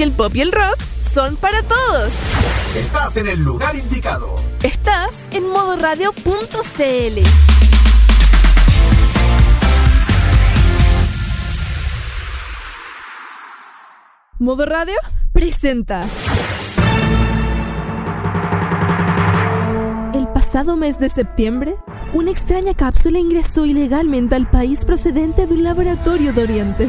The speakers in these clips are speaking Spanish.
porque el pop y el rock son para todos. Estás en el lugar indicado. Estás en modoradio.cl. Modo Radio presenta. El pasado mes de septiembre, una extraña cápsula ingresó ilegalmente al país procedente de un laboratorio de Oriente.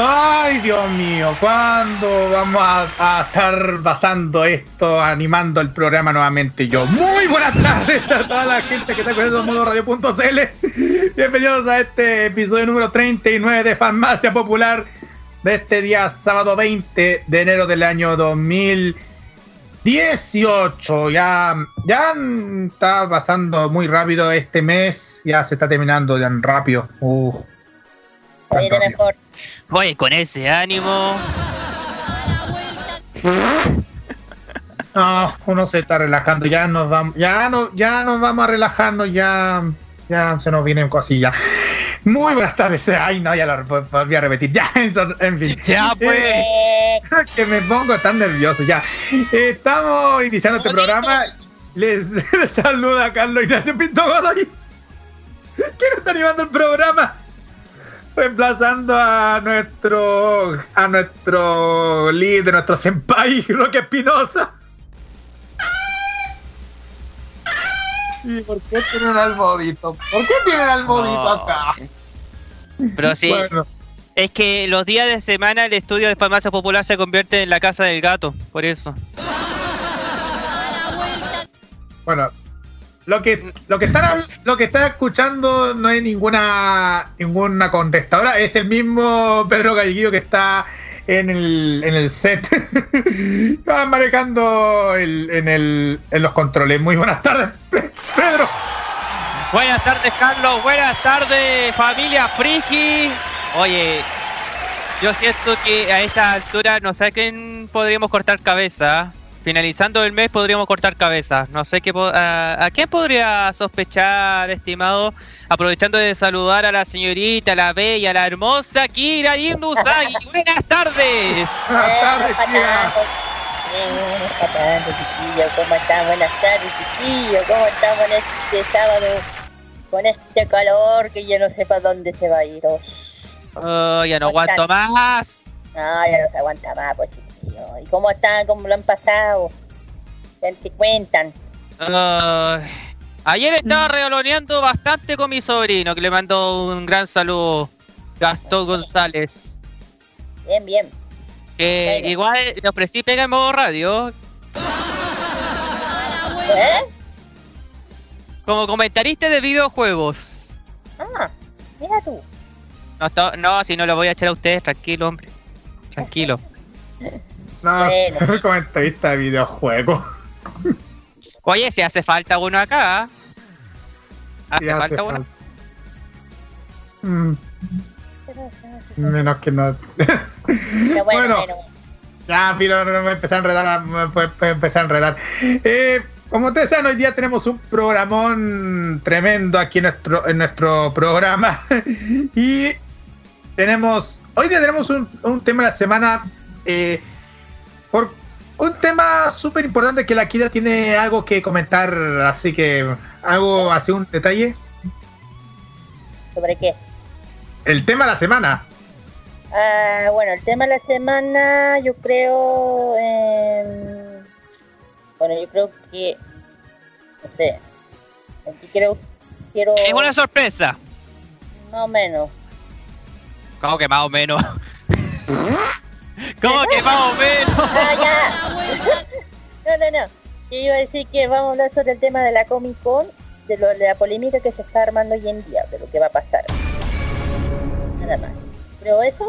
Ay, Dios mío, ¿cuándo vamos a, a estar pasando esto, animando el programa nuevamente yo? Muy buenas tardes a toda la gente que está escuchando modo radio.cl. Bienvenidos a este episodio número 39 de Farmacia Popular de este día sábado 20 de enero del año 2018. Ya, ya está pasando muy rápido este mes, ya se está terminando ya rápido. Uf, tan rápido. mejor. Oye, con ese ánimo. No, uno se está relajando, ya nos vamos, ya no, ya nos vamos a relajarnos, ya, ya se nos vienen cosillas. Muy buenas tardes, ay no, ya lo volví a repetir, ya, en fin. Ya, pues. Eh, que me pongo tan nervioso, ya. Estamos iniciando este programa, les, les saluda Carlos Ignacio Pinto Godoy, nos está animando el programa. Reemplazando a nuestro a nuestro líder, nuestro senpai, Roque Espinosa. ¿Y por qué tiene un almohadito? ¿Por qué tiene un almohadito Oh. acá? Pero sí, Bueno, es que los días de semana el estudio de farmacia popular se convierte en la casa del gato, por eso. bueno. Lo que, lo que están lo que está escuchando no hay ninguna ninguna contestadora, es el mismo Pedro Galleguillo que está en el, en el set. Va manejando el- en, el, en los controles. Muy buenas tardes, Pe- Pedro. Buenas tardes, Carlos. Buenas tardes, familia Friki. Oye, yo siento que a esta altura no sé quién podríamos cortar cabeza. Finalizando el mes podríamos cortar cabeza. No sé qué a, a quién podría sospechar, estimado. Aprovechando de saludar a la señorita, la bella, la hermosa Kira Indusagi. Buenas tardes. Buenas eh, tardes, chiquillos. ¿Cómo están? Buenas tardes, chiquillos. ¿Cómo estamos en este sábado? Con este calor que ya no sé para dónde se va a ir. Oh, Oh, ya no aguanto más. No, ya no se aguanta más, pues, chiquillos. ¿Y cómo están? ¿Cómo lo han pasado? ¿Qué te cuentan? Ay, ayer estaba regaloneando bastante con mi sobrino, que le mando un gran saludo, Gastón González. Bien, bien. Que igual le ofrecí pega en modo radio, ¿Eh? como comentarista de videojuegos. Ah, mira tú. No, si no lo voy a echar a ustedes, tranquilo, hombre. Tranquilo. No, Bueno. comentarista de videojuegos. Oye, si hace falta uno acá. Hace Sí, hace falta uno. Mm, menos que no. Pero bueno, Bueno. bueno. Ya, pero no me empecé a enredar, me fue- me empecé a enredar. Eh, como ustedes saben, hoy día tenemos un programón tremendo aquí en nuestro, en nuestro programa. y tenemos, hoy día tenemos un, un tema de la semana, eh, súper importante que la Kira tiene algo que comentar, así que algo, así un detalle. ¿Sobre qué? El tema de la semana. Ah, bueno, el tema de la semana, yo creo. em, bueno, yo creo que. No sé. Aquí creo quiero... Es una sorpresa. Más o menos. ¿Cómo que más o menos? ¿Cómo que más o menos? Ah, ya. No, no, no. Yo iba a decir que vamos a hablar sobre el tema de la Comic Con, de, lo, de la polémica que se está armando hoy en día, de lo que va a pasar. Nada más. Pero eso,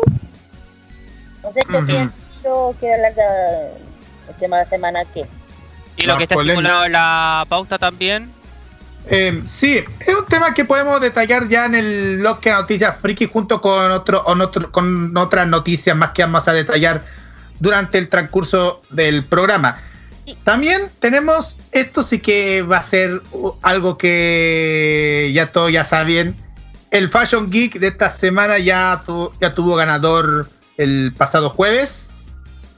no sé qué Ujú. pienso, yo quiero hablar del tema de la semana que. Y lo Más que está estipulado en la pauta también. Eh, sí, es un tema que podemos detallar ya en el bloque de noticias friki junto con otro, con otro- con otras noticias más que vamos a detallar durante el transcurso del programa. También tenemos, esto sí que va a ser algo que ya todos ya saben, el Fashion Geek de esta semana ya, tu- ya tuvo ganador el pasado jueves.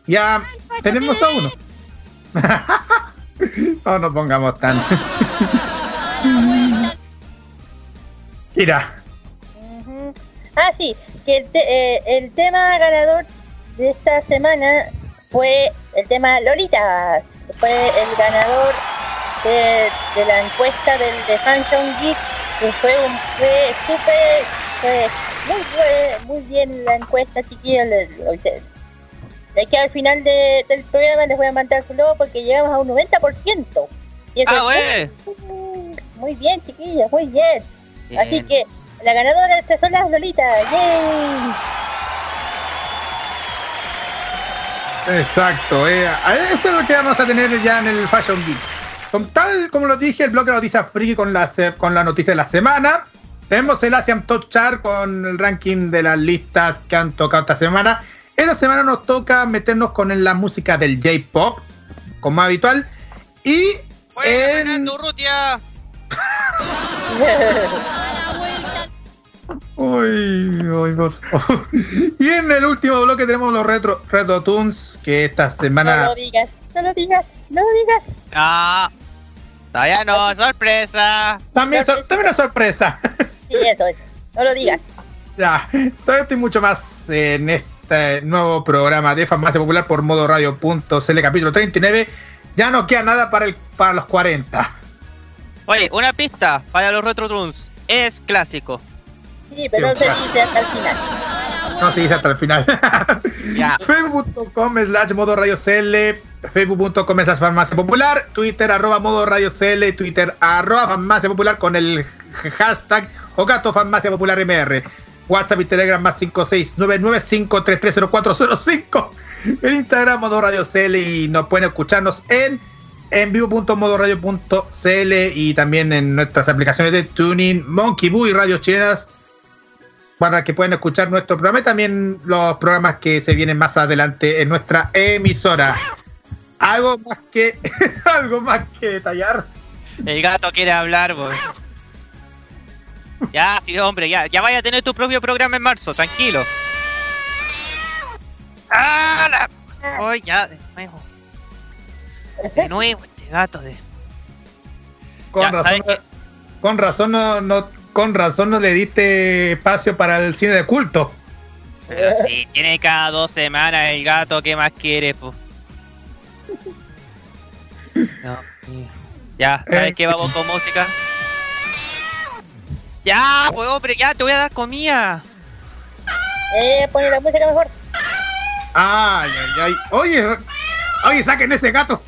Ya tenemos a uno. no nos pongamos tan... Mira. Ah, sí, que el, te- eh, el tema ganador de esta semana fue el tema Lolitas. Fue el ganador de, de la encuesta del de Fashion Geek. Que fue un fue súper, fue muy, muy bien la encuesta, chiquillos. De que al final de- del programa les voy a mandar su logo porque llegamos a un 90%. Y eso Ah, es muy, muy bien, chiquillos, muy bien. Así que la ganadora son las Lolitas. ¡Yay! Exacto, eh, eso es lo que vamos a tener ya en el Fashion Geek. Con tal como lo dije, el bloque de noticias friki con la, con la noticia de la semana. Tenemos el Asian Top Chart con el ranking de las listas que han tocado esta semana. Esta semana nos toca meternos con la música del J-Pop, como habitual. Y Buena, en- Fernando Urrutia. Uy, uy, por favor. Y en el último bloque tenemos los Retro, retro Tunes, que esta No semana... lo digas, no lo digas, no lo digas. Ah, todavía no, sorpresa. También, so- también una sorpresa. Sí, eso es. No lo digas. Ya, todavía estoy mucho más en este nuevo programa de Farmacia Popular por modo radio.cl capítulo 39. Ya no queda nada para, el, para los 40. Oye, una pista para los Retro Tunes. Es clásico. Sí, pero no Sí, se dice hasta el final. No se dice hasta el final. Facebook.com slash modo radio CL, Facebook.com slash farmacia popular, Twitter arroba modo radio CL, Twitter arroba farmacia popular con el hashtag o gato farmacia popular MR. WhatsApp y Telegram más 56995330405. El Instagram modo radio CL y nos pueden escucharnos en en vivo.modoradio.cl y también en nuestras aplicaciones de Tuning, Monkey Boo y radios chilenas para que puedan escuchar nuestro programa y también los programas que se vienen más adelante en nuestra emisora. Algo más que algo más que detallar. El gato quiere hablar, boy. Ya, sí, hombre, ya, ya vaya a tener tu propio programa en marzo, tranquilo. ¡Ah! La... Ay, ya, de nuevo. De nuevo, este gato de. Con Ya, razón, con razón no, no, con razón no le diste espacio para el cine de culto. Pero si tiene cada dos semanas el gato, ¿qué más quiere, po? No. Ya, ¿sabes Eh. qué? Vamos con música. Ya, pues hombre, ya te voy a dar comida. Eh, pone la música mejor. Ay, ay, ay. Oye, oye, saquen ese gato.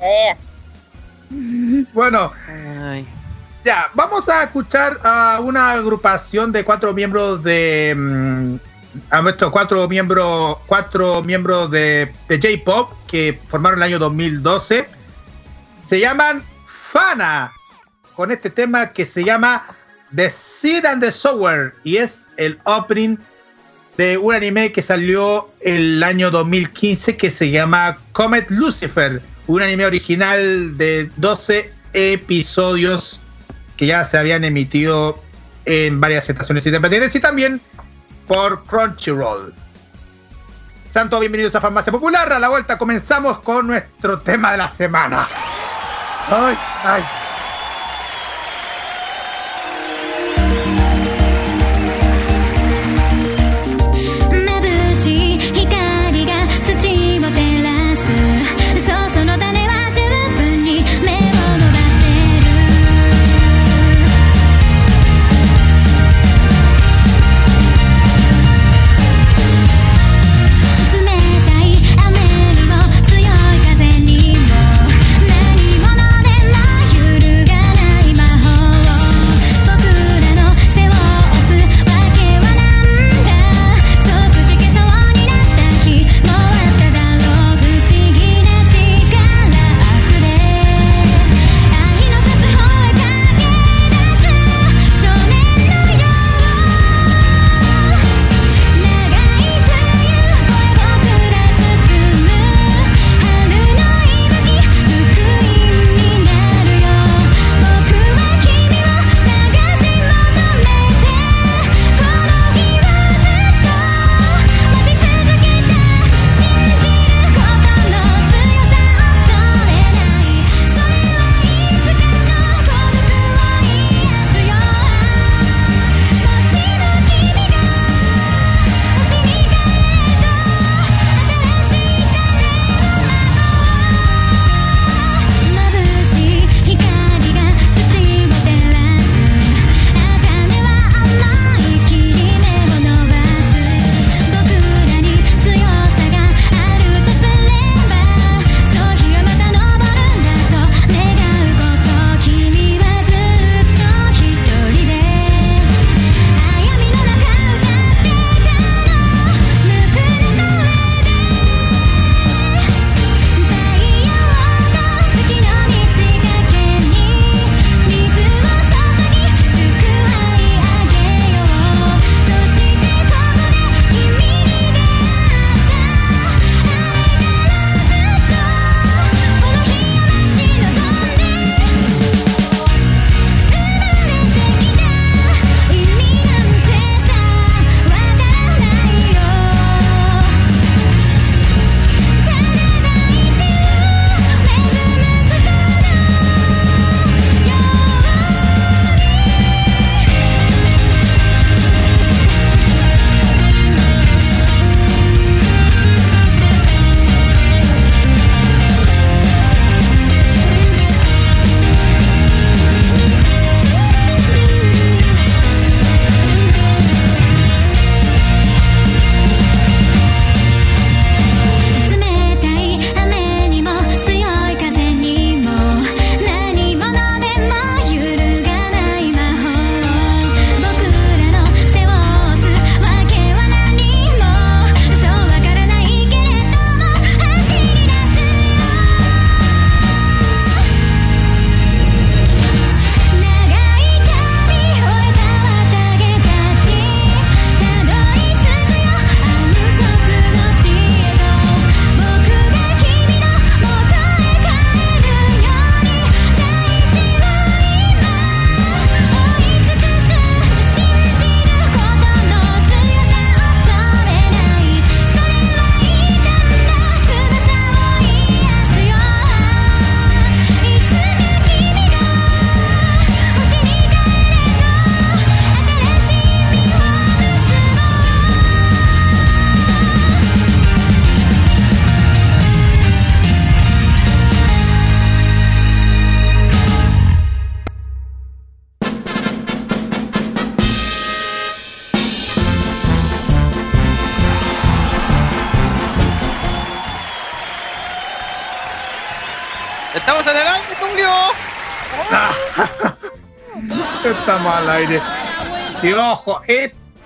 Eh, Bueno, Ay. Ya, vamos a escuchar a una agrupación de cuatro miembros de. mm, a nuestros cuatro miembros cuatro miembros de, de J-Pop que formaron el año 2012. Se llaman Fana. Con este tema que se llama The Seed and the Sower. Y es el opening de un anime que salió el año 2015 que se llama Comet Lucifer. Un anime original de 12 episodios que ya se habían emitido en varias estaciones independientes y también por Crunchyroll. Sean todos bienvenidos a Farmacia Popular. A la vuelta comenzamos con nuestro tema de la semana. Ay, ay.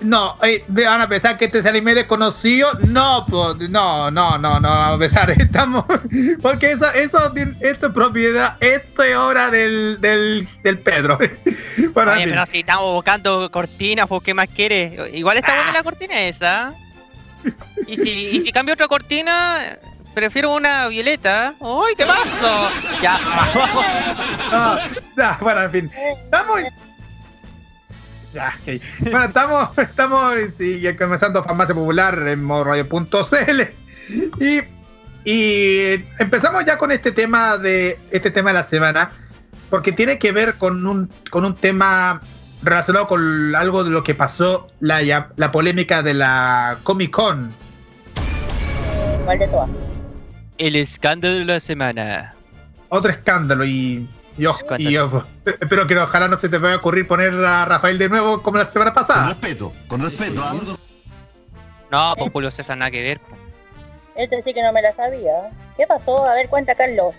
No, eh, van a pensar que este es anime desconocido. No, pues, no, no, no, no, a pesar, estamos. Porque eso, eso, esto es propiedad, esto es obra del, del, del Pedro. Bueno, Oye, pero si estamos buscando cortinas, ¿por qué más quieres? Igual está buena la cortina esa. Y si, y si cambio otra cortina, prefiero una violeta. ¡Uy, qué paso! Ya, No, ya, bueno, en fin. Estamos. Ya, ok. Bueno, estamos, estamos ya comenzando Farmacia Popular en modoradio.cl. Y, y empezamos ya con este tema de este tema de la semana. Porque tiene que ver con un, con un tema relacionado con algo de lo que pasó, la, la polémica de la Comic Con. ¿Cuál de todas? el escándalo de la semana. Otro escándalo y. y ojo, y ojo, espero que ojalá no se te vaya a ocurrir poner a Rafael de nuevo como la semana Con pasada. respeto, con respeto. ¿ah? No, pues Julio César nada que ver. po. Este sí que no me la sabía. ¿Qué pasó? A ver, cuenta, Carlos.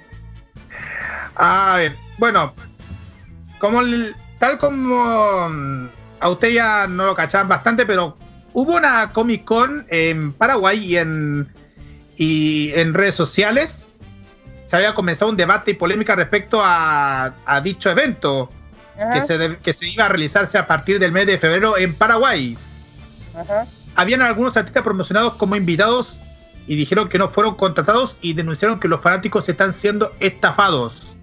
A ver, bueno, como el- tal como mm, a usted ya no lo cachaban bastante, pero hubo una Comic Con en Paraguay y en, y en redes sociales. Se había comenzado un debate y polémica respecto a, a dicho evento Ajá, que se, de- que se iba a realizarse a partir del mes de febrero en Paraguay. ajá. Habían algunos artistas promocionados como invitados y dijeron que no fueron contratados y denunciaron que los fanáticos están siendo estafados.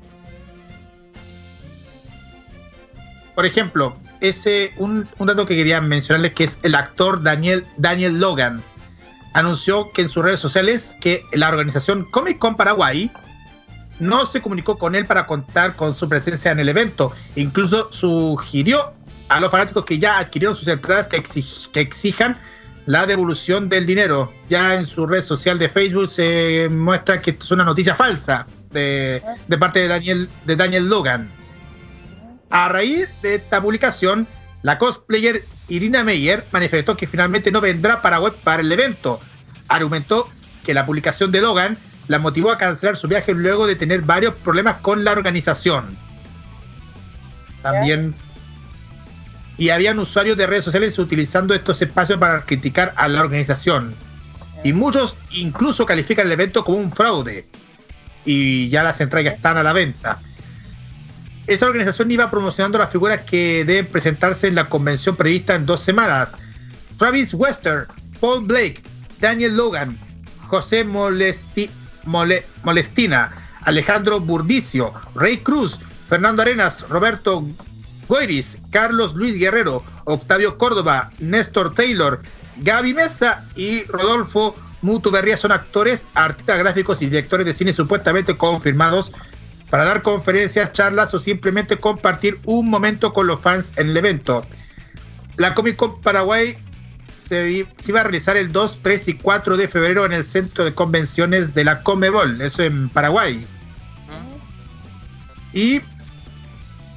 Por ejemplo, ese un, un dato que quería mencionarles que es el actor Daniel, Daniel Logan. Anunció que en sus redes sociales que la organización Comic Con Paraguay no se comunicó con él para contar con su presencia en el evento. Incluso sugirió a los fanáticos que ya adquirieron sus entradas que, exijan la devolución del dinero. Ya en su red social de Facebook se muestra que esto es una noticia falsa de, de parte de Daniel, de Daniel Logan. A raíz de esta publicación, la cosplayer Irina Meyer manifestó que finalmente no vendrá para web para el evento. Argumentó que la publicación de Logan la motivó a cancelar su viaje luego de tener varios problemas con la organización. También y habían usuarios de redes sociales utilizando estos espacios para criticar a la organización. Y muchos incluso califican el evento como un fraude. Y ya las entradas están a la venta. Esa organización iba promocionando las figuras que deben presentarse en la convención prevista en dos semanas. Travis Wester, Paul Blake, Daniel Logan, José Molesti- Mole- Molestina, Alejandro Burdicio, Rey Cruz, Fernando Arenas, Roberto Goiris, Carlos Luis Guerrero, Octavio Córdoba, Néstor Taylor, Gaby Mesa y Rodolfo Mutuberría son actores, artistas gráficos y directores de cine supuestamente confirmados para dar conferencias, charlas o simplemente compartir un momento con los fans en el evento. La Comic Con Paraguay se, iba a realizar el 2, 3 y 4 de febrero en el centro de convenciones de la Comebol, eso en Paraguay. Y,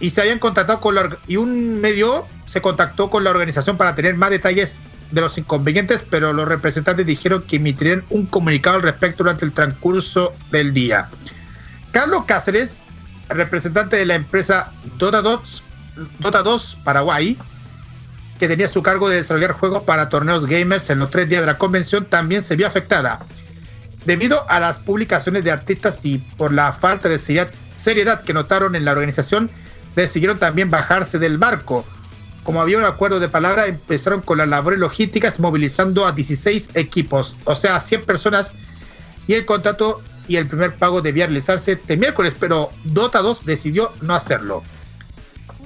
y se habían contactado con la, y un medio se contactó con la organización para tener más detalles de los inconvenientes, pero los representantes dijeron que emitirían un comunicado al respecto durante el transcurso del día. Carlos Cáceres, representante de la empresa Dota 2, Dota 2 Paraguay, que tenía su cargo de desarrollar juegos para torneos gamers en los tres días de la convención, también se vio afectada. Debido a las publicaciones de artistas y por la falta de seriedad, que notaron en la organización, decidieron también bajarse del barco. Como había un acuerdo de palabra, empezaron con las labores logísticas movilizando a 16 equipos, o sea, a 100 personas, y el contrato y el primer pago debía realizarse este miércoles, pero Dota 2 decidió no hacerlo.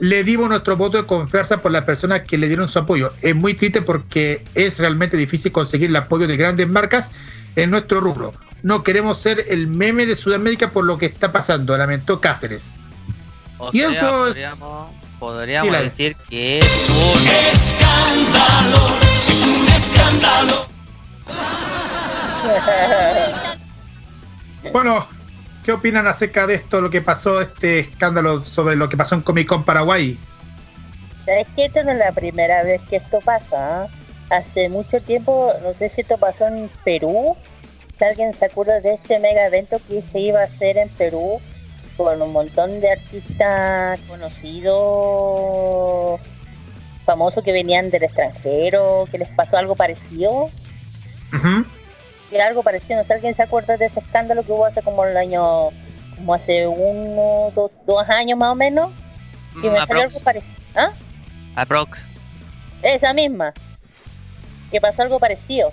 Le dimos nuestro voto de confianza por las personas que le dieron su apoyo. Es muy triste porque es realmente difícil conseguir el apoyo de grandes marcas en nuestro rubro. No queremos ser el meme de Sudamérica por lo que está pasando, lamentó Cáceres. O Y sea, eso es- podríamos, podríamos Sí, la- decir que es un Escándalo, es un escándalo. Bueno, ¿qué opinan acerca de esto, lo que pasó, este escándalo sobre lo que pasó en Comic Con Paraguay? ¿Sabes que Esta no es la primera vez que esto pasa. ¿ah? Hace mucho tiempo, no sé si esto pasó en Perú. Si alguien se acuerda de este mega evento que se iba a hacer en Perú, con un montón de artistas conocidos, famosos que venían del extranjero, que les pasó algo parecido. Que algo parecido, no sé, ¿alguien se acuerda de ese escándalo que hubo hace como el año, como hace uno, dos, dos años más o menos? Que Mm, me salió algo parecido. ¿Ah? Aprox. Esa misma. Que pasó algo parecido.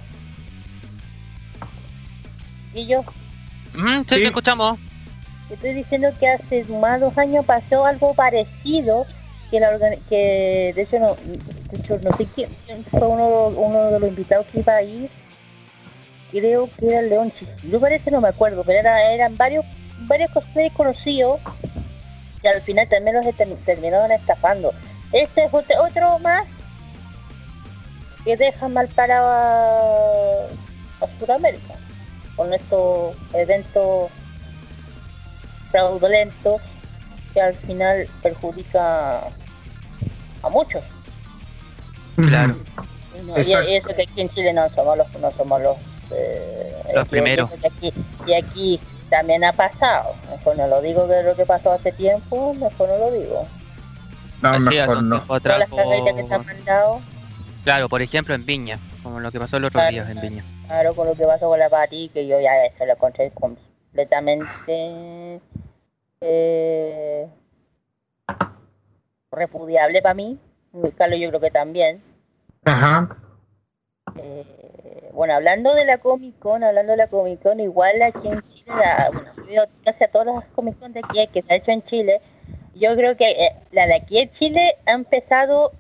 Y yo, Mm, sí, Sí. te escuchamos. estoy diciendo que hace más de dos años pasó algo parecido que la organi- que de hecho no, de hecho no sé quién quién fue uno, uno de los invitados que iba a ir. Creo que era el León Chihiro, parece, no me acuerdo, pero era, eran varios varios cosplayers conocidos y al final también los ter- terminaron estafando. Este es otro, más que deja mal parado a, a Sudamérica con estos eventos fraudulentos que al final perjudica a muchos. Claro. Y, no- y eso que aquí en Chile no somos los, no somos los, eh, Los primeros. aquí- y aquí también ha pasado. Mejor no lo digo de lo que pasó hace tiempo, mejor no lo digo. No, Así, mejor no. atrás, las carreras que se han mandado, Claro, por ejemplo en Viña, como lo que pasó el otro Claro. día en Viña. claro, con lo que pasó con la Pati, que yo ya eso lo encontré completamente eh, repudiable para mí. Carlos yo creo que también. Ajá. Eh, bueno, hablando de la Comic Con, hablando de la Comic Con, igual aquí en Chile, la, bueno, yo he ido casi a todas las Comic Con de aquí que se ha hecho en Chile, yo creo que eh, la de aquí en Chile ha empezado,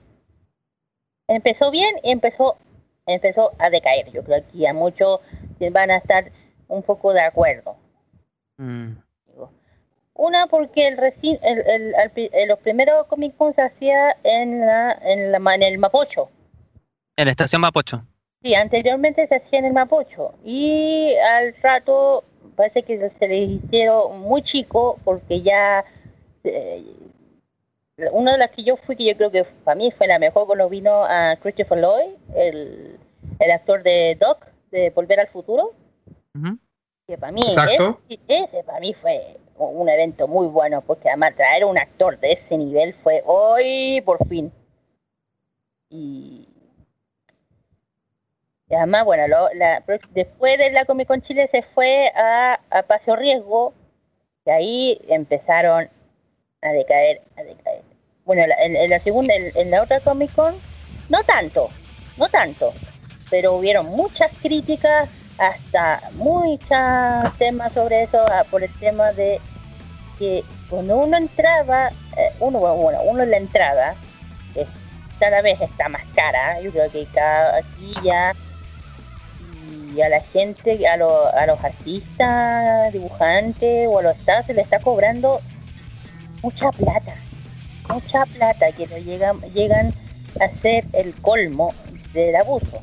empezó bien y empezó, empezó a decaer. Yo creo que aquí a muchos van a estar un poco de acuerdo. Mm, Una porque el, reci- el, el- eh, los primeros Comic Con se hacía en, la, en, la, ma- en el Mapocho. En la estación Mapocho. Sí, anteriormente se hacía en el Mapocho y al rato parece que se les hicieron muy chico porque ya eh, una de las que yo fui que yo creo que para mí fue la mejor cuando vino a Christopher Lloyd, el, el actor de Doc de Volver al Futuro, que para mí ese, ese para mí fue un evento muy bueno porque además traer un actor de ese nivel fue hoy por fin. Y y además, bueno, después de la Comic Con Chile se fue a, a Paseo Riesgo, y ahí empezaron a decaer, a decaer. Bueno, en, la segunda, en, la otra Comic Con, no tanto, no tanto, pero hubieron muchas críticas, hasta muchos temas sobre eso, ah, por el tema de que cuando uno entraba, eh, uno, bueno, uno en la entrada, que cada vez está más cara, yo creo que cada, aquí ya y a la gente, a, lo- a los artistas, dibujantes o a los staff se le está cobrando mucha plata, mucha plata que no llegan, llegan a ser el colmo del abuso.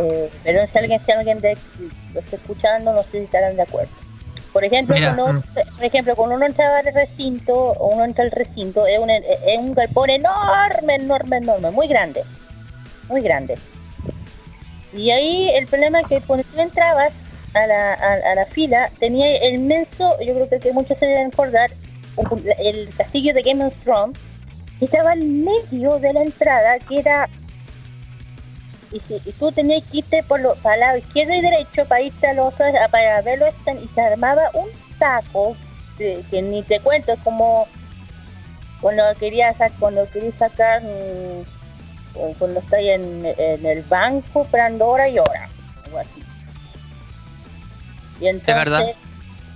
Eh, pero si alguien, si alguien de, lo está escuchando, no sé si estarán de acuerdo. Por ejemplo, Mira, cuando, por ejemplo, cuando uno entra al recinto, uno entra al recinto, es un, es un galpón enorme, enorme, enorme, muy grande, muy grande. Y ahí el problema es que cuando tú entrabas a la, a, la fila, tenía el inmenso, yo creo que, muchos se deben acordar, el castillo de Game of Thrones, estaba en medio de la entrada, que era... Y, tú tenías que irte por lo, para el lado izquierdo y derecho para irte a los para verlo y se armaba un taco que, ni te cuento, como cuando querías sa- cuando querías sacar cuando estoy en, en el banco esperando hora y hora, algo así. Y entonces, verdad.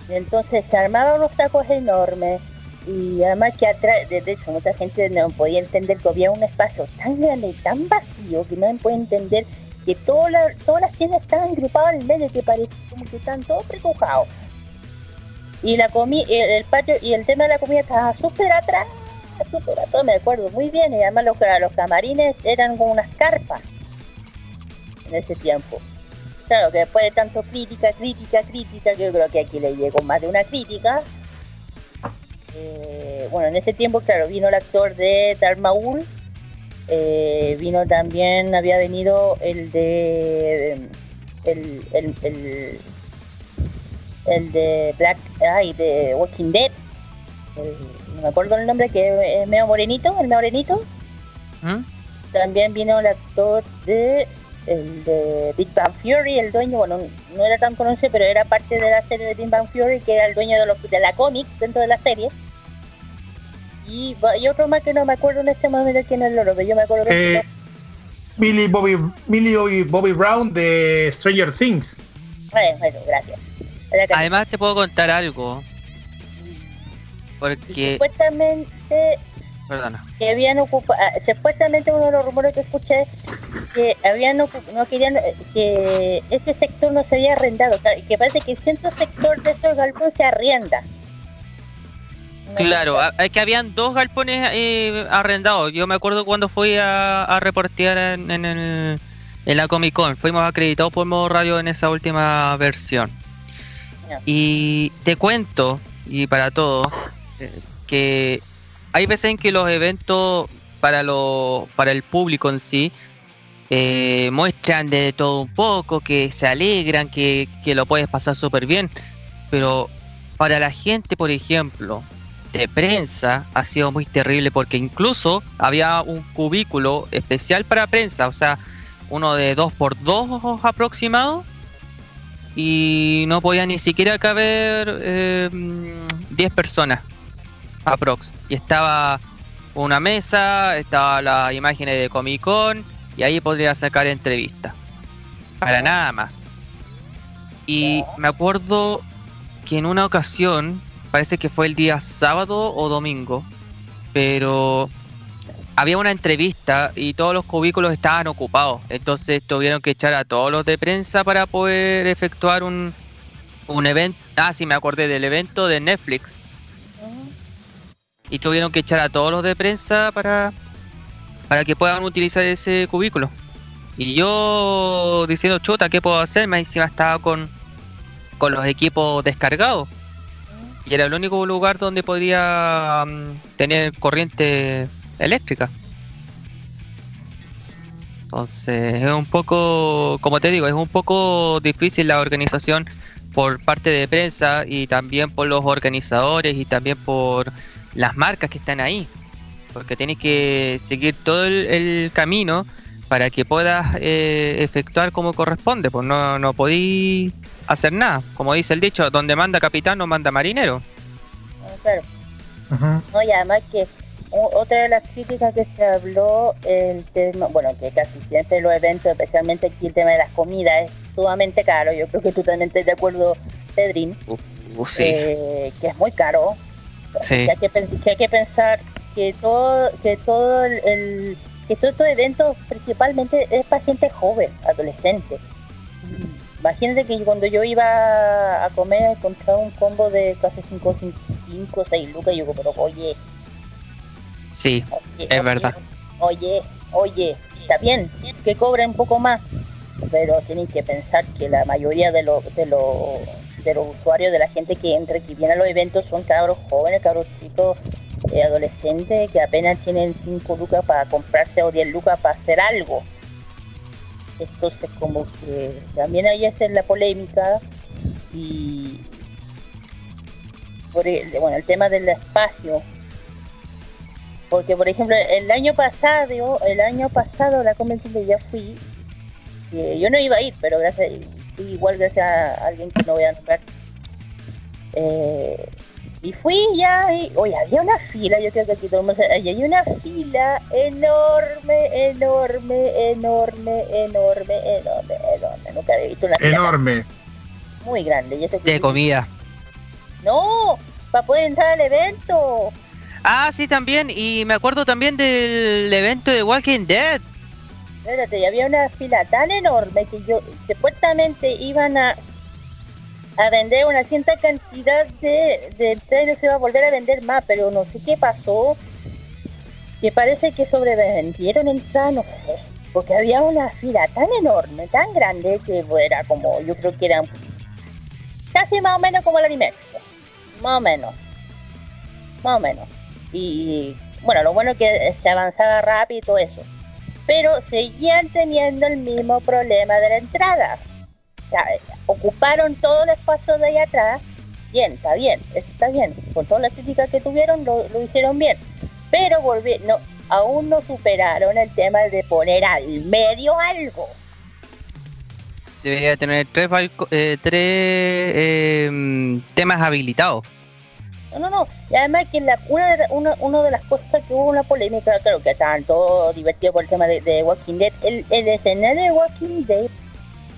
y entonces se armaban unos tacos enormes y además que atrás, de hecho mucha gente no podía entender que había un espacio tan grande y tan vacío que no podía entender que toda la- todas las tiendas estaban agrupadas en medio que parecía como que estaban todos precojados. Y la comi el, el patio y el tema de la comida estaba súper atrás, súper atrás, me acuerdo muy bien, y además los, los camarines eran como unas carpas en ese tiempo. Claro que después de tanto crítica, crítica, crítica, yo creo que aquí le llegó más de una crítica. Eh, bueno, en ese tiempo, claro, vino el actor de Darth Maul, eh, vino también, había venido el de el, el, el, el de Black, ay, de Walking Dead, no me acuerdo el nombre, que es medio morenito, el medio morenito. ¿Mm? También vino el actor de el de Big Bang Theory, el dueño, bueno, no era tan conocido, pero era parte de la serie de Big Bang Theory, que era el dueño de, los, de la cómic dentro de la serie. Y, y otro más que no me acuerdo en este momento quién es el loro, pero yo me acuerdo que Eh, Millie Bobby, Millie Bobby, Bobby Brown de Stranger Things. Bueno, bueno, gracias. Que- Además te puedo contar algo. Porque, supuestamente perdona. que habían ocupado, supuestamente uno de los rumores que escuché que habían no querían eh, que ese sector no se había arrendado, que parece que centro sector de estos galpones se arrienda. No Claro, sé. a- es que habían dos galpones eh, arrendados. Yo me acuerdo cuando fui a, a reportear en, en el, en la Comic Con. Fuimos acreditados por modo radio en esa última versión. Y te cuento, y para todos, que hay veces en que los eventos para, lo, para el público en sí eh, muestran de todo un poco, que se alegran, que, que lo puedes pasar súper bien. Pero para la gente, por ejemplo, de prensa ha sido muy terrible porque incluso había un cubículo especial para prensa, o sea, uno de 2 por 2 aproximado y no podía ni siquiera caber eh, 10 personas aprox. Y estaba una mesa, estaba las imágenes de Comic Con y ahí podría sacar entrevistas. Para nada más. Y me acuerdo que en una ocasión, parece que fue el día sábado o domingo, pero había una entrevista y todos los cubículos estaban ocupados. Entonces tuvieron que echar a todos los de prensa para poder efectuar un, un evento. Ah, sí, me acordé del evento de Netflix. Y tuvieron que echar a todos los de prensa para, para que puedan utilizar ese cubículo. Y yo diciendo, chuta, ¿qué puedo hacer? Más encima estaba con, con los equipos descargados. Y era el único lugar donde podía mm, tener corriente eléctrica. Entonces es un poco, como te digo, es un poco difícil la organización por parte de prensa y también por los organizadores y también por las marcas que están ahí. Porque tienes que seguir todo el, el camino para que puedas eh, efectuar como corresponde. Pues no, no podí hacer nada. Como dice el dicho, donde manda capitán no manda marinero. Ah, Claro. No, y además que otra de las críticas que se habló, el tema, bueno, que casi siempre los eventos, especialmente aquí el tema de las comidas, es sumamente caro. Yo creo que tú también estás de acuerdo, Pedrín, Uh, sí, eh, que es muy caro. Sí. Que hay que, hay que pensar que todo, que todo el, el- que todos estos eventos principalmente es para gente joven, adolescente. Imagínate que cuando yo iba a comer encontraba un combo de casi 5 o 6 lucas y yo pero oye, Sí, oye, Es oye, verdad. Oye, oye, está bien que cobren un poco más, pero tienen que pensar que la mayoría de los de los de los usuarios, de la gente que entra, que viene a los eventos, son cabros jóvenes, cabros chicos, eh, adolescentes, que apenas tienen 5 lucas para comprarse o 10 lucas para hacer algo. Entonces, como que también ahí esa es la polémica y por el, bueno, el tema del espacio porque por ejemplo el año pasado el año pasado la convención que ya fui que yo no iba a ir pero gracias fui igual gracias a alguien que no voy a nombrar eh, y fui ya y oye había una fila yo creo que aquí todo el mundo sabe, y había una fila enorme enorme enorme enorme enorme enorme nunca había visto una fila tan Enorme. muy grande y eso que- de comida. no para poder entrar al evento Ah, sí, también. Y me acuerdo también del evento de Walking Dead. Espérate, y había una fila tan enorme que yo supuestamente iban a a vender una cierta cantidad de, de no se va a volver a vender más, pero no sé qué pasó. Que parece que sobrevendieron entradas, no sé. Porque había una fila tan enorme, tan grande, que era como, yo creo que era casi más o menos como la Dimex. Más o menos. Más o menos. Y bueno, lo bueno es que se avanzaba rápido y todo eso pero seguían teniendo el mismo problema de la entrada. ocuparon todo el espacio de ahí atrás. Bien, está bien, eso está bien. Con todas las críticas que tuvieron, lo, lo hicieron bien. Pero volvi- no, aún no superaron el tema de poner al medio algo. Debería tener tres, balco- eh, tres eh, mm, temas habilitados. No, no, no. Y además que la, una, de, una, una de las cosas que hubo una polémica, claro que estaban todos divertidos por el tema de, de Walking Dead, el, el escenario de Walking Dead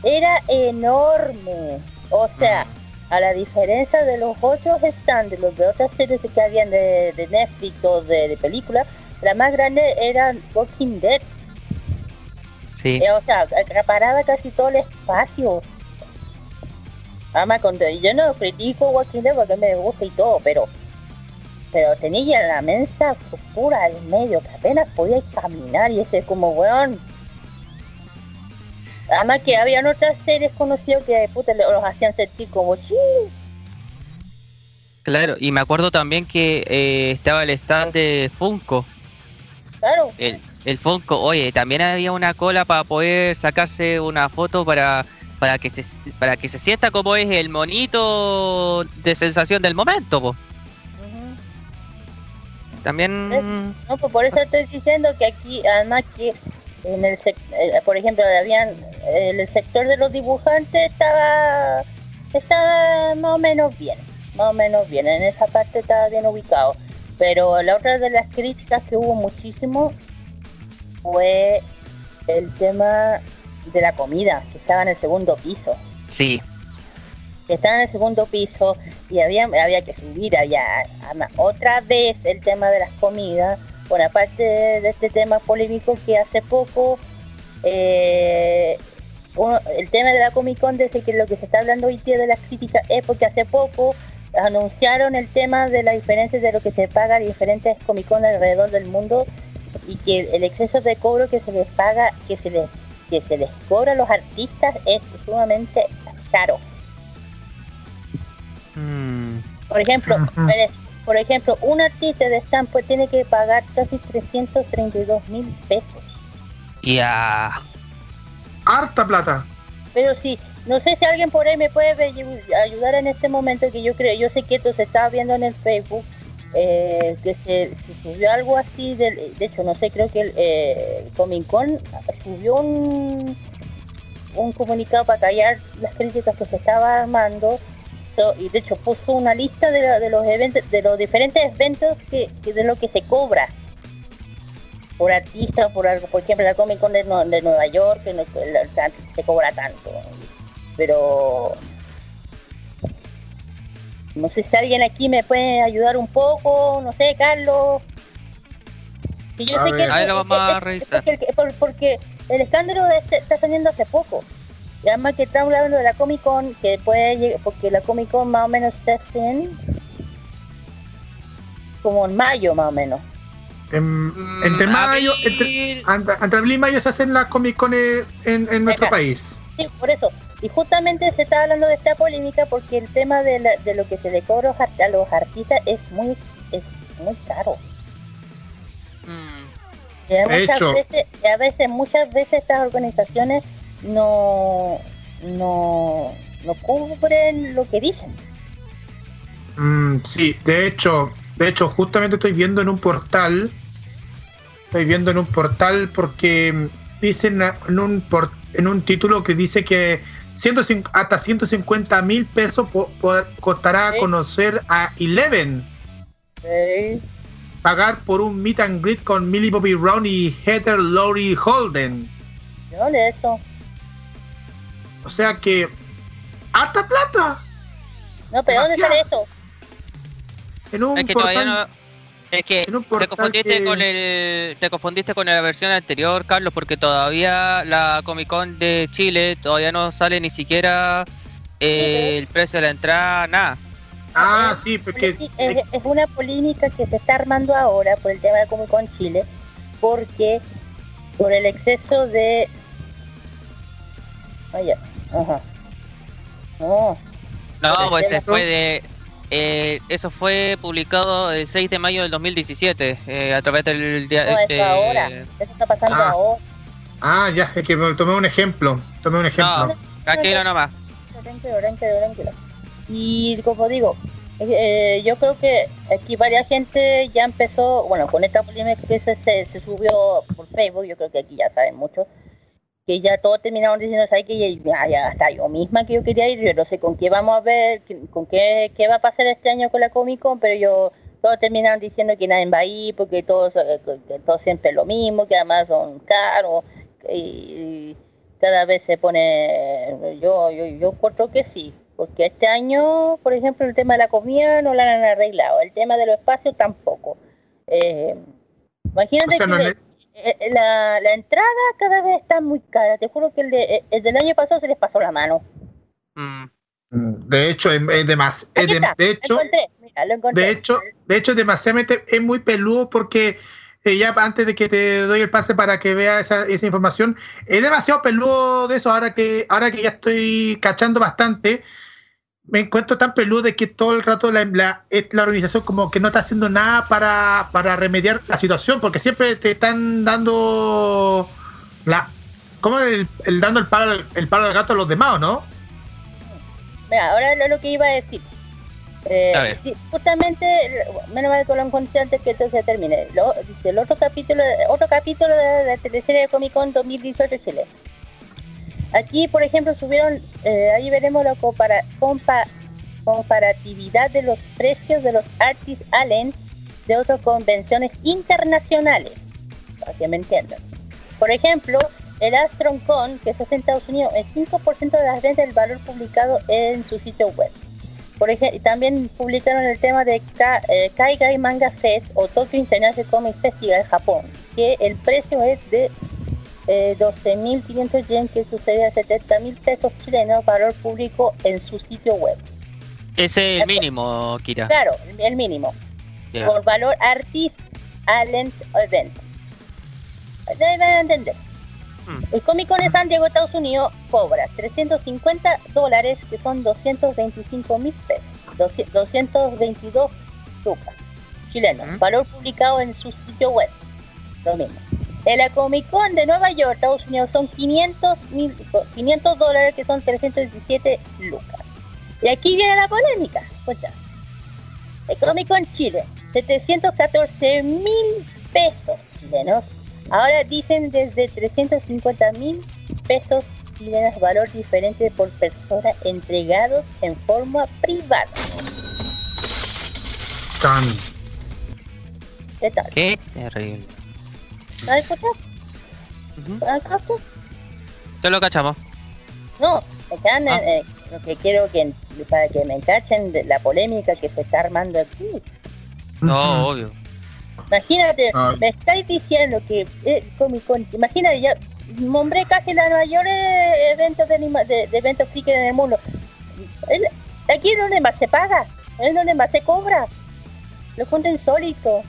era enorme. O sea, a la diferencia de los otros stands de los de otras series que habían de, de Netflix o de, de películas, la más grande era Walking Dead. Sí. Eh, o sea, acaparaba casi todo el espacio. Además, con, yo no critico Walking Dead porque me gusta y todo, pero pero tenía la mensa estructura al medio que apenas podía caminar y ese es como, weón. Además que habían otras series conocidas que puta, los hacían sentir como, sí, Claro, y me acuerdo también que eh, estaba el stand de Funko. claro. El, el Funko, oye, también había una cola para poder sacarse una foto para, para, que, se, para que se sienta como es el monito de sensación del momento. po. También... No, pues por eso estoy diciendo que aquí, además que en el sec- eh, por ejemplo, habían el sector de los dibujantes estaba estaba más o menos bien, más o menos bien, en esa parte estaba bien ubicado. Pero la otra de las críticas que hubo muchísimo fue el tema de la comida, que estaba en el segundo piso Sí, que estaba en el segundo piso y había, había que subir. Ama- Otra vez el tema de las comidas, bueno, aparte de, este tema polémico que hace poco, eh, el tema de la Comic Con, desde que lo que se está hablando hoy día de las críticas es porque hace poco anunciaron el tema de las diferencias de lo que se paga a diferentes Comic Con alrededor del mundo y que el exceso de cobro que se les paga, que se que se les cobra a los artistas es sumamente caro. Por ejemplo, mire, por ejemplo, un artista de pues, tiene que pagar casi 332 mil pesos. ya. Harta plata. Pero sí, no sé si alguien por ahí me puede ayudar en este momento que yo creo, yo sé que esto se estaba viendo en el Facebook, eh, que se, se subió algo así, del, de hecho no sé, creo que el eh, Comic Con subió un, un comunicado para callar las críticas que se estaba armando So, y de hecho puso una lista de, la- de los eventos, de los diferentes eventos que, que de lo que se cobra por artista, por algo, por ejemplo la Comic Con de, de Nueva York, que no, se cobra tanto, pero no sé si alguien aquí me puede ayudar un poco, no sé, Carlos. Que yo A sé que ver. Ahí lo vamos a revisar. porque, el- por- porque el escándalo este está saliendo hace poco. Y además que estamos hablando de la Comic Con, que puede llegar, porque la Comic Con más o menos hace en como en mayo más o menos. En- Mm, entre mayo, entre, entre, entre abril y mayo se hacen las Comic Con en, en nuestro país. Sí, por eso. Y justamente se está hablando de esta polémica porque el tema de, la- de lo que se le cobra a los artistas es muy es muy caro. Mm, Y a De muchas hecho. veces, y a veces, muchas veces estas organizaciones no, no, no cubren lo que dicen. Mm, sí, de hecho, de hecho, justamente estoy viendo en un portal, estoy viendo en un portal porque dicen en un por- en un título que dice que 150 hasta 150 mil pesos po- po- costará Sí. conocer a Eleven, Sí. pagar por un meet and greet con Millie Bobby Brown y Heather Laurie Holden. De eso. O sea que harta plata No, pero ¿dónde sale eso? en un Es que portal. todavía no. Es que te confundiste que- con el te confundiste con la versión anterior, Carlos, porque todavía la Comic Con de Chile todavía no sale ni siquiera eh, el precio de la entrada, nada. Ah, sí, porque es, es una polémica que se está armando ahora por el tema de Comic Con Chile, porque por el exceso de... Oye, ajá. No, No, Por pues eso fue de eh, eso fue publicado el 6 de mayo del 2017 eh, a través del día no, este, eso ahora. Eso está pasando Ah. ahora. Ah, ya, es que me tomé un ejemplo. Tomé un ejemplo. No, tranquilo nomás. tranquilo, tranquilo, tranquilo. Y como digo, eh, yo creo que aquí varias gente ya empezó, bueno, con esta polémica que se, se, se subió por Facebook, yo creo que aquí ya saben mucho, que ya todos terminaron diciendo, ¿sabes que ya, ya hasta yo misma que yo quería ir, yo no sé con qué vamos a ver, con qué, qué va a pasar este año con la Comic Con, pero yo todos terminaron diciendo que nadie va a ir porque todos, eh, que- que todo siempre lo mismo, que además son caros y, cada vez se pone, yo, yo, yo encuentro que sí, porque este año, por ejemplo, el tema de la comida no lo han arreglado, el tema de los espacios tampoco. Eh, imagínate O sea, que no le- le- la, la entrada cada vez está muy cara. Te juro que el, de, eh, el del año pasado se les pasó la mano. Mm. De hecho, es, es demas- es de, de hecho, mira, de hecho, de hecho, es demasiadamente, es muy peludo porque eh, ya antes de que te doy el pase para que veas esa, esa información, es demasiado peludo de eso. Ahora que, ahora que ya estoy cachando bastante, me encuentro tan peludo de que todo el rato la, la, es- la organización como que no está haciendo nada para, para remediar la situación, porque siempre te están dando la, como el, el dando el palo, al- el palo al gato a los demás, ¿o ¿no? Mira, ahora lo, lo que iba a decir. Eh, A ver. sí, justamente, menos mal que lo encontré antes que esto se termine. Lo- dice, el otro capítulo, otro capítulo de la teleserie de Comic Con 2018 Chile. Aquí, por ejemplo, subieron, eh, ahí veremos la compara- compa- comparatividad de los precios de los Artist Allen de otras convenciones internacionales, para que me entiendan. Por ejemplo, el AstronCon, que es en Estados Unidos, el 5% de las ventas del valor publicado en su sitio web. Por ejemplo, también publicaron el tema de Ka- eh, Kaigai Manga Fest o Tokyo International Comic Festival Japón, que el precio es de eh, 12.500 yen, que sucede a 70.000 pesos chilenos, valor público en su sitio web. Ese es el mínimo, Kira. Claro, el- mínimo. Por valor Artist Allen Event. Deben entender. Mm. El Comic Con de San Diego, Estados Unidos, cobra 350 dólares, que son 225 mil pesos. 200 222 lucas chilenos. Mm. Valor publicado en su sitio web. Lo mismo. En la Comic Con de Nueva York, Estados Unidos, son 500 mil 500 dólares, que son 317 lucas. Y aquí viene la polémica. Escucha. El Comic Con Chile, 714 mil pesos chilenos. Ahora dicen desde 350 mil pesos chilenos, valor diferente por persona entregados en forma privada. Tan. ¿Qué tal? Qué terrible. ¿No escuchas? Ya lo cachamos. No, están, Ah. eh, lo que quiero que para que me encachen de la polémica que se está armando aquí. No, obvio. Imagínate, Ah. me estáis diciendo que eh, Comic Con, imagínate, ya nombré casi los mayores eventos de, anima- de, de eventos friki en el mundo. El- aquí es donde más se paga, es donde más se cobra. Lo encuentro insólito.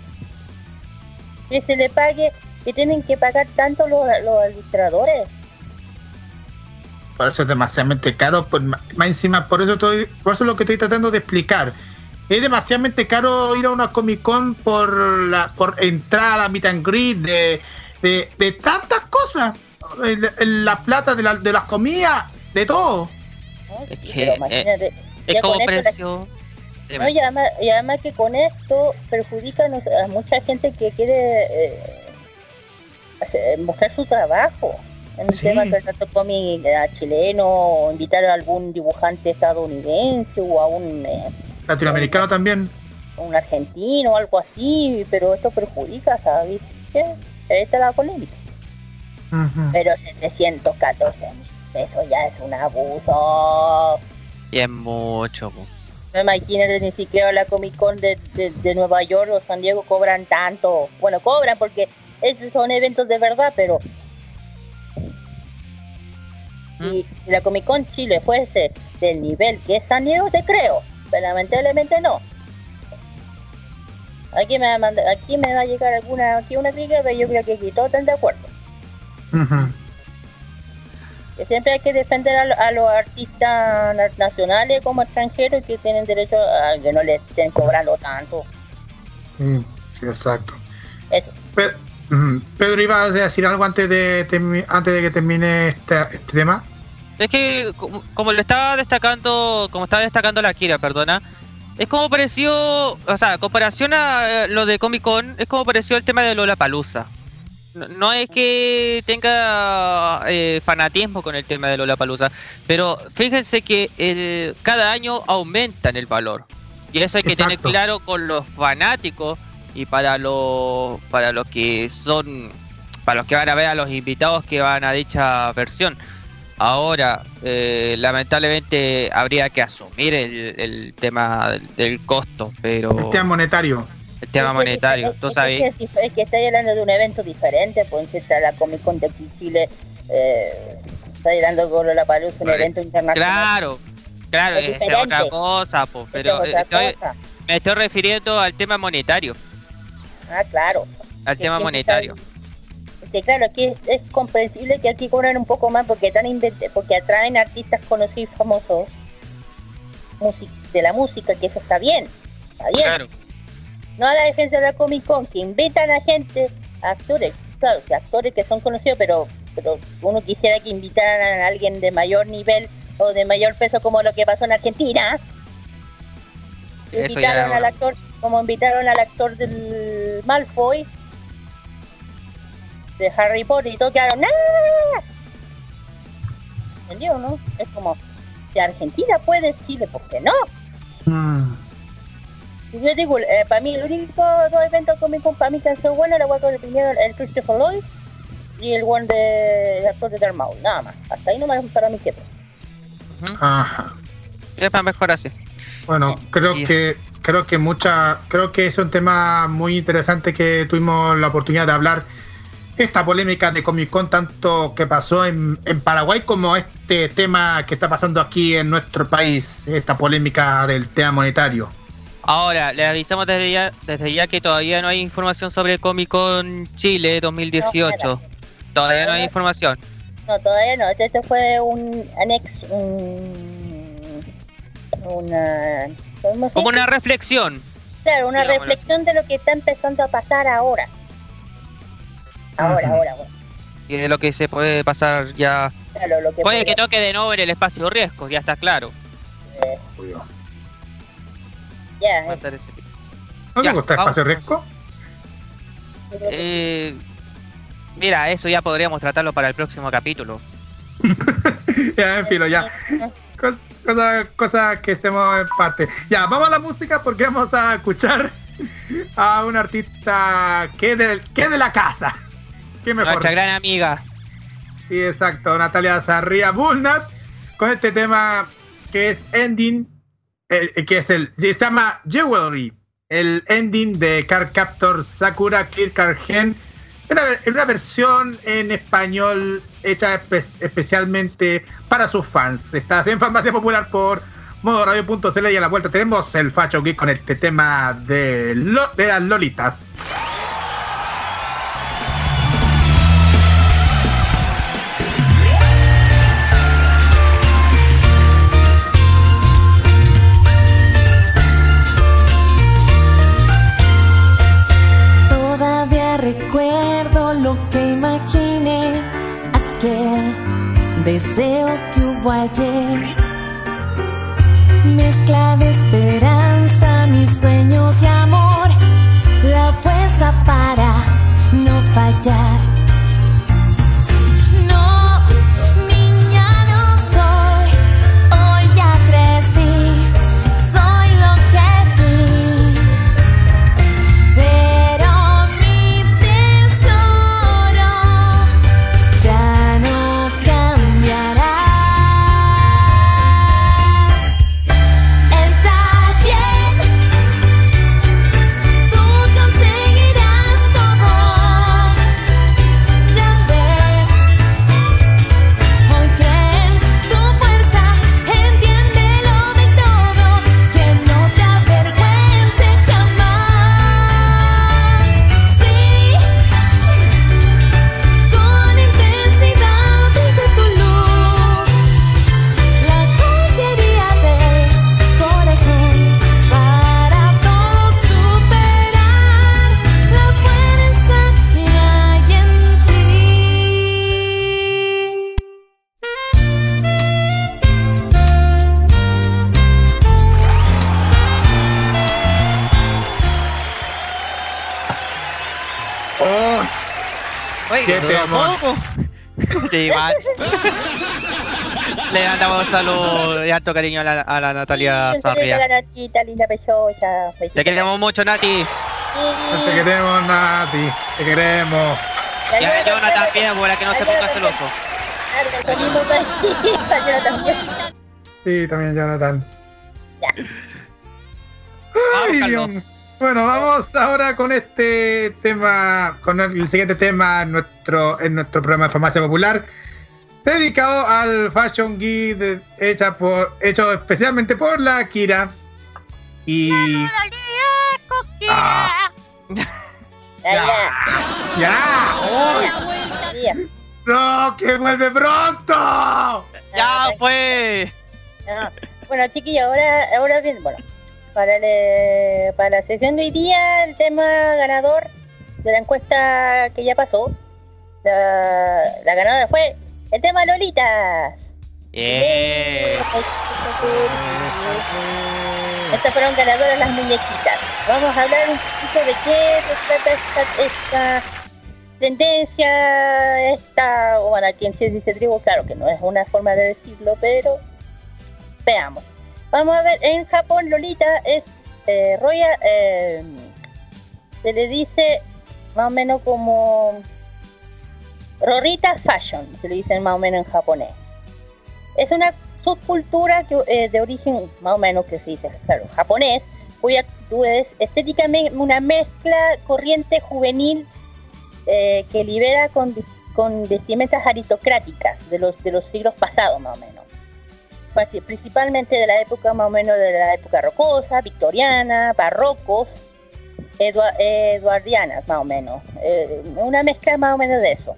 Que se le pague, que tienen que pagar tanto los, los ilustradores. Por eso es demasiadamente caro, por, más encima, por eso estoy, por eso es lo que estoy tratando de explicar. Es demasiadamente caro ir a una Comic Con por la, por entrar a la meet and greet de, de, de tantas cosas. El- el- la plata de, la- de las comidas, de todo. Es que, eh, imagínate, Es ya como precio. No, y, además, y además que con esto perjudica a mucha gente que quiere eh, mostrar su trabajo en el Sí. tema del tanto cómic eh, chileno o invitar a algún dibujante estadounidense o a un, eh, Latinoamericano también. un argentino o algo así, pero esto perjudica, ¿sabes? ¿Qué? Ahí está la polémica. Ujú. Pero 714 eso ya es un abuso. Y es mucho. No imagínate ni siquiera la Comic Con de, de, de Nueva York o San Diego cobran tanto. Bueno, cobran porque esos son eventos de verdad, pero si, si la Comic Con Chile fuese del nivel que es San Diego, te creo. Pero lamentablemente no. Aquí me va a, mandar- aquí me va a llegar alguna aquí una crítica, pero yo creo que aquí todos están de acuerdo. Ujú. Que siempre hay que defender a, lo- a los artistas na- nacionales como extranjeros que tienen derecho a que no les estén cobrando tanto. Mm, Sí, exacto. Eso. Pedro, ¿ibas a decir algo antes de, antes de que termine este, este tema? Es que como, como le estaba destacando, como estaba destacando la Kira, perdona, es como pareció, o sea, comparación a eh, lo de Comic Con, es como pareció el tema de Lola Palusa. No, no es que tenga eh, fanatismo con el tema de Lola Palusa, pero fíjense que eh, cada año aumentan el valor. Y eso hay que tener Exacto. claro con los fanáticos y para los para los que son para los que van a ver a los invitados que van a dicha versión. Ahora, eh, lamentablemente habría que asumir el, el tema del, del costo, pero El tema monetario. el tema Es que- monetario, es- tú es- sabes. Es, que, es, es que estoy hablando de un evento diferente, pues si está la Comic Con de Chile, eh, estoy hablando con la Palusa, un Vale. evento internacional. Claro, claro, Es otra cosa, pues, Esto pero es otra estoy- cosa. me estoy refiriendo al tema monetario, Ah, claro. al tema monetario. Que claro, aquí es, es comprensible que aquí cobran un poco más porque están porque atraen artistas conocidos y famosos de la música, que eso está bien. Está bien. Claro, No a la defensa de la Comic Con, que invitan a gente, actores, claro, que actores que son conocidos, pero, pero uno quisiera que invitaran a alguien de mayor nivel o de mayor peso como lo que pasó en Argentina. Eso ya invitaron al actor, como invitaron al actor del Malfoy, de Harry Potter y todo, quedaron ¡Ah! ¿Entendió, no? Es como, si Argentina puede, Chile, ¿por qué no? Mm. Yo digo, eh, para mí el único dos eventos Comic Con para mí que han sido buenos, la voy con el primero, el Christopher Lloyd y el one de el actor de Darth Maul, nada más. Hasta ahí no me gustaron mis quietos. Ajá. es más mejor así. Bueno, creo Sí. que creo que mucha creo que es un tema muy interesante que tuvimos la oportunidad de hablar esta polémica de Comic Con tanto que pasó en, en Paraguay como este tema que está pasando aquí en nuestro país, esta polémica del tema monetario. Ahora, le avisamos desde ya, desde ya que todavía no hay información sobre Comic Con Chile 2018. Todavía no hay información. No, todavía no, este, este fue un anexo, un, una, ¿cómo se Como una reflexión. Claro, una digámoslo reflexión de lo que está empezando a pasar ahora. Ahora, ahora, ahora. Y de lo que se puede pasar ya. Claro, lo que Puede que podría- toque de nuevo en el espacio riesgo, ya está claro. eh, ya, a eh, ¿No Ya, te gusta vamos. Espacio Riesgo? Eh, mira, eso ya podríamos tratarlo para el próximo capítulo. ya, en filo, ya. Cos- Cosas cosas que hacemos en parte. Ya, vamos a la música porque vamos a escuchar a un artista que es de, que de la casa. ¿Qué mejor? Nuestra gran amiga. Sí, exacto. Natalia Sarria Bullnut con este tema que es ending, eh, eh, que es el, se llama Jewelry, el ending de Car Captor Sakura Clear Car Gen, una, una versión en español hecha espe- especialmente para sus fans. Está en Farmacia Popular por modoradio.cl y a la vuelta tenemos el Facho Geek con este tema de las Lolitas. Deseo que hubo ayer. Mezcla de esperanza, mis sueños y amor, la fuerza para no fallar. Poco. Sí, igual. Le mandamos saludos y harto cariño a la, a la Natalia a Sarria. la Natita, linda pechosa. Te queremos mucho, Nati. Te queremos, Nati. Te queremos. Y a Jonathan también, para que no se ponga celoso. también. Sí, también Jonathan. Vamos, Ay, Carlos. Dios. Bueno, vamos ahora con este tema, con el siguiente tema en nuestro, en nuestro programa de Farmacia Popular, dedicado al Fashion Geek de- hecha por, hecho especialmente por la Kira. Y. Ah, Ya, ya. ¡Ya! ¡No! ¡Que vuelve pronto! Ya, pues. Ah, Bueno, chiquillos, ahora, ahora bien, bueno, para, el- para la sesión de hoy día, el tema ganador de la encuesta que ya pasó, la, la ganadora fue el tema Lolitas. Yeah. Estas fueron ganadoras las muñequitas. Vamos a hablar un poquito de qué se trata esta, esta tendencia, esta, bueno, aquí en Ciencia dice tribu, claro que no es una forma de decirlo, pero veamos. Vamos a ver, en Japón Lolita es eh, Royal, eh, se le dice más o menos como Rorita Fashion, se le dicen más o menos en japonés. Es una subcultura que, eh, de origen más o menos que se dice, claro, japonés, cuya actitud es estéticamente una mezcla corriente juvenil eh, que libera con, con vestimentas aristocráticas de los, de los siglos pasados más o menos. Parti- Principalmente de la época más o menos de la época rocosa, victoriana, barrocos, edua- eduardianas más o menos. Eh, una mezcla más o menos de eso.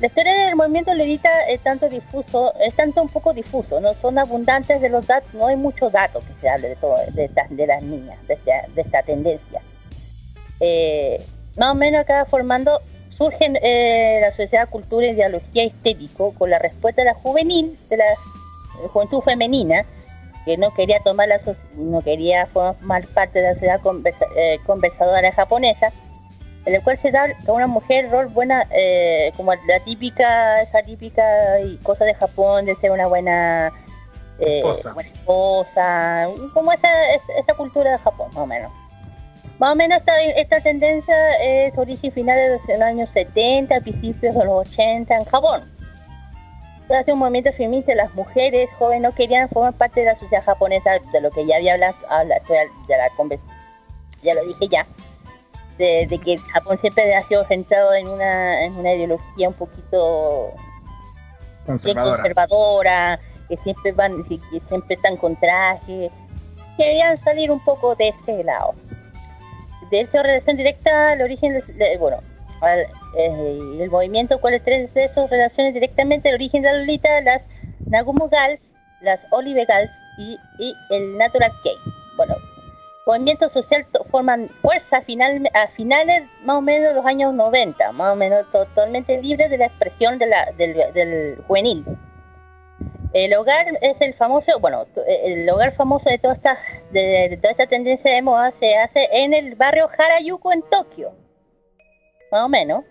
La historia del movimiento levita es tanto difuso, es tanto un poco difuso, no son abundantes de los datos, no hay mucho dato que se hable de todo, de, estas- de las niñas, de esta, de esta tendencia. Eh, más o menos acá formando surgen eh, la sociedad, cultura, ideología estético con la respuesta de la juvenil, de la juventud femenina, que no quería tomar la so- no quería formar parte de la sociedad conversa- eh, conversadora japonesa, en el cual se da a una mujer rol buena, eh, como la típica, esa típica y cosa de Japón de ser una buena eh, Esposa. buena esposa, como esa, es- esa cultura de Japón, más o menos. Más o menos esta, esta tendencia es origen final de los años 70, principios de los 80 en Japón. Hace un movimiento feminista, las mujeres jóvenes no querían formar parte de la sociedad japonesa, de lo que ya había hablado, habla- ya, la conver- ya lo dije ya, de, de que Japón siempre ha sido centrado en una, en una ideología un poquito Conservadora. conservadora, que siempre van, que que siempre están con traje, querían salir un poco de ese lado. De esa relación directa al origen, de- bueno, al, eh, el movimiento, cuáles tres de esos relaciones directamente el origen de la Lolita, las Nagumo Gals, las Olive Gals y, el Natural K. Bueno, movimiento social forman fuerza final, a finales más o menos de los años 90, más o menos totalmente libres de la expresión del juvenil. El hogar es el famoso, bueno, el hogar famoso de toda esta, de, de toda esta tendencia de moda se hace en el barrio Harajuku en Tokio, más o menos.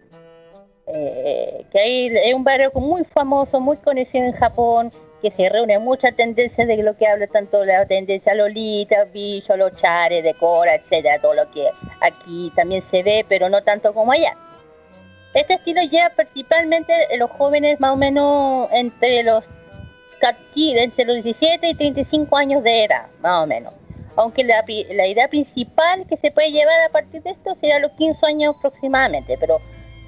Eh, que hay, es un barrio muy famoso, muy conocido en Japón, que se reúne muchas tendencias de lo que habla tanto la tendencia Lolita, Bicho, los chares, decora, etcétera, todo lo que aquí también se ve, pero no tanto como allá. Este estilo lleva principalmente en los jóvenes más o menos entre los entre los 17 y 35 años de edad, más o menos. Aunque la, la idea principal que se puede llevar a partir de esto será los 15 años aproximadamente, pero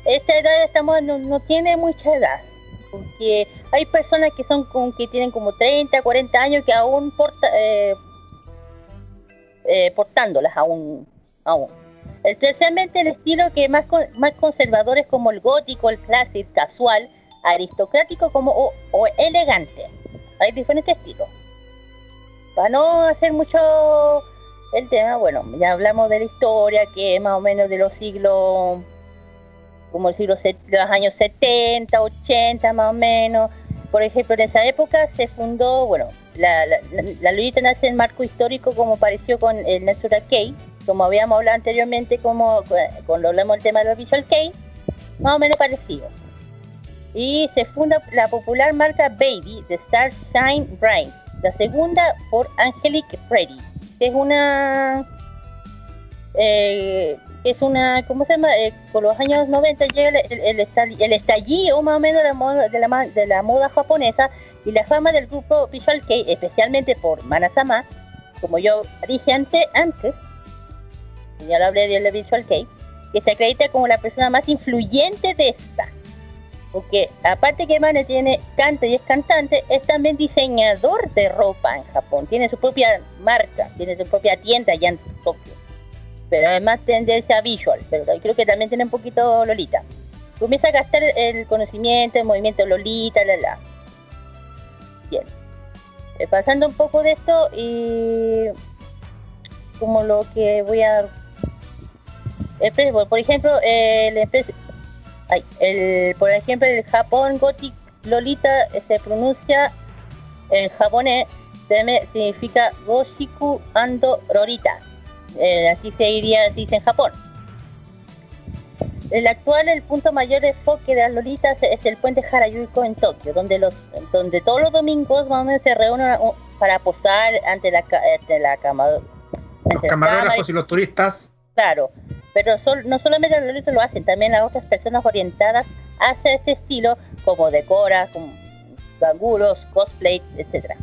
esta edad estamos no, no tiene mucha edad, porque hay personas que son con, que tienen como 30, 40 años que aún porta, eh, eh, portándolas aún, aún. Especialmente el estilo que más, más conservadores como el gótico, el clásico, casual, aristocrático como o elegante. Hay diferentes estilos. Para no hacer mucho el tema, bueno, ya hablamos de la historia, que es más o menos de los siglos, como los años 70, 80 más o menos. Por ejemplo, en esa época se fundó, bueno, la, la, la, la nace en marco histórico como pareció con el Natural K, como habíamos hablado anteriormente, como cuando hablamos del tema de los Visual K, más o menos parecido. Y se funda la popular marca Baby de Star Shine Bright. La segunda por Angelique Freddy, que es una eh, es una, ¿cómo se llama? Eh, por los años 90 llega el, el- el estall- el estallido más o menos de la, moda, de, la, moda japonesa y la fama del grupo Visual Kei, especialmente por Manasama, como yo dije ante- antes, ya lo hablé de Visual Kei, que se acredita como la persona más influyente de esta. Porque aparte que Mane tiene canta y es cantante, es también diseñador de ropa en Japón. Tiene su propia marca, tiene su propia tienda allá en Tokio pero es más tendencia visual, pero creo que también tiene un poquito Lolita. Comienza a gastar el conocimiento, el movimiento Lolita, la la. Bien. Eh, pasando un poco de esto y como lo que voy a eh, por- ejemplo el, ay, el por ejemplo el Japón Gothic Lolita eh, se pronuncia en japonés teme- significa Goshiku ando Lolita eh, así se diría, se dice en Japón. El actual, el punto mayor de enfoque de las lolitas es el puente Harajuku en Tokio, donde los, donde todos los domingos más o menos se reúnen uh, para posar ante la, ante la cama, Los camarógrafos y los turistas. Claro, pero sol- no solamente los lolitas lo hacen, también las otras personas orientadas hacia ese estilo, como decora, como cosplay, etcétera.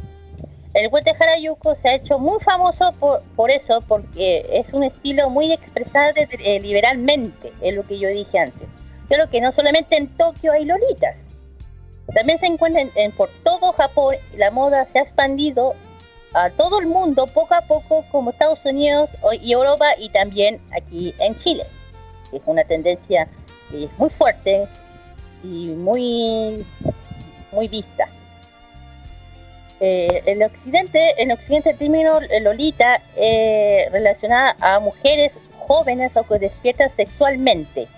El puente Harajuku se ha hecho muy famoso por, eso, porque es un estilo muy expresado eh, liberalmente, es lo que yo dije antes. Pero que no solamente en Tokio hay lolitas, también se encuentra en, por todo Japón, la moda se ha expandido a todo el mundo poco a poco, como Estados Unidos y Europa y también aquí en Chile. Es una tendencia eh, muy fuerte y muy, muy vista. Eh, en Occidente, en Occidente el término Lolita eh, relacionada a mujeres jóvenes o que despiertan sexualmente.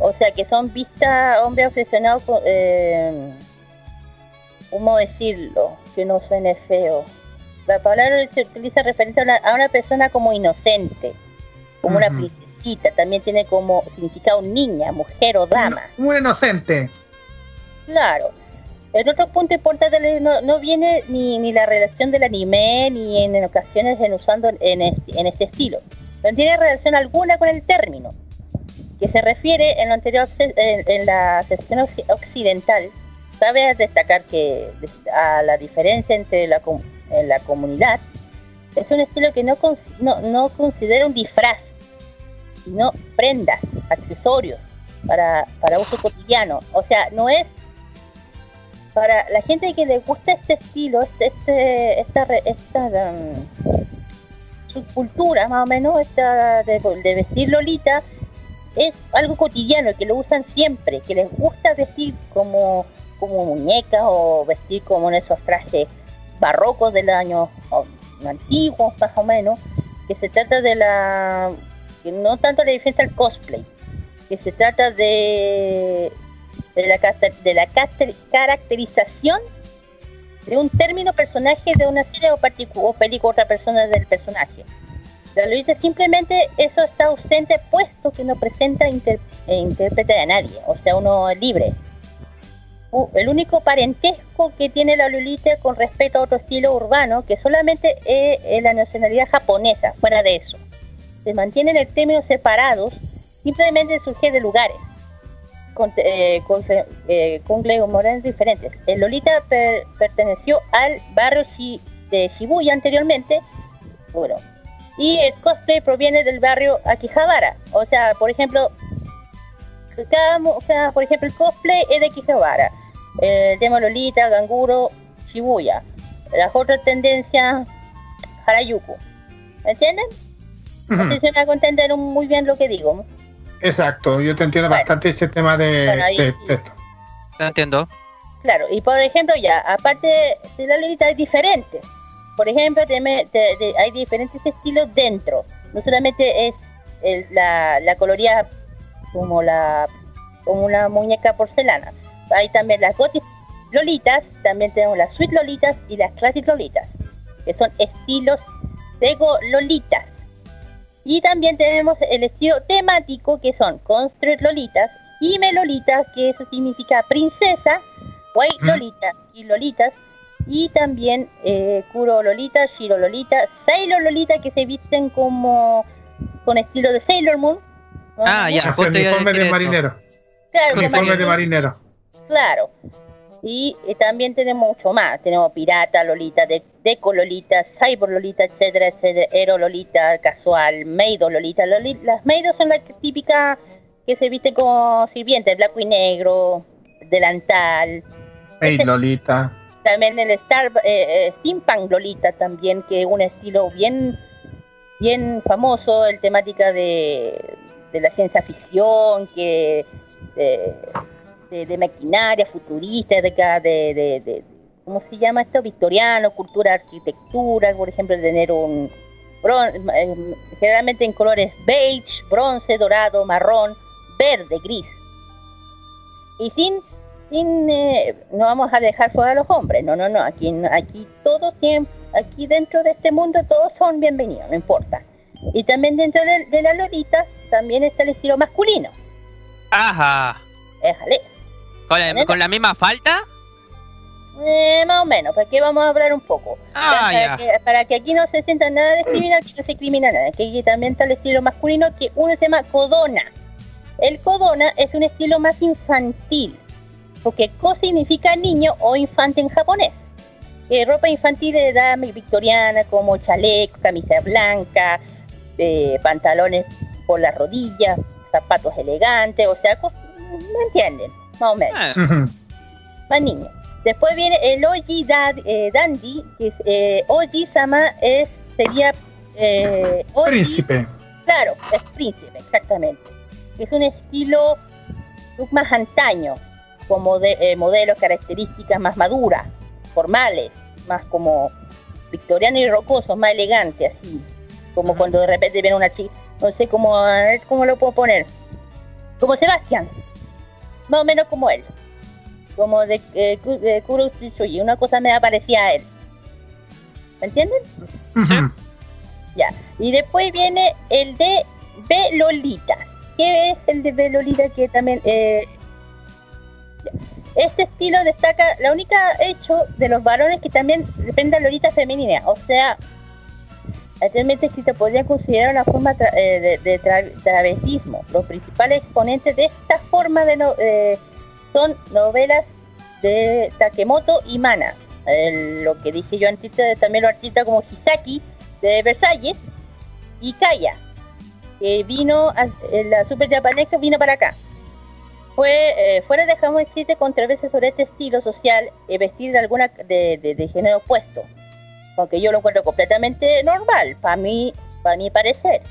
O sea, que son vistas hombres obsesionados con... Eh, ¿Cómo decirlo? Que no suene feo. La palabra se utiliza referencia a una, a una persona como inocente, como una princesita. También tiene como significado niña, mujer o dama. Muy inocente. Claro. El otro punto importante no, no viene ni, ni la relación del anime ni en, en ocasiones en usando en este, en este estilo. No tiene relación alguna con el término, que se refiere en lo anterior en, en la sección occi- occidental. Cabe destacar que a la diferencia entre la, en la comunidad es un estilo que no, no, no considera un disfraz, sino prendas, accesorios para, para uso cotidiano. O sea, no es para la gente que le gusta este estilo, este, este- esta, esta um, subcultura más o menos, esta de, de vestir lolita, es algo cotidiano, que lo usan siempre, que les gusta vestir como, como muñecas o vestir como en esos trajes barrocos del año o, antiguos más o menos, que se trata de la, que no tanto la diferencia al cosplay, que se trata de de la, de la caracterización de un término personaje de una serie o, o película otra persona del personaje. La Lolita simplemente eso está ausente puesto que no presenta inter- eh, intérprete de nadie, o sea, uno libre. El único parentesco que tiene la Lolita con respecto a otro estilo urbano, que solamente es, la nacionalidad japonesa, fuera de eso. Se mantienen en términos separados, simplemente surge de lugares con, eh, con, eh, diferentes. El Lolita per- perteneció al barrio de Shibuya anteriormente, bueno, y el cosplay proviene del barrio Akihabara. O sea, por ejemplo, cada, mu- cada- por ejemplo, el cosplay es de Akihabara. El tema Lolita, Ganguro, Shibuya. Las otras tendencias, Harajuku. ¿Me entienden? No sé Ujú. si me hago entender muy bien lo que digo. Exacto, yo te entiendo Bueno. bastante ese tema de, Bueno, ahí de- sí. de esto. No entiendo. Claro, y por ejemplo ya, aparte de la lolita hay diferentes. Por ejemplo, te- te- hay diferentes estilos dentro. No solamente es el- la, la coloría como la como una muñeca porcelana. Hay también las gothic lolitas, también tenemos las sweet lolitas y las classic lolitas, que son estilos de lolitas. Y también tenemos el estilo temático que son construct lolitas, Hime Lolita, que eso significa princesa, White Ujú. Lolita y Lolitas, y también eh, Kuro Lolita, Shiro Lolita, Sailor Lolita, que se visten como con estilo de Sailor Moon. Ah, ya. Hace justo iba a uniforme decir de eso. marinero. Claro, Uniforme de marinero. marinero. Claro. Y eh, también tenemos mucho más. Tenemos Pirata, Lolita, de Deco Lolita, Cyber Lolita, etcétera, etcétera. Ero Lolita, casual, Meido Lolita. Loli- las Meido son las que- típicas que se visten como sirvientes, blanco y negro, delantal. Hey, Lolita. También el Star, eh, eh, Steampunk Lolita también, que es un estilo bien, bien famoso, el temática de, de la ciencia ficción, que de, maquinaria futurista, de, de, de, ¿cómo se llama esto? Victoriano, cultura, arquitectura, por ejemplo, tener un bron- eh, generalmente en colores beige, bronce, dorado, marrón, verde, gris. Y sin sin eh, no vamos a dejar fuera a los hombres, no, no, no, aquí, aquí todos tienen, aquí dentro de este mundo todos son bienvenidos, no importa. Y también dentro de, de la lolita también está el estilo masculino, Ajá. déjale, ¿Con la, con la misma falta? eh, más o menos, para que vamos a hablar un poco. Ah, para. Que, para que aquí no se sienta nada discriminado, aquí no se discrimina nada, que aquí también está el estilo masculino que uno se llama Kodona. El Kodona es un estilo más infantil, porque Ko significa niño o infante en japonés. Eh, ropa infantil de edad victoriana como chaleco, camisa blanca, eh, pantalones por las rodillas, zapatos elegantes, o sea, ¿me entienden? Más o menos Ah, más niño. Después viene el Oji Dad- eh, Dandy, que es eh, Oji Sama es, sería eh, Oji- Príncipe. Claro, es príncipe, exactamente. Es un estilo más antaño, como de eh, modelos, características más maduras, formales, más como victoriano y rocosos, más elegante, así. Como cuando de repente viene una chica, no sé cómo, a ver cómo lo puedo poner. Como Sebastián, más o menos como él. Como de, eh, de Kuro Tsuji, una cosa me parecía a él. ¿Me entienden? Ya. Y después viene el de B Lolita. ¿Qué es el de B Lolita que también eh, este estilo destaca la única hecho de los varones que también depende de Lolita femenina, o sea, actualmente se podría considerar una forma eh, de, de tra- travestismo. Los principales exponentes de esta forma de no- eh, son novelas de Takemoto y Mana. Lo que dije yo antes, eh, también los artistas como Hisaki de Versalles y Kaya, que vino, a, la Super Japan vino para acá. Fue, eh, fuera de Japón existe controversia sobre este estilo social y vestir de alguna de- de género opuesto, aunque yo lo encuentro completamente normal, para mí, para mi parecer.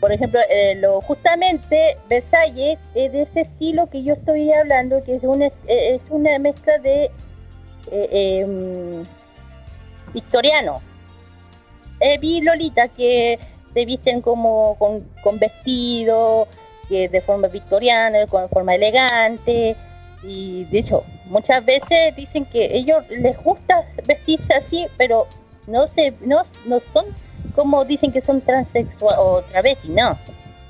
Por ejemplo, eh, lo, justamente Versalles es de ese estilo que yo estoy hablando, que es una, es una mezcla de eh, em, victoriano. Eh, vi Lolita que se visten como con, con vestido, que de forma victoriana, con forma elegante. Y de hecho, muchas veces dicen que ellos les gusta vestirse así, pero no se, no, no son como dicen que son transexual o travesti, no.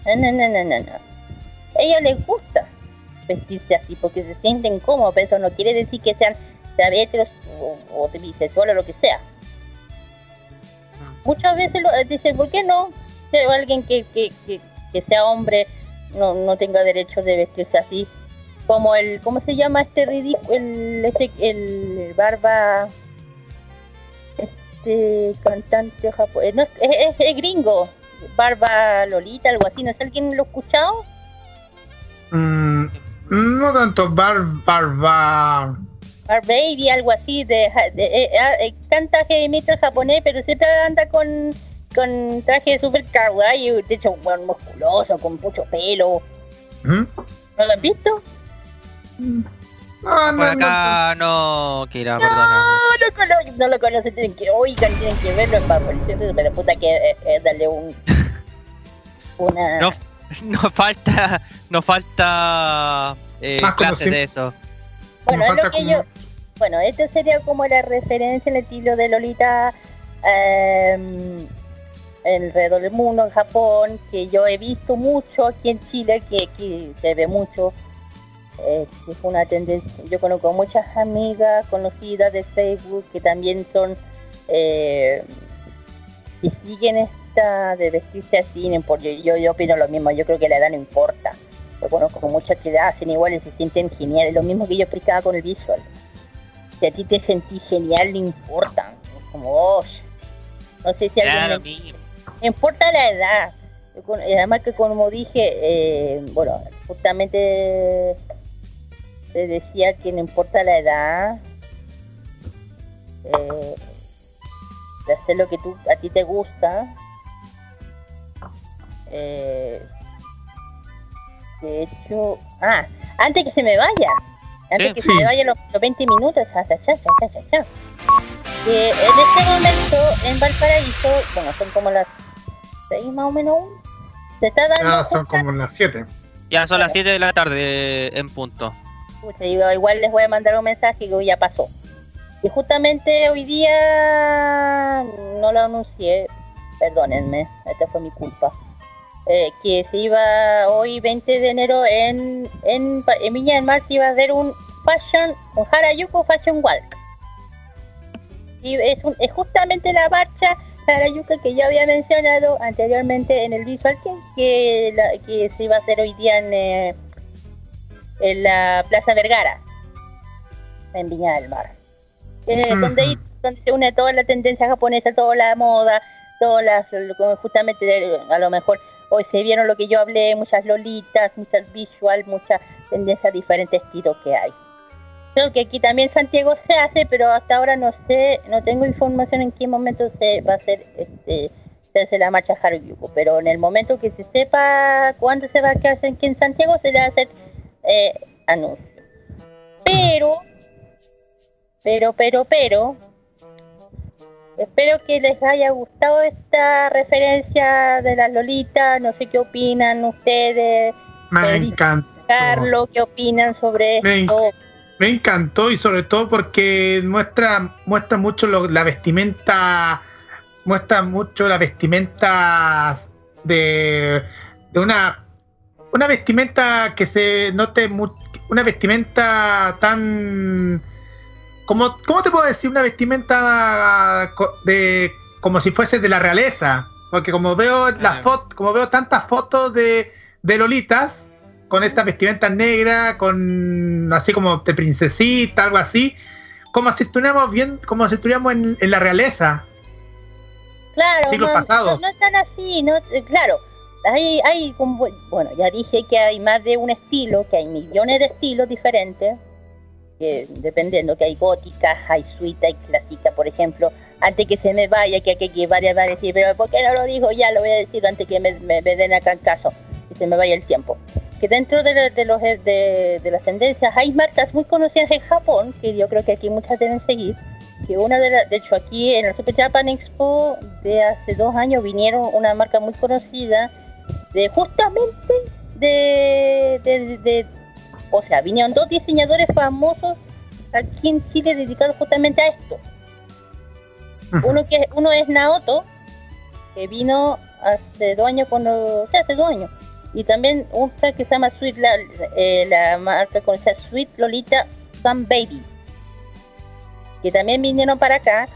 No, no, no, no, no, no. A ellos les gusta vestirse así porque se sienten cómodos, pero eso no quiere decir que sean travestis o, o bisexuales o lo que sea. Muchas veces lo, eh, dicen, ¿por qué no? Si alguien que, que, que, que sea hombre no, no tenga derecho de vestirse así. Como el, ¿cómo se llama este ridículo? El, este, el barba, este cantante japonés, no, es, es- es gringo, barba Lolita, algo así, ¿no es alguien lo ha escuchado? Mm, no tanto bar, barba. Bar Baby, algo así, de, de- eh, eh, canta heavy metal japonés, pero siempre anda con, con traje super kawaii, de hecho, bueno, musculoso, con mucho pelo. ¿Mm? ¿No lo has visto? Ah, por no, no. acá no, Kira, perdona. No lo conocen, no lo conocen, tienen que oigan, tienen que verlo en Bumble, pero puta que eh, eh, darle un... Una... No, nos falta, nos falta eh, clases de eso. Bueno, es lo que como- yo... Bueno, esto sería como la referencia en el estilo de Lolita em, alrededor del mundo, en Japón, que yo he visto mucho aquí en Chile, que, que se ve mucho. Eh, es una tendencia. Yo conozco muchas amigas conocidas de Facebook que también son eh, y siguen esta de vestirse así. importa, Yo, yo opino lo mismo. Yo creo que la edad no importa. Yo conozco muchas que hacen igual y se sienten geniales. Lo mismo que yo explicaba con el visual. Si a ti te sentís genial, no importa. Como vos. No sé si alguien Claro, me- mismo. no importa la edad. Además que como dije, eh, bueno, justamente te decía que no importa la edad, eh, de hacer lo que tú a ti te gusta. Eh, de hecho, ah, antes que se me vaya, antes Sí. que Sí. se me vaya los, los 20 minutos, cha, cha, cha, cha, cha. Que en este momento en Valparaíso, bueno, son como las 6 más o menos, se está dando Ah, son como las 7. Ya son las 7 de la tarde en punto. Igual les voy a mandar un mensaje que ya pasó. Y justamente hoy día no lo anuncié, perdónenme, esta fue mi culpa. Eh, que se iba hoy 20 de enero en, en, en Viña del Mar se iba a hacer un Fashion, un Harajuku Fashion Walk. Y es, un- es justamente la marcha Harajuku que yo había mencionado anteriormente en el Visual Kei, que, la- que se iba a hacer hoy día en, eh, en la Plaza Vergara, en Viña del Mar. Eh, donde, se une toda la tendencia japonesa, toda la moda, todas las, justamente eh, a lo mejor hoy se vieron lo que yo hablé, muchas lolitas, muchas visual, muchas tendencias, diferentes estilos que hay. Creo que aquí también Santiago se hace, pero hasta ahora no sé, no tengo información en qué momento se va a hacer este se hace la marcha Harajuku, pero en el momento que se sepa cuándo se va a hacer aquí en Santiago se le va a hacer eh, anuncio. Pero, pero, pero, pero, espero que les haya gustado esta referencia de las Lolitas, no sé qué opinan ustedes, Me Pedrito. encantó. Carlos, qué opinan sobre Me esto. Me encantó y sobre todo porque muestra muestra mucho lo- la vestimenta muestra mucho la vestimenta de, de una una vestimenta que se note mu- una vestimenta tan como cómo te puedo decir una vestimenta co- de como si fuese de la realeza porque como veo las fotos como veo tantas fotos de, de lolitas con estas vestimentas negras, con así como de princesita, algo así, como si estuviéramos bien, como si estuviéramos en, en la realeza. Claro, siglos no, pasados. No, no están así, no, eh, claro. Hay, hay como, bueno, ya dije que hay más de un estilo, que hay millones de estilos diferentes, que dependiendo que hay góticas, hay suite, hay clásica, por ejemplo. Antes que se me vaya, que aquí que varias van a decir, pero ¿por qué no lo dijo? Ya lo voy a decir antes que me, den acá en caso, que se me vaya el tiempo. Que dentro de, de los, de, de las tendencias hay marcas muy conocidas en Japón, que yo creo que aquí muchas deben seguir, que una de las, de hecho aquí en el Super Japan Expo de hace dos años vinieron una marca muy conocida de justamente de, de, de- o sea, vinieron dos diseñadores famosos aquí en Chile dedicados justamente a esto. Uno que uno es Naoto, que vino hace dos años cuando, o sea, hace dos años. Y también otra que se llama Sweet, la, eh, la marca conocida Sweet Lolita Sun Baby que también vinieron para acá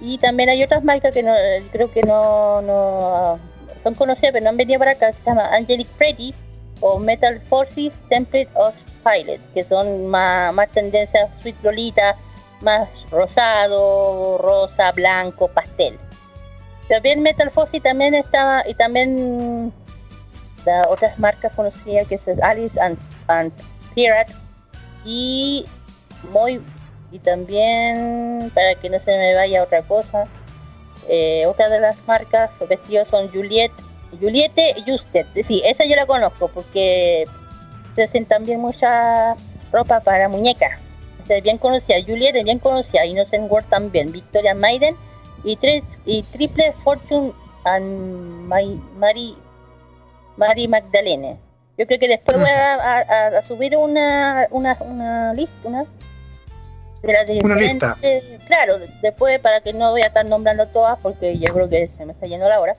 y también hay otras marcas que no creo que no, no son conocidas pero no han venido para acá se llama Angelic Pretty o Metal Forces Template of Pilot que son más, más tendencias Sweet Lolita más rosado rosa blanco pastel. También Metal Forces también estaba y también la- otras marcas conocidas que es Alice and, and Pirate y muy y también para que no se me vaya otra cosa eh, otra de las marcas vestidos son Juliet Juliette Justet sí esa yo la conozco porque se hacen también mucha ropa para muñeca es bien conocida Juliette es bien conocida Innocent World también Victoria Maiden y tres y Triple Fortune and My, Mary Mary Magdalene. Yo creo que después voy a- a subir una una, una lista una de las Una lista. diferentes- claro después para que no voy a estar nombrando todas porque yo creo que se me está yendo la hora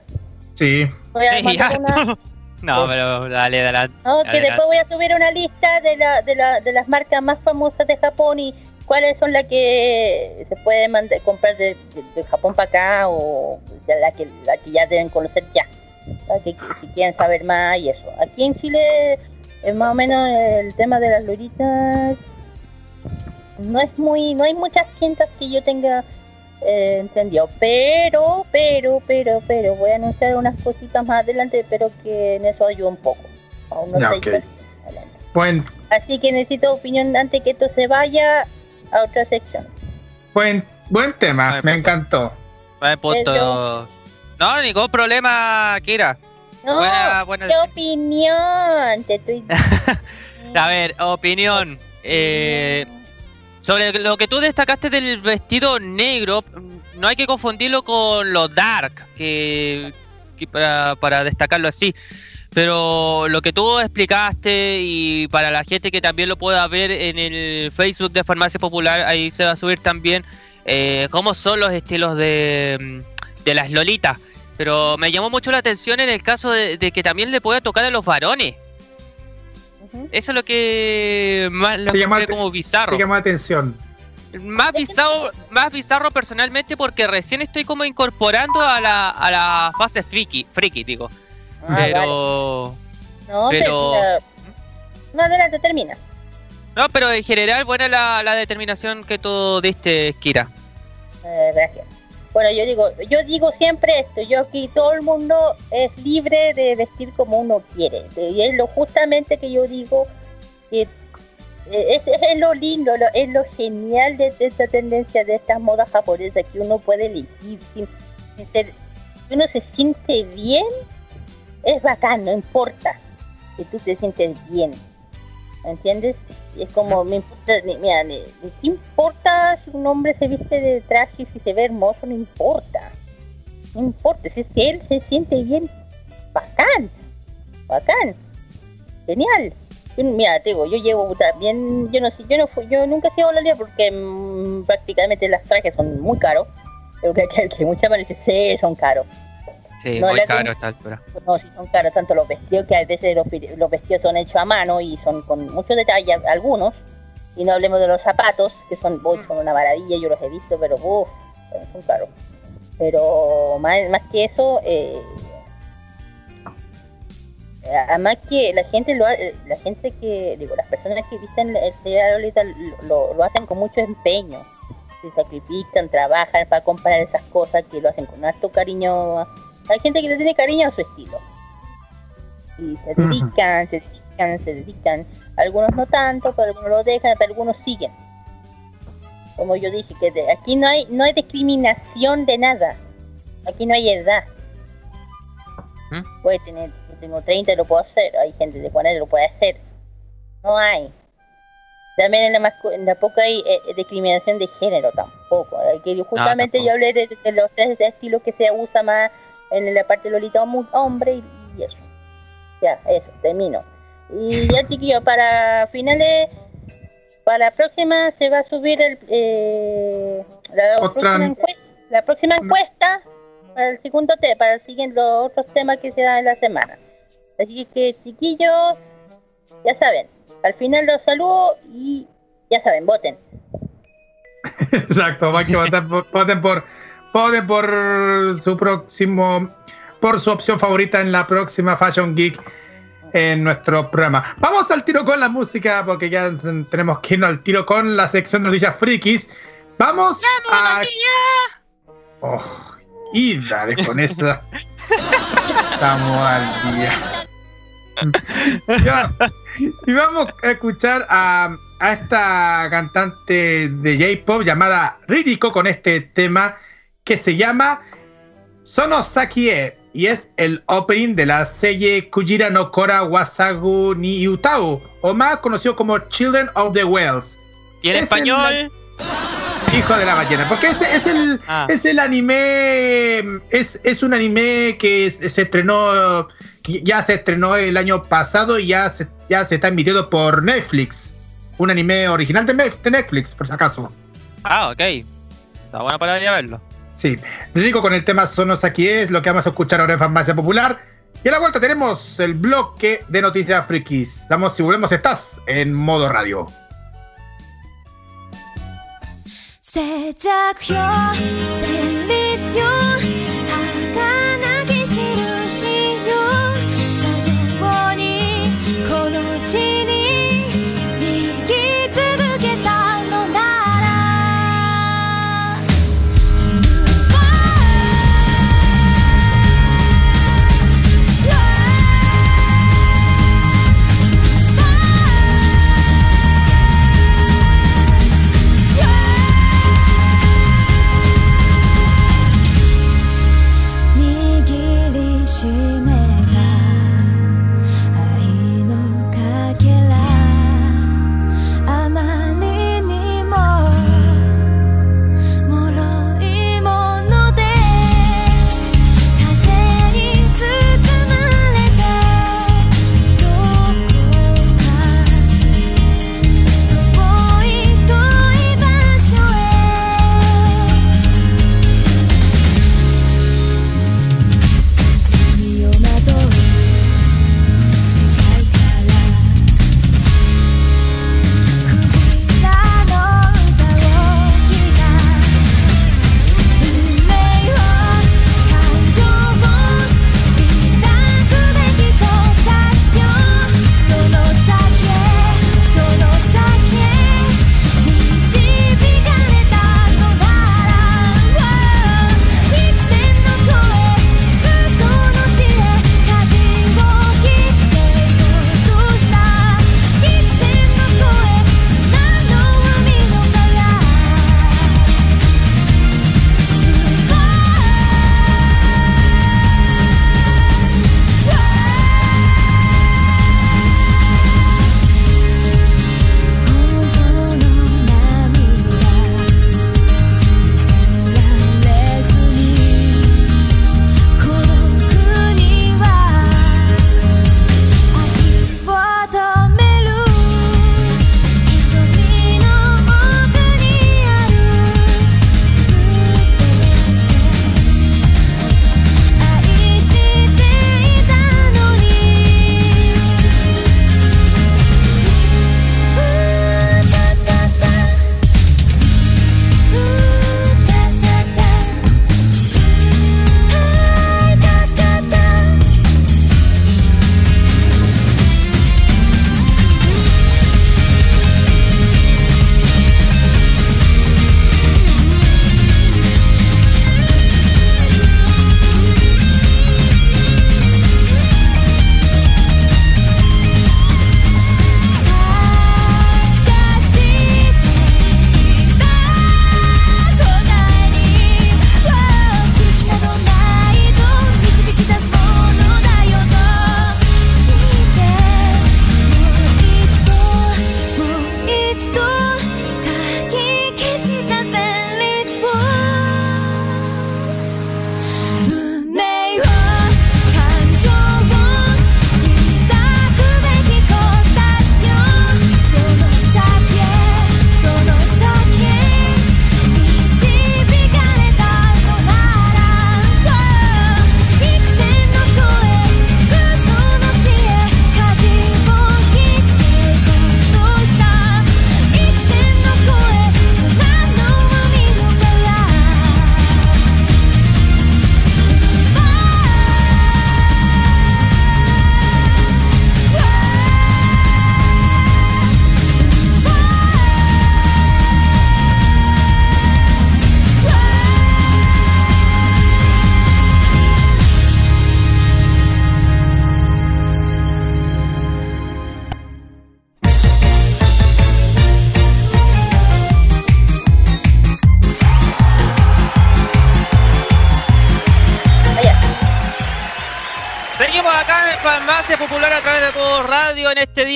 Sí. voy a Sí, ya. una, No, pero dale, dale. No, que dale, después voy a subir una lista de, la, de, la, de las marcas más famosas de Japón y cuáles son las que se pueden mandar, comprar de, de- de Japón para acá o de la que, la que ya deben conocer ya. Para que si quieren saber más y eso. Aquí en Chile es más o menos el tema de las loritas. No es muy, no hay muchas tiendas que yo tenga eh, entendido, pero, pero, pero, pero voy a anunciar unas cositas más adelante, pero que en eso ayuda un poco. Aún no Ya, sé ok. yo. Adelante. Buen, Así que necesito opinión antes que esto se vaya a otra sección. buen, buen tema, me puta. encantó. Buen punto. Eso. No, ningún problema, Kira. No, Buena, buena. ¿qué opinión? Te estoy A ver, opinión. Eh, sobre lo que tú destacaste del vestido negro, no hay que confundirlo con lo dark, que, para, destacarlo así. Pero lo que tú explicaste y para la gente que también lo pueda ver en el Facebook de Farmacia Popular, ahí se va a subir también eh, cómo son los estilos de, las lolitas. Pero me llamó mucho la atención en el caso de que también le pueda tocar a los varones. Eso es lo que más lo Te llama como bizarro. Me llamó la atención. Más bizarro, más bizarro personalmente porque recién estoy como incorporando a la, a la fase friki, friki digo. Ah, vale. pero No, pero- pero... No, adelante, termina. no, pero en general buena la, la determinación que tú diste, Kira. Eh, gracias. Bueno, yo digo, yo digo siempre esto, yo aquí todo el mundo es libre de vestir como uno quiere. Y es lo justamente que yo digo que eh, es, es lo lindo, lo- es lo genial de, esta tendencia de estas modas japonesas que uno puede elegir sin, sin ser, si uno se siente bien, es bacán, no importa que tú te sientes bien. ¿Me entiendes? Es como, me importa, ni- mira, ¿qué importa si un hombre se viste de traje y si se ve hermoso? No importa. No importa, si es que él se siente bien, bacán, bacán, genial. Yo, mira, te digo, yo llevo también, yo no sé, yo no fui, yo nunca he sido la porque mm, prácticamente las trajes son muy caros. Creo que, que muchas veces son caros. Sí, No, muy caro a esta altura. No, sí son caros tanto los vestidos que a veces los, los vestidos son hechos a mano y son con mucho detalle algunos. Y no hablemos de los zapatos, que son, uy, son una maravilla, yo los he visto, pero uff, son caros. Pero más, más que eso, eh, además que la gente lo ha- eh, la gente que, digo, las personas que visten el Lolita lo, lo- lo hacen con mucho empeño. Se sacrifican, trabajan para comprar esas cosas que lo hacen con harto cariño. Hay gente que le tiene cariño a su estilo. Y se dedican, se dedican, se dedican. Algunos no tanto, pero algunos lo dejan, pero algunos siguen. Como yo dije, que de- aquí no hay, no hay discriminación de nada. Aquí no hay edad. ¿Mm? Puede tener, yo tengo 30 y lo puedo hacer. Hay gente de 40 y lo puede hacer. No hay. También en la, mascu- en la poca hay eh, discriminación de género tampoco. Eh, que yo- justamente tampoco. yo hablé de, de los tres estilos que se usa más en la parte lolita hombre y, y eso. Ya, eso, termino. Y ya chiquillo, para finales, para la próxima se va a subir el, eh, la, Otra- próxima encuesta, la próxima encuesta para el segundo tema, para el siguiente, los otros temas que se dan en la semana. Así que chiquillos, ya saben, al final los saludo y ya saben, voten. Exacto, hay que por, voten por voten por su próximo por su opción favorita en la próxima Fashion Geek en nuestro programa. Vamos al tiro con la música porque ya tenemos que irnos al tiro con la sección de noticias frikis. Vamos a Oh, y dale con esa. Estamos al día. Y vamos a escuchar a, a esta cantante de J-pop llamada Ririko con este tema que se llama Sonosakie y es el opening de la serie Kujira no Kora Wasagu ni Utau o más conocido como Children of the Wells. ¿Y en Es español? Hijo de la ballena, porque este es el, Ah. es el anime, es, es un anime que se, estrenó, que ya se estrenó el año pasado y ya se, ya se está emitiendo por Netflix. Un anime original de Netflix, por si acaso. Ah, ok. Está bueno para ir a verlo. Sí, rico con el tema Sonos aquí es, lo que vamos a escuchar ahora en Farmacia Popular. Y a la vuelta tenemos el bloque de noticias frikis. Vamos, si volvemos, estás en modo radio.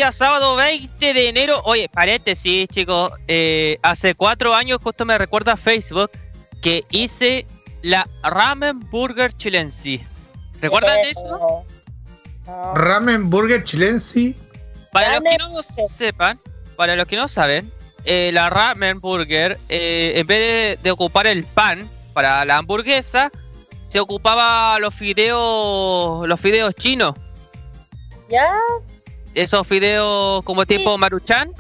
día sábado 20 de enero. Oye, paréntesis, chicos. Eh, hace cuatro años, justo me recuerda Facebook, que hice la Ramen Burger Chilensi. ¿Recuerdan eh, eso? Ramen Burger Chilensi. Para los que no sepan, para los que no saben, eh, la Ramen Burger, eh, en vez de, de ocupar el pan para la hamburguesa, se ocupaba los fideos, los fideos chinos. ¿Ya? Esos fideos como tipo maruchan.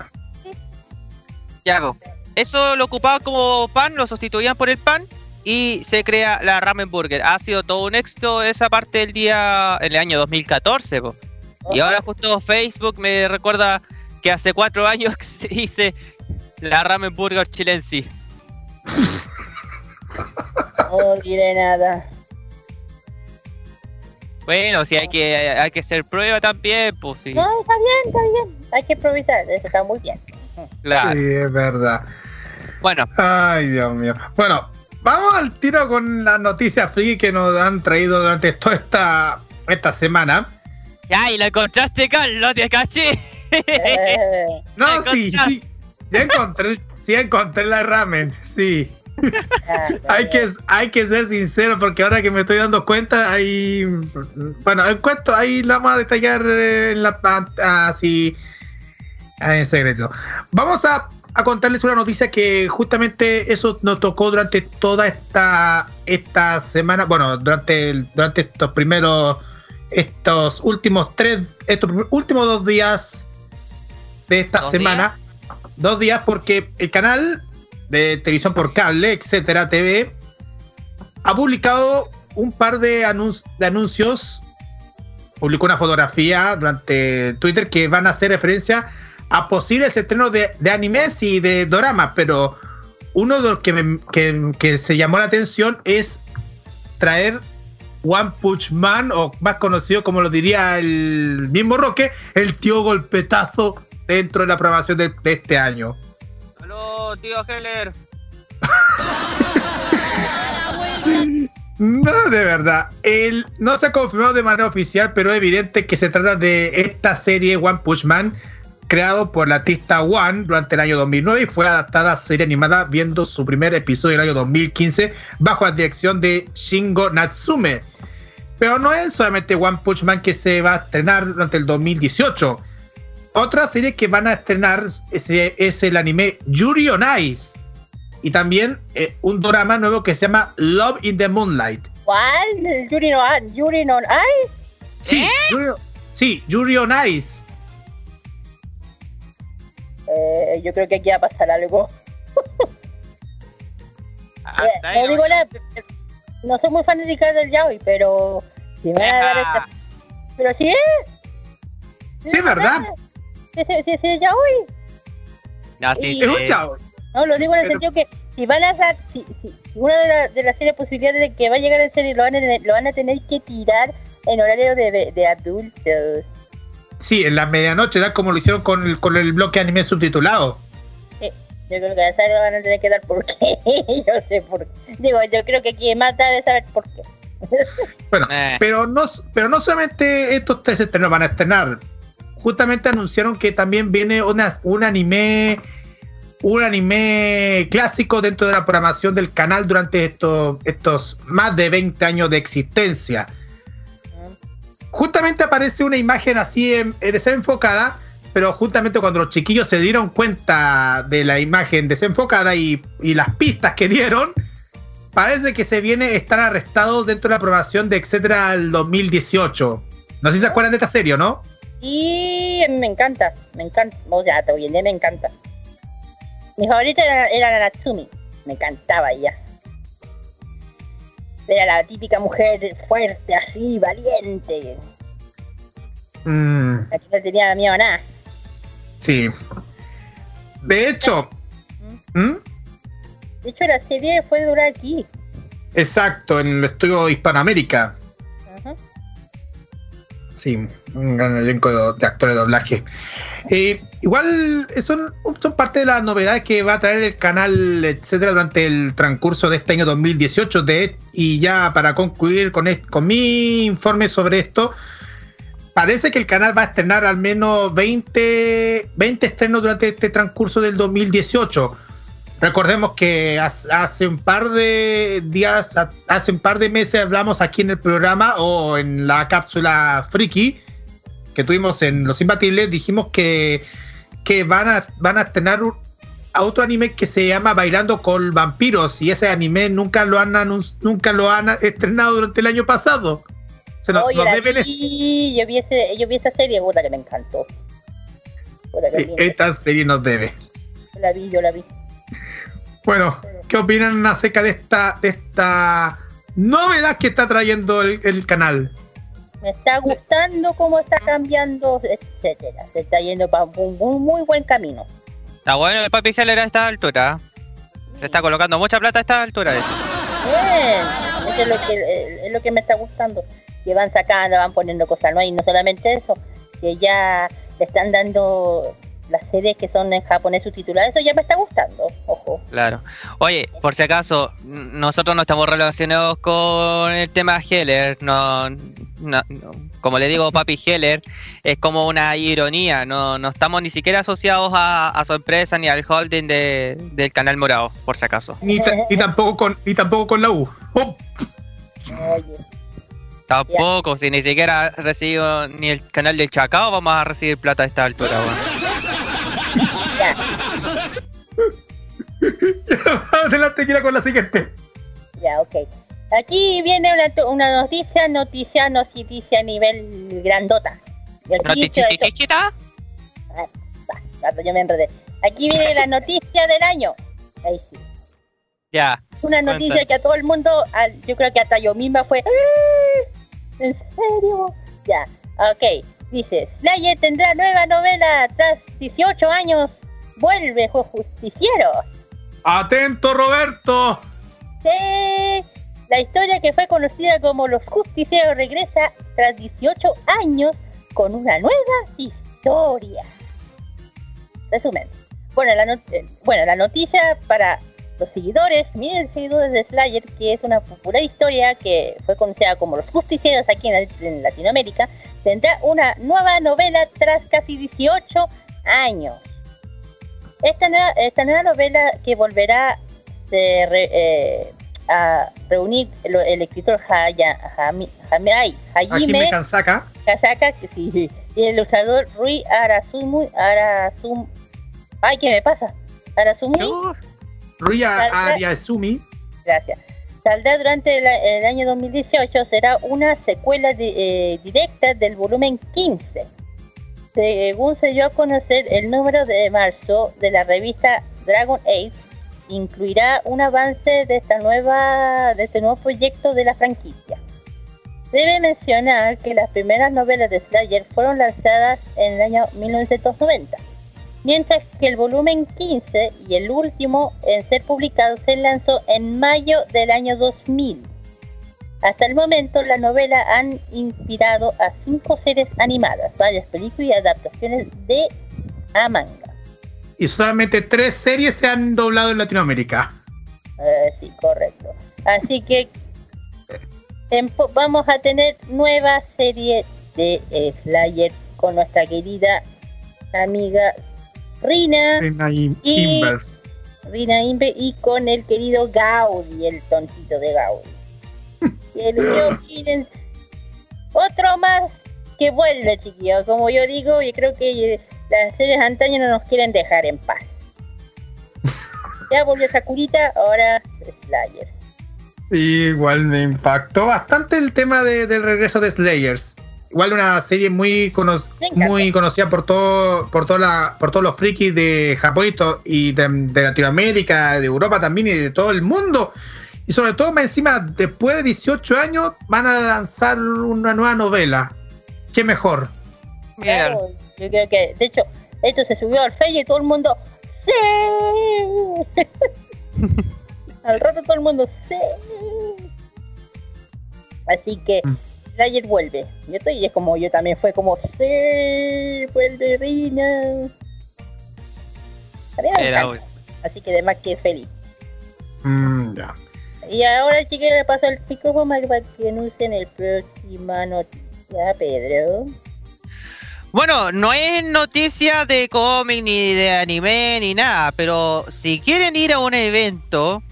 Ya. Eso lo ocupaban como pan, lo sustituían por el pan y se crea la ramen burger. Ha sido todo un éxito esa parte del día, en el año 2014. po. Y ahora justo Facebook me recuerda que hace cuatro años se dice la ramen burger chilense. No diré nada. Bueno, si hay que hay que hacer prueba también, pues sí. No, está bien, está bien. Hay que improvisar, eso está muy bien. Claro. Sí, es verdad. Bueno, Ay, Dios mío. Bueno, vamos al tiro con las noticias free que nos han traído durante toda esta, esta semana. ya, y lo encontraste, Carlos, te caché. Eh, No, ¿La sí, sí. Ya encontré, sí encontré la ramen, sí. Ah, Hay que, hay que ser sincero porque ahora que me estoy dando cuenta, hay. Bueno, el cuento ahí lo vamos a detallar eh, en la así ah, en secreto. Vamos a, a contarles una noticia que justamente eso nos tocó durante toda esta esta semana. Bueno, durante el- durante estos primeros estos últimos tres estos últimos dos días de esta ¿Dos semana. Dos días porque el canal de televisión por cable, etcétera, TV, ha publicado un par de, de anuncios. Publicó una fotografía durante Twitter que van a hacer referencia a posibles estrenos de, de animes y de doramas, pero uno de los que, me- que, que se llamó la atención es traer One Punch Man, o más conocido como lo diría el mismo Roque, el tío golpetazo dentro de la programación de este año. Tío Heller. No, de verdad. El, no se ha confirmado de manera oficial, pero es evidente que se trata de esta serie One Punch Man, creado por la artista One durante el año 2009 y fue adaptada a serie animada viendo su primer episodio en el año 2015 bajo la dirección de Shingo Natsume. Pero no es solamente One Punch Man que se va a estrenar durante el 2018. Otra serie que van a estrenar es, es el anime Yuri on Ice. Y también eh, un drama nuevo que se llama Love in the Moonlight. ¿Cuál? Yuri no, ah, Yuri no, ay, Sí, Yuri, sí, Yuri on Ice. eh, yo creo que aquí va a pasar algo. Hasta Eh, no digo eh, no soy muy fanática del yaoi, pero si me van a dar esta... Pero si es. Sí, es verdad. Sí, sí, sí, sí, yaoi. No, sí, Y-. Es un chavo. No, lo digo en el Pero- sentido que si van a dar, si, si, si una de, la- de las serias posibilidades de que va a llegar en serie lo van a, tener- lo van a tener que tirar en horario de, de adultos. Sí, en la medianoche, ¿verdad? Como lo hicieron con el, con el bloque anime subtitulado. Yo creo que a esa lo van a tener que dar porque yo sé por qué. Digo, yo creo que quien más debe saber por qué. Bueno, Eh. pero no, pero no solamente estos tres estrenos van a estrenar. Justamente anunciaron que también viene una, un anime. Un anime clásico dentro de la programación del canal durante estos, estos más de 20 años de existencia. Justamente aparece una imagen así en- en desenfocada, pero justamente cuando los chiquillos se dieron cuenta de la imagen desenfocada y, y las pistas que dieron, parece que se viene estar arrestados dentro de la aprobación de etcétera al 2018. No sé si se acuerdan de esta serie, ¿no? Y me encanta, me encanta. O sea, bien, me encanta. Mi favorita era, era la Natsumi. Me encantaba ella. Era la típica mujer fuerte, así, valiente. Mm, La que no tenía miedo a nada. sí. De hecho, ¿Mm? De hecho, la serie fue durar aquí. exacto, en el estudio Hispanoamérica. Sí, un gran elenco de, actores de doblaje. Eh, igual son, son parte de las novedades que va a traer el canal, etcétera, durante el transcurso de este año 2018. De, y ya para concluir con, est- con mi informe sobre esto, parece que el canal va a estrenar al menos 20, 20 estrenos durante este transcurso del 2018. Recordemos que hace un par de días, hace un par de meses hablamos aquí en el programa o en la cápsula Friki que tuvimos en Los Imbatibles, dijimos que, que van, a, van a estrenar un- a otro anime que se llama Bailando con Vampiros y ese anime nunca lo han nunca lo han estrenado durante el año pasado. Se nos, Oye, nos deben yo vi, ese, yo vi esa serie, puta que me encantó. Que esta serie nos debe. Yo la vi, yo la vi. Bueno, ¿qué opinan acerca de esta, de esta novedad que está trayendo el, el canal? Me está gustando cómo está cambiando, etcétera. Se está yendo para un, un muy buen camino. Está bueno el Papi Heller a esta altura. Se está colocando mucha plata a esta altura. hecho. Bien, eso es lo que, eh, es lo que me está gustando. Que van sacando, van poniendo cosas nuevas y no solamente eso, que ya le están dando las series que son en japonés subtituladas. Eso ya me está gustando, ojo. Claro. Oye, por si acaso, nosotros no estamos relacionados con el tema Heller. No, no- no. como le digo, Papi Heller es como una ironía. No, no estamos ni siquiera asociados a, a su empresa ni al holding de- del canal Morado, por si acaso. Ni, ta- ni tampoco con ni tampoco con la U. Oh, Oye, Tampoco, si ni siquiera recibo ni el canal del Chacao, vamos a recibir plata a esta altura. weón. Ya, Adelante, quiera con la siguiente. ya, ok. Aquí viene una, una noticia, noticia, noticia a nivel grandota. Noticia. Ah, va, va, yo me enredé. Aquí viene la noticia del año. Ahí sí. Ya. Una Cuenta. noticia que a todo el mundo, al- yo creo que hasta yo misma fue. "Ah, ¿En serio? Ya, ok. Dice: Slayer tendrá nueva novela tras 18 años. Vuelve ju- justiciero. Atento, Roberto. Sí. La historia que fue conocida como Los Justicieros regresa tras 18 años con una nueva historia. Resumen. Bueno, la, eh, bueno, la noticia para los seguidores, miren seguidores de Slayer, que es una popular historia que fue conocida como Los Justicieros aquí en, en Latinoamérica, tendrá una nueva novela tras casi 18 años. Esta nueva, esta nueva novela que volverá re- eh, a reunir el, el escritor Haya, ay, Aquí Hajime me Kansaka. Kasaka que sí, y el ilustrador Rui Arasumu, Arasum, ay, ¿qué me pasa? Arasumi, Ruya Salsa. Ariasumi. gracias. Saldrá durante el, el año 2018, será una secuela eh, directa del volumen 15. Según se dio a conocer el número de marzo de la revista Dragon Age, incluirá un avance de esta nueva de este nuevo proyecto de la franquicia. Debe mencionar que las primeras novelas de Slayer fueron lanzadas en el año 1990, mientras que el volumen 15 y el último en ser publicado se lanzó en mayo del año 2000. Hasta el momento, la novela han inspirado a cinco series animadas, varias películas y adaptaciones de a manga. Y solamente tres series se han doblado en Latinoamérica. Eh, sí, correcto. Así que vamos a tener nueva serie de eh, Slayer con nuestra querida amiga Rina, Reina Im- Y- Inverse. Rina Imber y con el querido Gaudi, el tontito de Gaudi. Y el ¿qué opinen? Otro más que vuelve, chiquillos. Como yo digo, yo creo que eh, las series antaño no nos quieren dejar en paz. Ya volvió Sakurita, ahora Slayer. Igual me impactó bastante el tema de- del regreso de Slayers. Igual una serie muy, cono- muy conocida por todo, por toda la, por todos los frikis de Japón y, de, de Latinoamérica, de Europa también y de todo el mundo. Y sobre todo más encima, después de 18 años, van a lanzar una nueva novela. Qué mejor. Claro, yo creo que, de hecho, esto se subió al Facebook y todo el mundo, ¡Sí! al rato todo el mundo, ¡Sí! Así que, Mm. Slayer vuelve. Yo estoy, y es como yo también fue como, ¡Sí! ¡Vuelve Rina! Era encanta, Así que además que feliz. Mm, ya. Y ahora sí que le paso el micrófono para que anuncien el próxima noticia, Pedro. Bueno, no es noticia de cómic, ni de anime, ni nada, pero si quieren ir a un evento,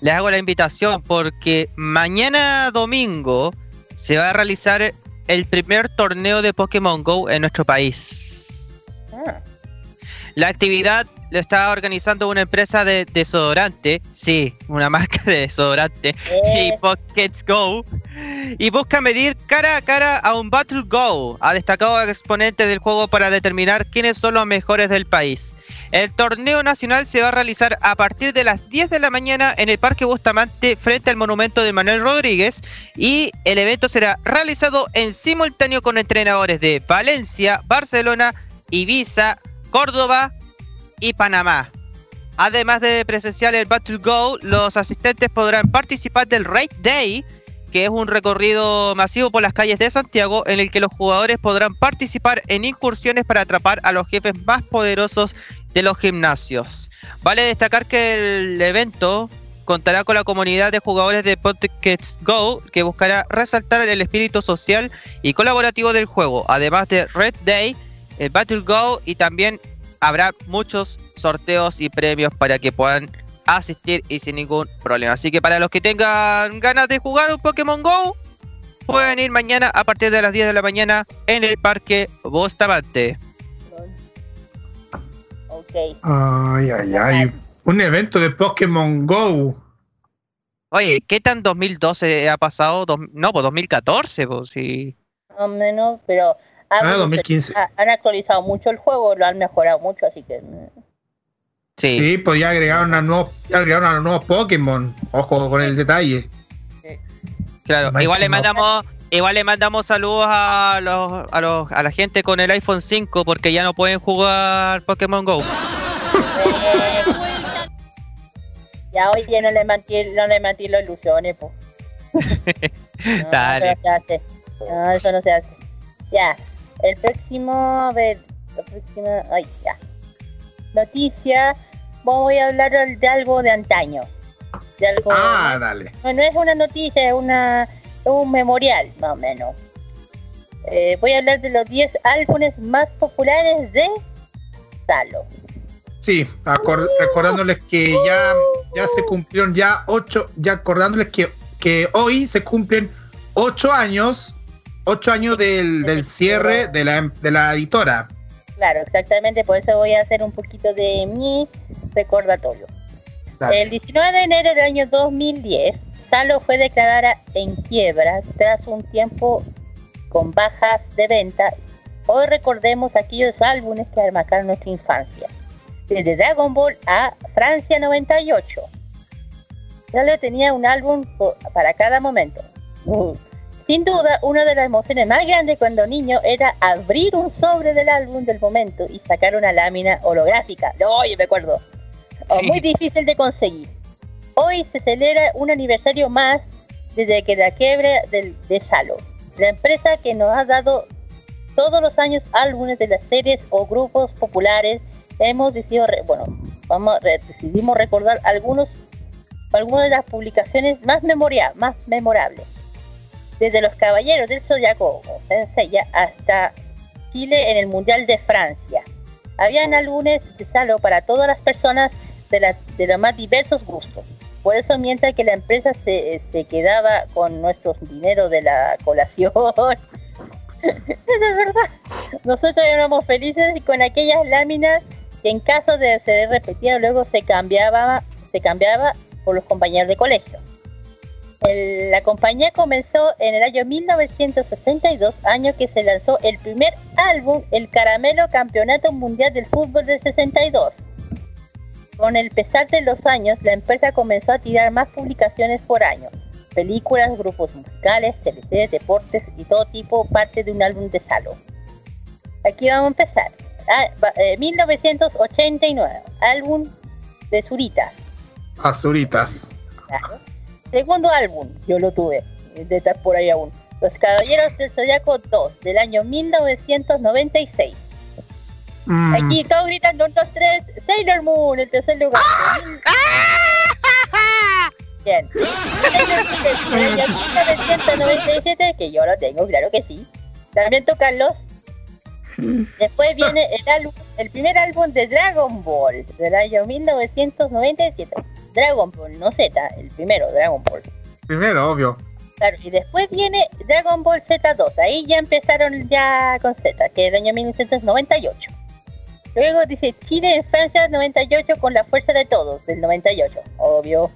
les hago la invitación porque mañana domingo se va a realizar el primer torneo de Pokémon Go en nuestro país. Ah, La actividad lo está organizando una empresa de desodorante, sí, una marca de desodorante, y Eh, Pockets Go, y busca medir cara a cara a un Battle Go, ha destacado exponentes del juego para determinar quiénes son los mejores del país. El torneo nacional se va a realizar a partir de las 10 de la mañana en el Parque Bustamante frente al monumento de Manuel Rodríguez y el evento será realizado en simultáneo con entrenadores de Valencia, Barcelona, Ibiza, Córdoba y Panamá. Además de presenciar el Battle Go, los asistentes podrán participar del Raid Day, que es un recorrido masivo por las calles de Santiago en el que los jugadores podrán participar en incursiones para atrapar a los jefes más poderosos de los gimnasios. Vale destacar que el evento contará con la comunidad de jugadores de Pockets Go que buscará resaltar el espíritu social y colaborativo del juego, además de Red Day, el Battle Go y también habrá muchos sorteos y premios para que puedan asistir y sin ningún problema. Así que para los que tengan ganas de jugar un Pokémon Go, pueden ir mañana a partir de las 10 de la mañana en el Parque Bustamante. Ay, ay, ay. Un evento de Pokémon Go. Oye, ¿qué tan 2012 ha pasado? No, pues 2014, pues sí. Más o menos, pero Ah, han- 2015. ha- han actualizado mucho el juego, lo han mejorado mucho, así que mm, Sí. Sí, pues ya agregaron a nuevos, ya agregaron a los nuevos Pokémon. Ojo con el detalle. Claro, Más igual le mandamos, igual le mandamos saludos a los, a los, a la gente con el iPhone 5 porque ya no pueden jugar Pokémon Go. ya oye no le mentí, no le mentí las ilusiones, pues. No, Dale. Eso no se hace. No, eso no se hace. Ya. El próximo, a ver, la próxima, ay, ya. Noticia, voy a hablar de algo de antaño. De algo, Ah, dale. no, no es una noticia, es una, un memorial, más o menos. Eh, voy a hablar de los 10 álbumes más populares de Salo. Sí, acor- recordándoles que ya, ya se cumplieron ya ocho, ya acordándoles que, que hoy se cumplen ocho años, ocho años del, del cierre de la, de la editora. Claro, exactamente, por eso voy a hacer un poquito de mi recordatorio. Dale. El 19 de enero del año 2010, Salo fue declarada en quiebra tras un tiempo con bajas de venta. Hoy recordemos aquellos álbumes que marcaron nuestra infancia. Desde Dragon Ball a Francia 98. Salo tenía un álbum para cada momento. Uh, Sin duda, una de las emociones más grandes cuando niño era abrir un sobre del álbum del momento y sacar una lámina holográfica. Oye, me acuerdo. O Sí. muy difícil de conseguir. Hoy se celebra un aniversario más desde que la quiebra de Salo, la empresa que nos ha dado todos los años álbumes de las series o grupos populares. Hemos decidido, bueno, vamos, decidimos recordar algunos, algunas de las publicaciones más memoria, más memorables. Desde los Caballeros del Zodiaco, hasta Chile en el Mundial de Francia. Habían álbumes de Salo para todas las personas de los más diversos gustos. Por eso, mientras que la empresa se, se quedaba con nuestros dinero de la colación, es verdad, nosotros éramos felices con aquellas láminas que en caso de ser repetidas luego se cambiaba, se cambiaba por los compañeros de colegio. La compañía comenzó en el año 1962, año que se lanzó el primer álbum, el Caramelo Campeonato Mundial del Fútbol del 62. Con el pesar de los años, la empresa comenzó a tirar más publicaciones por año. Películas, grupos musicales, TLC, deportes y todo tipo parte de un álbum de Salo. Aquí vamos a empezar. Ah, va- eh, 1989, álbum de Zurita. Azuritas. Claro. Segundo álbum, yo lo tuve, de estar por ahí aún. Los Caballeros del Zodiaco 2, del año 1996. Mm, Aquí todos gritan 1, 2, 3, Sailor Moon, el tercer lugar. Bien. Sailor Moon, del año 1997, que yo lo tengo, claro que sí. También Carlos. Después viene el álbum, el primer álbum de Dragon Ball, del año 1997. Dragon Ball, no Z, el primero, Dragon Ball. primero, obvio. Claro, y después viene Dragon Ball Z2. Ahí ya empezaron ya con Z, que es el año 1998. Luego dice Chile en Francia 98 con la fuerza de todos, del 98, obvio.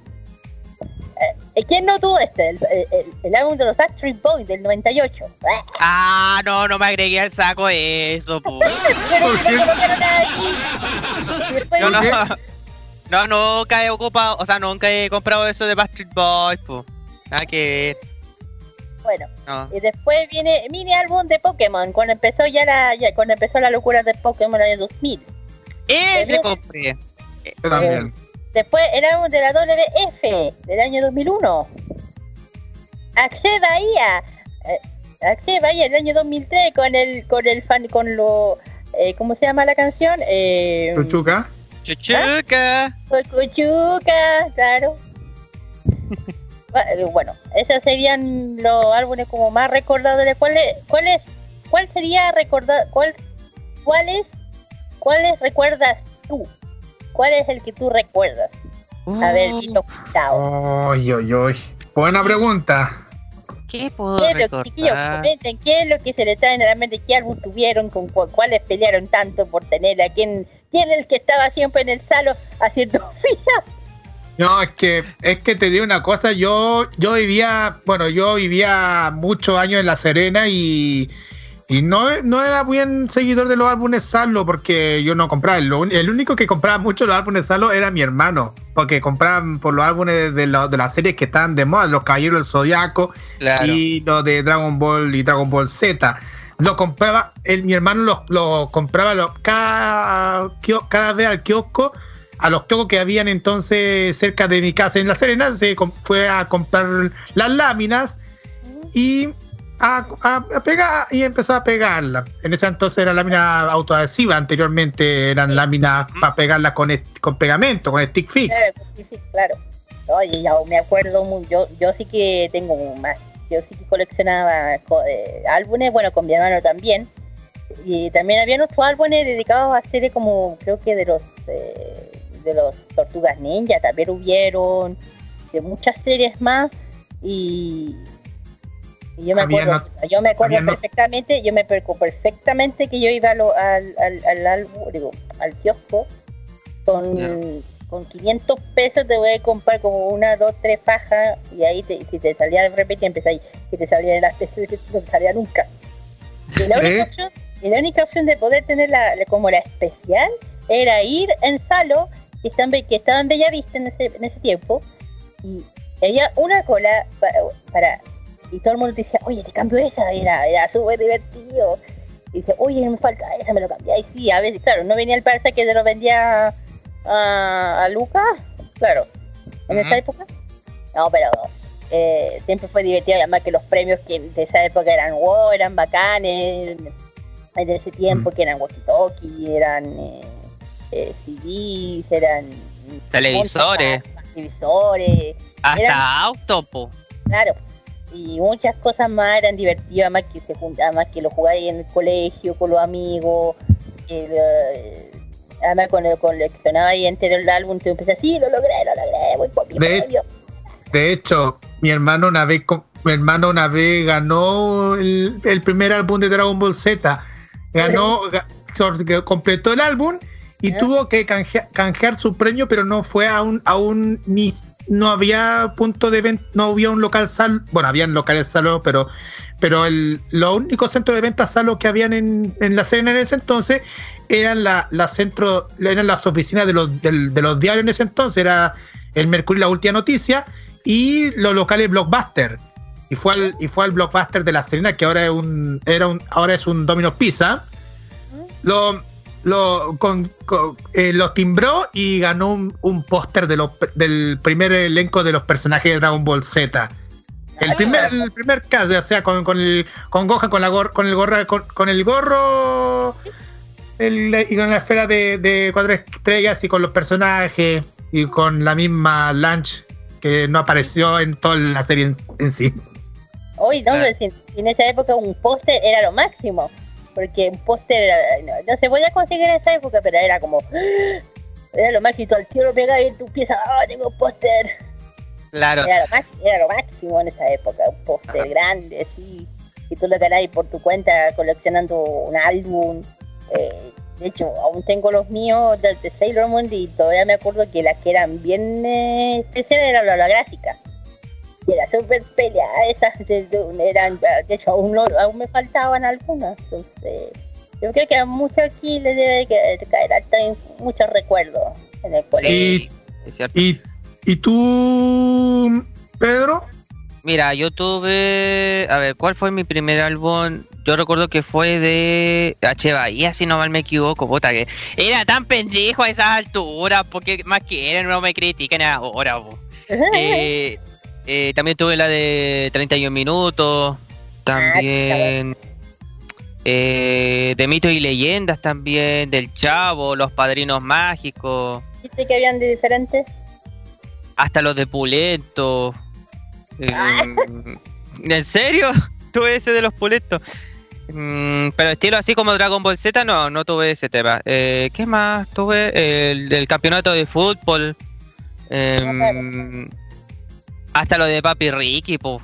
Eh, ¿Quién no tuvo este? El, el- el álbum de los Backstreet Boys del 98. Ah, no, no me agregué al saco eso, po. no no, no, nunca he ocupado, o sea, nunca he comprado eso de Backstreet Boys, po. Nada que Bueno, no. y después viene el mini álbum de Pokémon, cuando empezó ya la, ya, cuando empezó la locura de Pokémon en el año 2000. Ese compré. Yo también. Después el álbum de la WF del año 2001. Axel Bahía. Eh, Axel Bahía del año 2003 con el con el fan con lo eh, ¿cómo se llama la canción? Eh, Chuchuca. Chuchuca. Cocuchuca, claro. Bu- eh, bueno, esos serían los álbumes como más recordables. ¿Cuál es, cuál es, cuál sería recordar, cuál, cuáles, cuáles recuerdas tú? ¿Cuál es el que tú recuerdas? Haber Uh, visto Gustavo. Oy, oy, oy. Buena pregunta. ¿Qué puedo ¿Qué es lo comenten? ¿Qué es lo que se les trae en la mente? ¿Qué álbum tuvieron? ¿Con cu- cuáles pelearon tanto por tenerla? ¿Quién, ¿Quién es el que estaba siempre en el salo haciendo fila? No, es que, es que te digo una cosa, yo, yo vivía, bueno, yo vivía muchos años en La Serena y, y no, no era buen seguidor de los álbumes Salo porque yo no compraba. Lo un- el único que compraba mucho los álbumes Salo era mi hermano, porque compraban por los álbumes de, la- de las series que estaban de moda, los Caballeros del Zodiaco Claro. y los de Dragon Ball y Dragon Ball Z. Lo compraba, el, mi hermano lo, lo compraba lo- cada, cada vez al kiosco, a los kioscos que habían entonces cerca de mi casa en La Serena, se fue a comprar las láminas y a, a- a pegar y empezó a pegarla. En ese entonces era lámina autoadhesiva, anteriormente eran láminas para pegarlas con, con pegamento, con stick fix. Claro, sí, sí, claro. Oye, ya me acuerdo, muy, yo, yo sí que tengo más, yo sí que coleccionaba co- eh, álbumes, bueno, con mi hermano también. Y también había otros álbumes dedicados a series como, creo que de los eh, de los Tortugas Ninja, también hubieron, de muchas series más. Y, y yo me acuerdo, no- yo me acuerdo no- perfectamente, yo me acuerdo perfectamente que yo iba lo- al, al, al digo, al kiosco con, con 500 pesos te voy a comprar como una, dos, tres fajas y ahí te, si te salía de repente empezáis, que te salía de las que no te salía nunca. Y la única ¿Eh? opción, y la única opción de poder tener la, la- como la especial era ir en Salo, que, están, que estaba en Bellavista en ese, en ese tiempo, y había una cola para, para- y todo el mundo decía, oye, te cambio esa, era, era súper divertido. Y dice, oye, me falta esa, me lo cambié. Y sí, a veces, claro, no venía el parça que te lo vendía a, a Lucas, claro, en esa época. No, pero eh, siempre fue divertido, además que los premios que de esa época eran wow, eran bacanes, de ese tiempo que eran walkie-talkie, eran eh, eh, CDs, eran Televisores. televisores, Hasta Eran- auto, po. claro. Y muchas cosas más eran divertidas, además que se además que lo jugáis en el colegio con los amigos, que lo- además con el coleccionaba y entero el álbum, te empiezas, sí, lo logré, lo logré, voy por mi De- premio". De hecho, mi hermano una vez, mi hermano una vez ganó el, el primer álbum de Dragon Ball Z. Ganó, ga- que completó el álbum y tuvo que canjea- canjear su premio, pero no fue a un, a un ni no había punto de venta, no había un local sal, bueno, habían locales salos, pero pero el, los únicos centros de venta salos que habían en, en la Serena en ese entonces eran la, la centro, eran las oficinas de los, del- de los diarios en ese entonces, era el Mercurio la última noticia, y los locales Blockbuster. Y fue al, y fue al Blockbuster de la Serena, que ahora es un, era un, ahora es un Domino's Pizza. Lo, lo, con, con- eh, lo timbró y ganó un, un póster de los- del primer elenco de los personajes de Dragon Ball Z. El primer, el primer caso, o sea, con, con el con Gohan, con la gor- con el gorra, con, con el gorro el- y con la esfera de, de cuatro estrellas y con los personajes y con la misma Lunch que no apareció en toda la serie en, en sí. Hoy, no, Ah. si- si en esa época un póster era lo máximo, porque un póster era- no, no se podía conseguir en esa época, pero era como, era lo máximo, al tiro pegaba y en tu pieza, ah, tengo un póster. Claro. Era lo, máximo, era lo máximo en esa época, un póster grande, así, y tú lo ganáis por tu cuenta coleccionando un álbum. eh, De hecho, aún tengo los míos de, de Sailor Moon y todavía me acuerdo que las que eran bien eh, especiales eran la holográfica. Y era súper peleada esas de Dune, eran, de hecho aún, no- aún me faltaban algunas. Entonces, yo creo que a muchos aquí les debe que- caer muchos recuerdos en el colegio. Sí, es cierto. ¿Y, y tú, Pedro? Mira, yo tuve. A ver, ¿cuál fue mi primer álbum? Yo recuerdo que fue de H. Bahía, si no mal me equivoco, puta que. Era tan pendejo a esas alturas, porque más quieren, no me critiquen ahora. Eh, eh, también tuve la de 31 minutos. También. eh, de mitos y leyendas también. Del Chavo, Los Padrinos Mágicos. ¿Viste que habían de diferentes? Hasta los de Pulento. Eh, ¿En serio? Tuve ese de los Pulentos. Mm, pero estilo así como Dragon Ball Z, no, no tuve ese tema. Eh, ¿Qué más? Tuve el, el campeonato de fútbol. Em, hasta lo de Papi Ricky, po.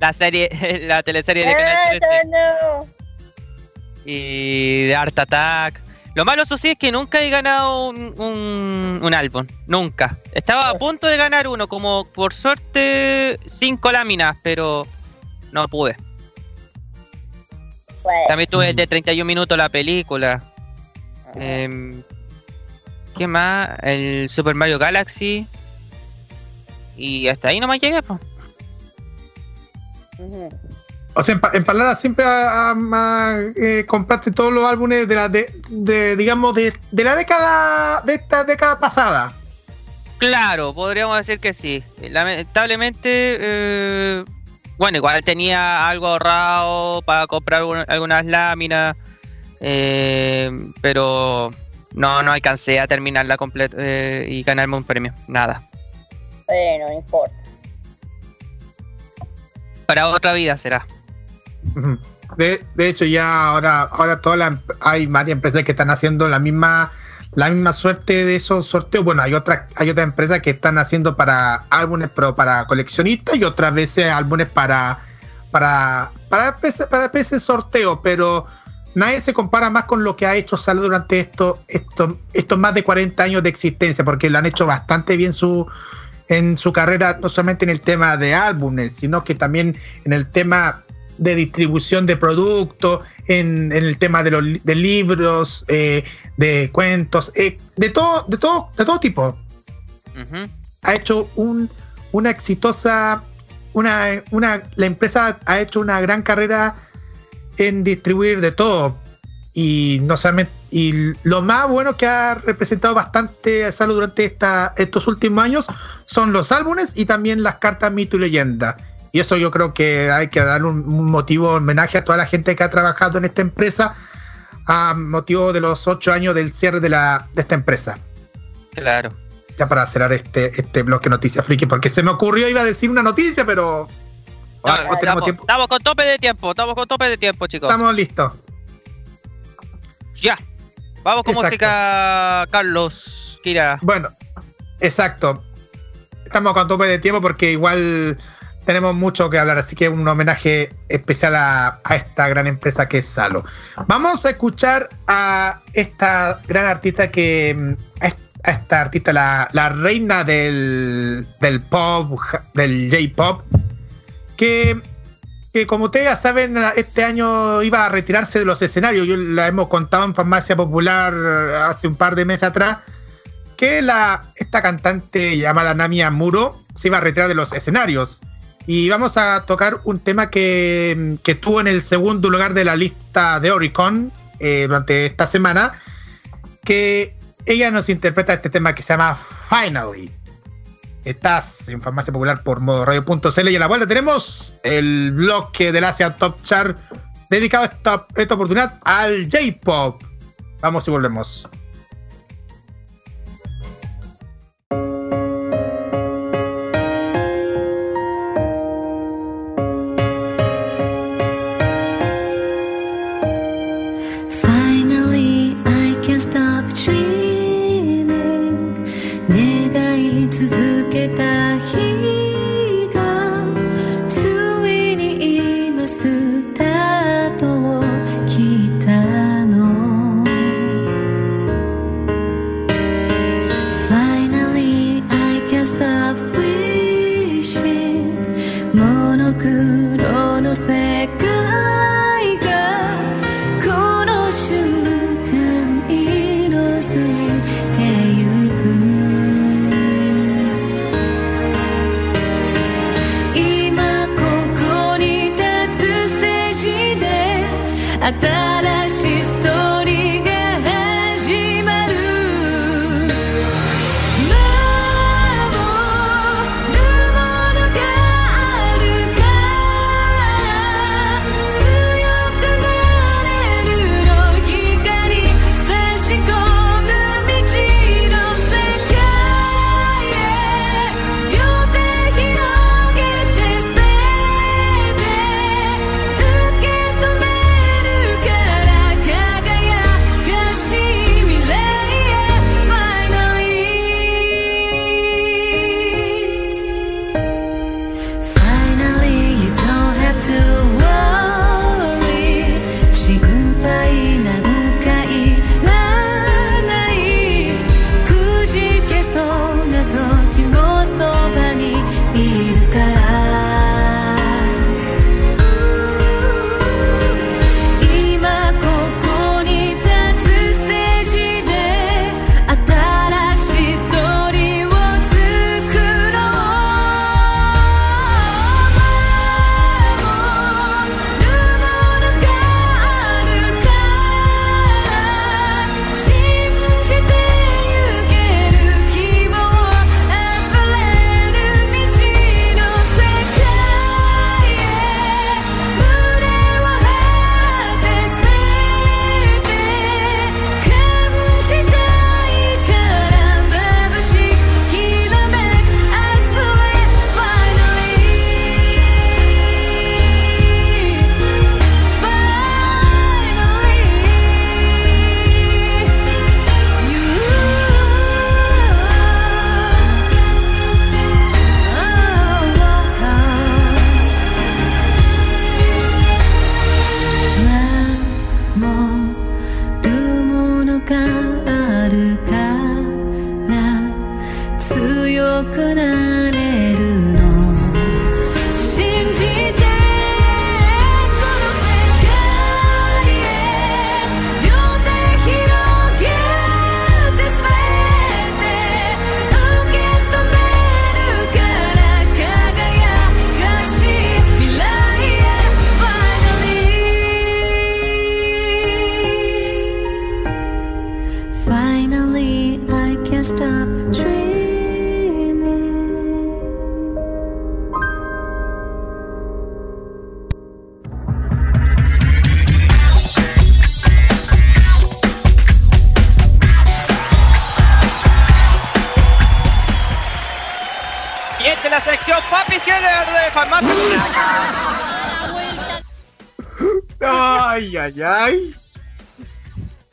La serie, la teleserie de Canal ¡Ah, 13 no, no! y de Art Attack. Lo malo, eso sí, es que nunca he ganado un, un, un álbum. Nunca. Estaba a punto de ganar uno, como por suerte, cinco láminas, pero no pude. Bueno, También tuve el de 31 minutos la película. Em, ¿Qué más? El Super Mario Galaxy. Y hasta ahí nomás llegué, pues. O sea, en, pa- en palabras siempre eh, compraste todos los álbumes de la de, de, digamos de, de la década de esta década pasada. Claro, podríamos decir que sí. Lamentablemente, eh, bueno, igual tenía algo ahorrado para comprar un- algunas láminas, eh, pero no, no alcancé a terminarla completa eh, y ganarme un premio. Nada. Bueno, no importa. Para otra vida será. De, de hecho, ya ahora, ahora todas las em- hay varias empresas que están haciendo la misma, la misma suerte de esos sorteos. Bueno, hay otras, hay otras empresas que están haciendo para álbumes, pero para coleccionistas y otras veces álbumes para, para, para, PC para PC sorteo, pero nadie se compara más con lo que ha hecho Salo durante estos, estos, estos más de 40 años de existencia, porque lo han hecho bastante bien su, en su carrera, no solamente en el tema de álbumes, sino que también en el tema de distribución de productos, en, en el tema de los de libros, eh, de cuentos, eh, de todo, de todo, de todo tipo. Ha hecho un, una exitosa, una, una, la empresa ha hecho una gran carrera en distribuir de todo. Y no solamente, y lo más bueno que ha representado bastante a Salud durante esta, estos últimos años son los álbumes y también las cartas mito y leyenda. Y eso yo creo que hay que dar un, un motivo homenaje a toda la gente que ha trabajado en esta empresa a motivo de los ocho años del cierre de, la, de esta empresa. Claro. Ya para cerrar este, este bloque Noticias Friki, porque se me ocurrió, iba a decir una noticia, pero No, Ah, no tenemos estamos, tiempo. estamos con tope de tiempo, estamos con tope de tiempo, chicos. estamos listos. Ya. Vamos con Exacto. música, Carlos. Kira. Bueno, exacto. Estamos con tope de tiempo porque igual tenemos mucho que hablar, así que un homenaje especial a, a esta gran empresa que es Salo. Vamos a escuchar a esta gran artista que. mm, a est- a esta artista, la, la reina del, del pop, del J-pop, que, que como ustedes ya saben, este año iba a retirarse de los escenarios. Yo la hemos contado en Farmacia Popular eh, hace un par de meses atrás que la, esta cantante llamada Namia Muro se iba a retirar de los escenarios. Y vamos a tocar un tema que, que estuvo en el segundo lugar de la lista de Oricon eh, durante esta semana, que ella nos interpreta este tema que se llama Finally. Estás en Farmacia Popular por modoradio.cl y a la vuelta tenemos el bloque del Asia Top Chart dedicado esta, esta oportunidad al J-Pop. Vamos y volvemos.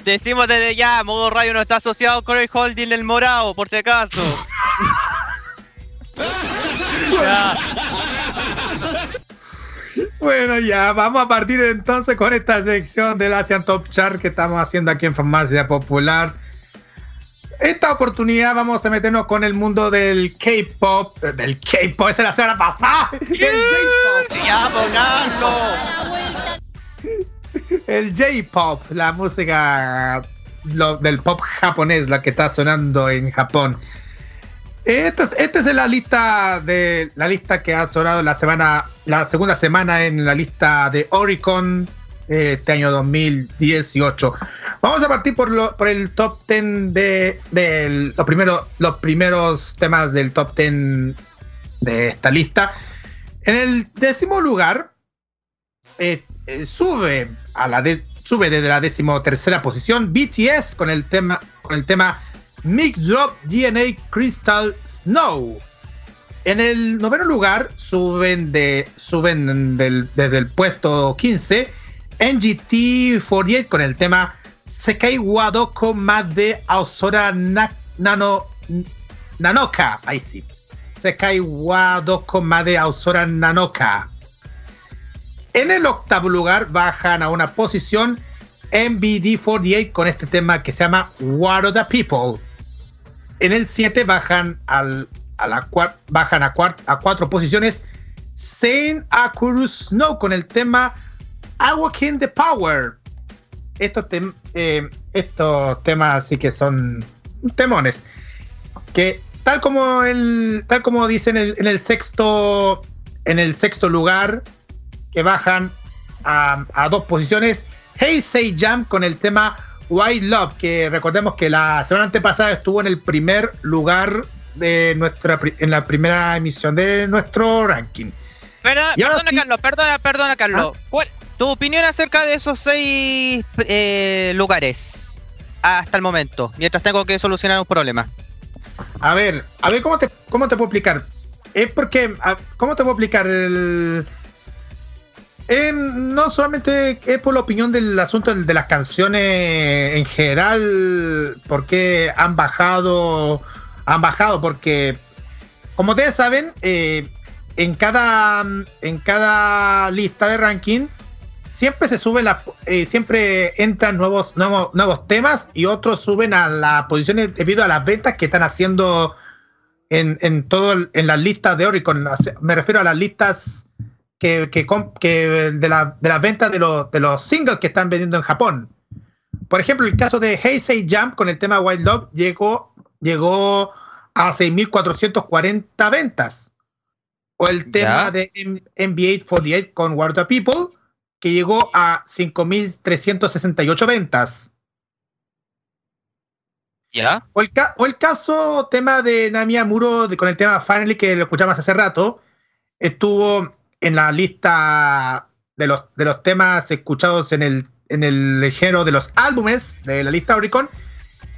Decimos desde ya, modo radio no está asociado con el holding del morado, por si acaso. Ya. Bueno, ya vamos a partir entonces con esta sección del Asian Top Chart que estamos haciendo aquí en Farmacia Popular. Esta oportunidad vamos a meternos con el mundo del K-pop, del K-pop, esa es la semana pasada. Del. Ya, volando. El J-pop, la música del pop japonés, la que está sonando en Japón. Esta es, esta es la lista de la lista que ha sonado la semana, la segunda semana en la lista de Oricon eh, este año 2018. Vamos a partir por, lo- por el top 10 de, de los primeros los primeros temas del top 10 de esta lista. En el décimo lugar eh, eh, sube a la sube desde la décimo tercera posición BTS con el tema con el tema Mix Drop DNA Crystal Snow. En el noveno lugar suben de suben del- desde el puesto 15 NGT48 con el tema Sekai Wadoko Made Aosora Na- Nano Nanoka. Ahí sí. Sekai Wadoko Made Aosora Nanoka. En el octavo lugar bajan a una posición MBD48 con este tema que se llama What of the People. En el 7 bajan, al, a la bajan a, cuatro posiciones Saint Akuru Snow con el tema Awaken the Power. Eh, estos temas sí que son temones. Que tal como tal como dice en el, en el sexto. En el sexto lugar. Que bajan a, a dos posiciones. Hey Say Jump con el tema White Love. Que recordemos que la semana antepasada estuvo en el primer lugar de nuestra en la primera emisión de nuestro ranking. Perdona, sí- Carlos, perdona, perdona, Carlos. ¿Cuál- tu opinión acerca de esos seis eh, lugares hasta el momento, mientras tengo que solucionar un problema? A ver, a ver cómo te, cómo te puedo explicar. Es porque, ¿cómo te puedo explicar? El, eh, no solamente es por la opinión del asunto de las canciones en general, porque han bajado, han bajado, porque como ustedes saben, eh, en cada en cada lista de ranking siempre se suben las eh, siempre entran nuevos, nuevos nuevos temas y otros suben a las posiciones debido a las ventas que están haciendo en, en todo en las listas de Oricon me refiero a las listas que, que, que de, la- de las ventas de los, de los singles que están vendiendo en Japón por ejemplo el caso de Heisei Jump con el tema Wild Love llegó llegó a 6.440 ventas o el tema Ya. de NBA 48 con of the People, que llegó a 5.368 ventas. ¿Ya? O el, ca- o el caso tema de Nami Amuro de- con el tema Finally, que lo escuchamos hace rato, estuvo en la lista de los, de los temas escuchados en el, en el género de los álbumes de la lista Oricon.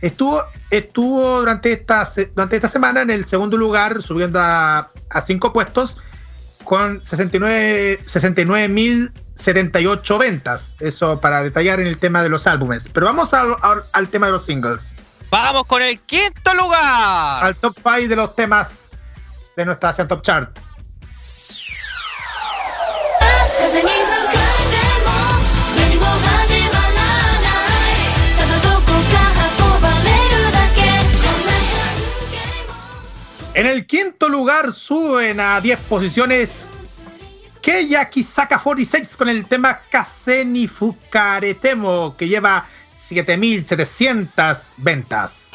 Estuvo, estuvo durante, esta, durante esta semana en el segundo lugar, subiendo a, a cinco puestos, con 69 69.078 ventas. Eso para detallar en el tema de los álbumes. Pero vamos al- al- al tema de los singles Vamos con el quinto lugar. al top 5 de los temas de nuestra Asian Top Chart. En el quinto lugar suben a 10 posiciones Keya Kisaka 46 con el tema Kaseni Fukaretemo que lleva 7700 ventas.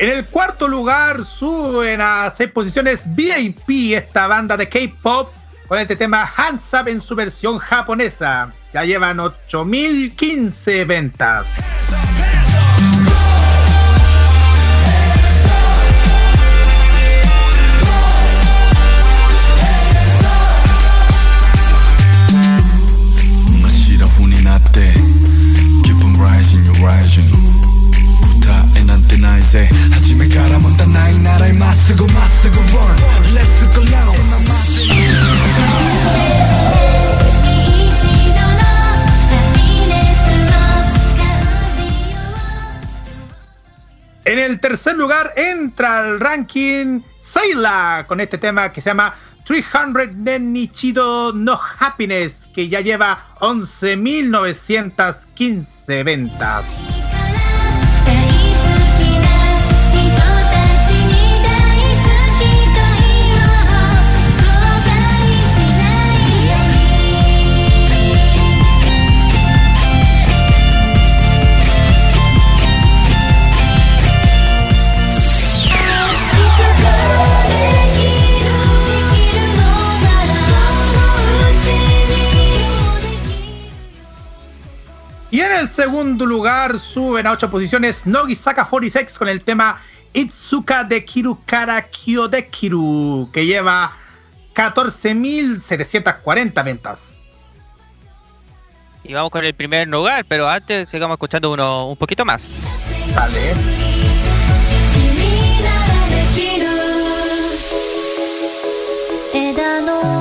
En el cuarto lugar suben a 6 posiciones VIP esta banda de K-pop con este tema Hands Up en su versión japonesa. Ya llevan 8015 ventas. En el tercer lugar entra al ranking Saila con este tema que se llama 300 Nen Nichido No Happiness que ya lleva 11.915 ventas. Y en el segundo lugar suben a 8 posiciones Nogisaka 46 con el tema Itsuka de Kirukara Kyodekiru que lleva 14.740 ventas. Y vamos con el primer lugar, pero antes sigamos escuchando uno un poquito más. Vale. 君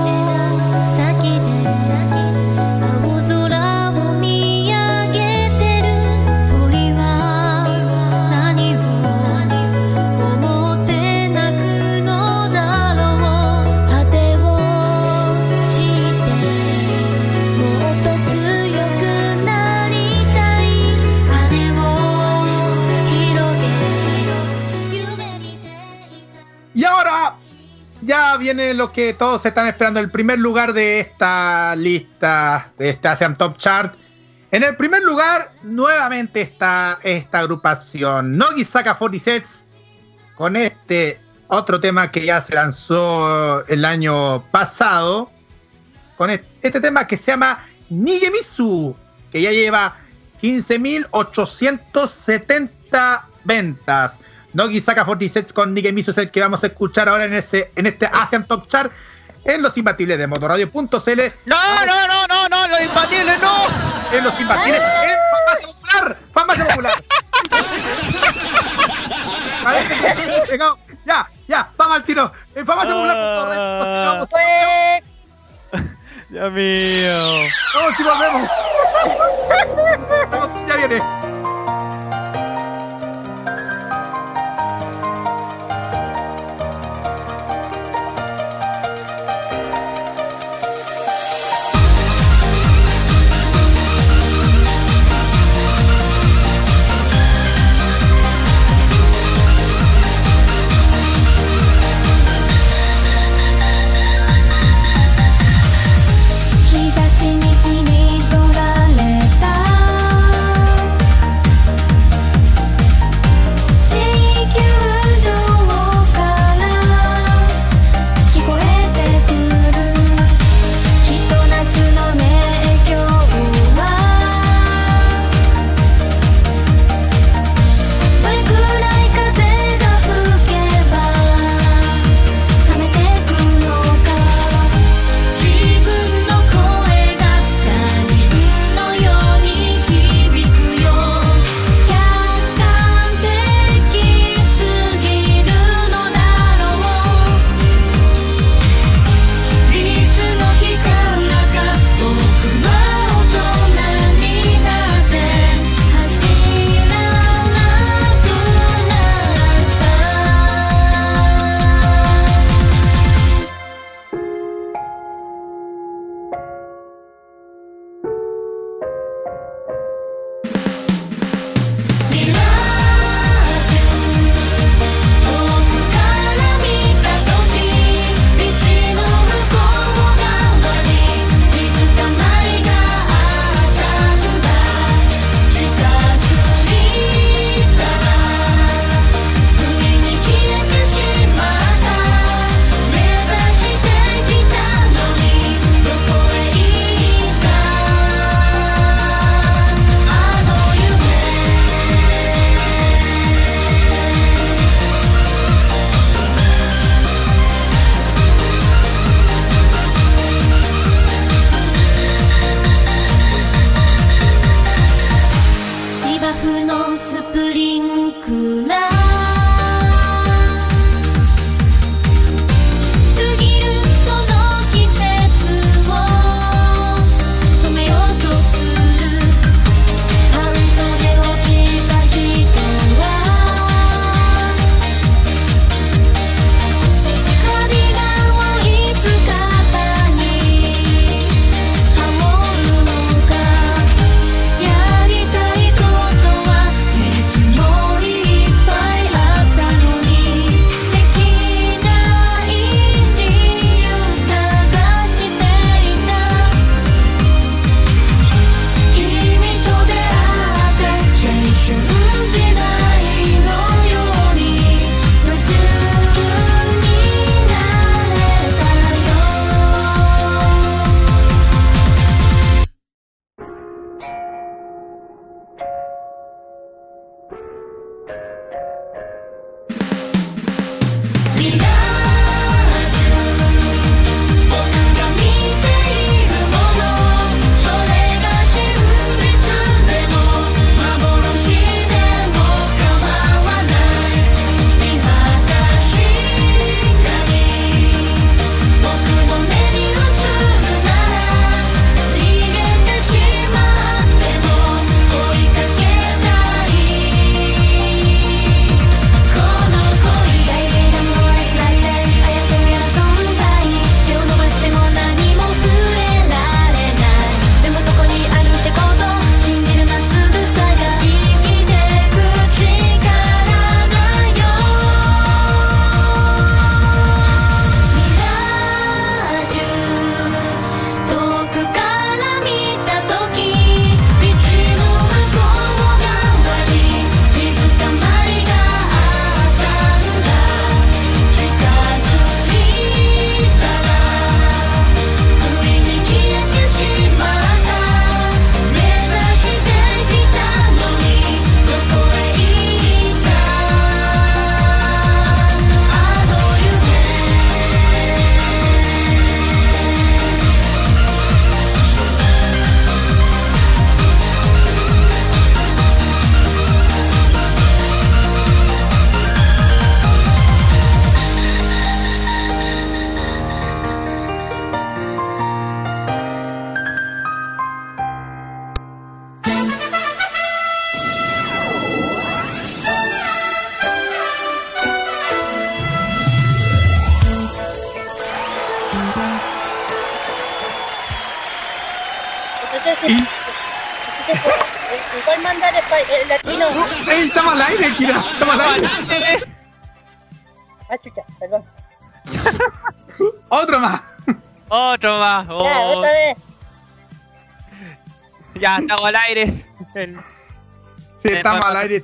ahora viene lo que todos están esperando, el primer lugar de esta lista, de este Asian Top Chart. En el primer lugar, nuevamente está esta agrupación, Nogi Saka 46, con este otro tema que ya se lanzó el año pasado, con est- este tema que se llama Nigemisu, que ya lleva 15.870 ventas. Nogi Saka 46 con Nigemisu es el que vamos a escuchar ahora en, ese, en este Asian Top Chart en los imbatibles de motoradio.cl. No, no, no, no, no, los imbatibles no. En los imbatibles en Farmacia Popular. Farmacia Popular. Parece que- venga, ya, ya, vamos al tiro. En Farmacia Popular. por favor, vamos, Dios mío. Vamos y volvemos. Vamos, ya viene.「se fue. Eh, Igual manda el, el latino. ¡Ey, estamos al aire, Kira! ¡Estamos al aire! Ah, chucha, perdón. ¡Otro más! Otro más. Ya, Oh, otra vez. ya estamos al aire. Sí, estamos al aire.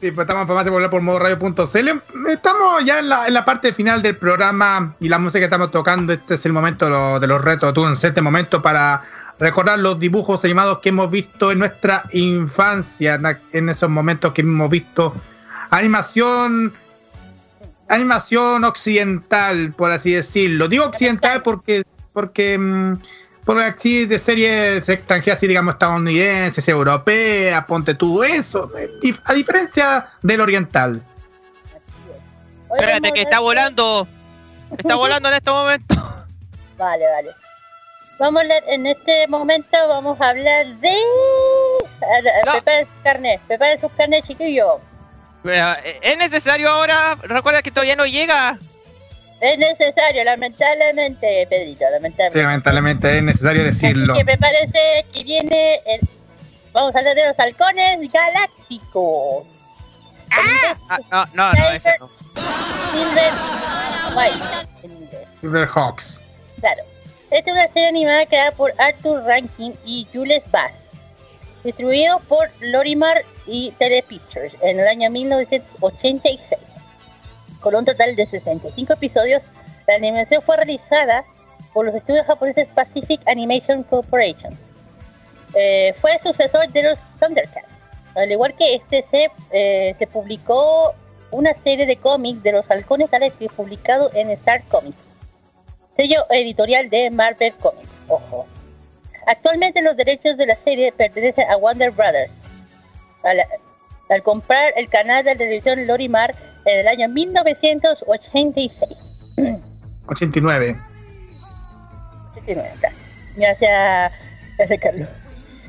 Sí, pues estamos para más de volver por modo radio.cl. Estamos ya en la, en la parte final del programa y la música que estamos tocando. Este es el momento de los, de los retos. Tú en este momento para recordar los dibujos animados que hemos visto en nuestra infancia, en, esos momentos que hemos visto animación animación occidental, por así decirlo. Digo occidental porque porque mm, porque así de series extranjeras, así digamos estadounidenses, europeas, ponte tú eso, eh, a diferencia del oriental. Espérate que está volando. Está volando en este momento. Vale, vale. Vamos a hablar, en este momento vamos a hablar de... No. Preparen sus carnes, preparen sus carnes, chiquillos. Pero, ¿Es necesario ahora? Recuerda que todavía no llega. Es necesario, lamentablemente, Pedrito, Sí, lamentablemente. lamentablemente es necesario decirlo. Así que prepárense que viene el... Vamos a hablar de los halcones galácticos. Ah, no, no, no, ese no. Silver White, en inglés. Silverhawks. Claro. Es una serie animada creada por Arthur Rankin y Jules Bass. Distribuido por Lorimar y Telepictures en el año 1986. Con un total de 65 episodios, la animación fue realizada por los estudios japoneses Pacific Animation Corporation. Eh, fue sucesor de los Thundercats. Al igual que este, se, eh, se publicó una serie de cómics de los halcones galácticos publicado en Star Comics sello editorial de Marvel Comics. Ojo. Actualmente los derechos de la serie pertenecen a Warner Brothers. Al, al comprar el canal de televisión Lorimar en el año 1986. 89. 89, está. Gracias, gracias Carlos.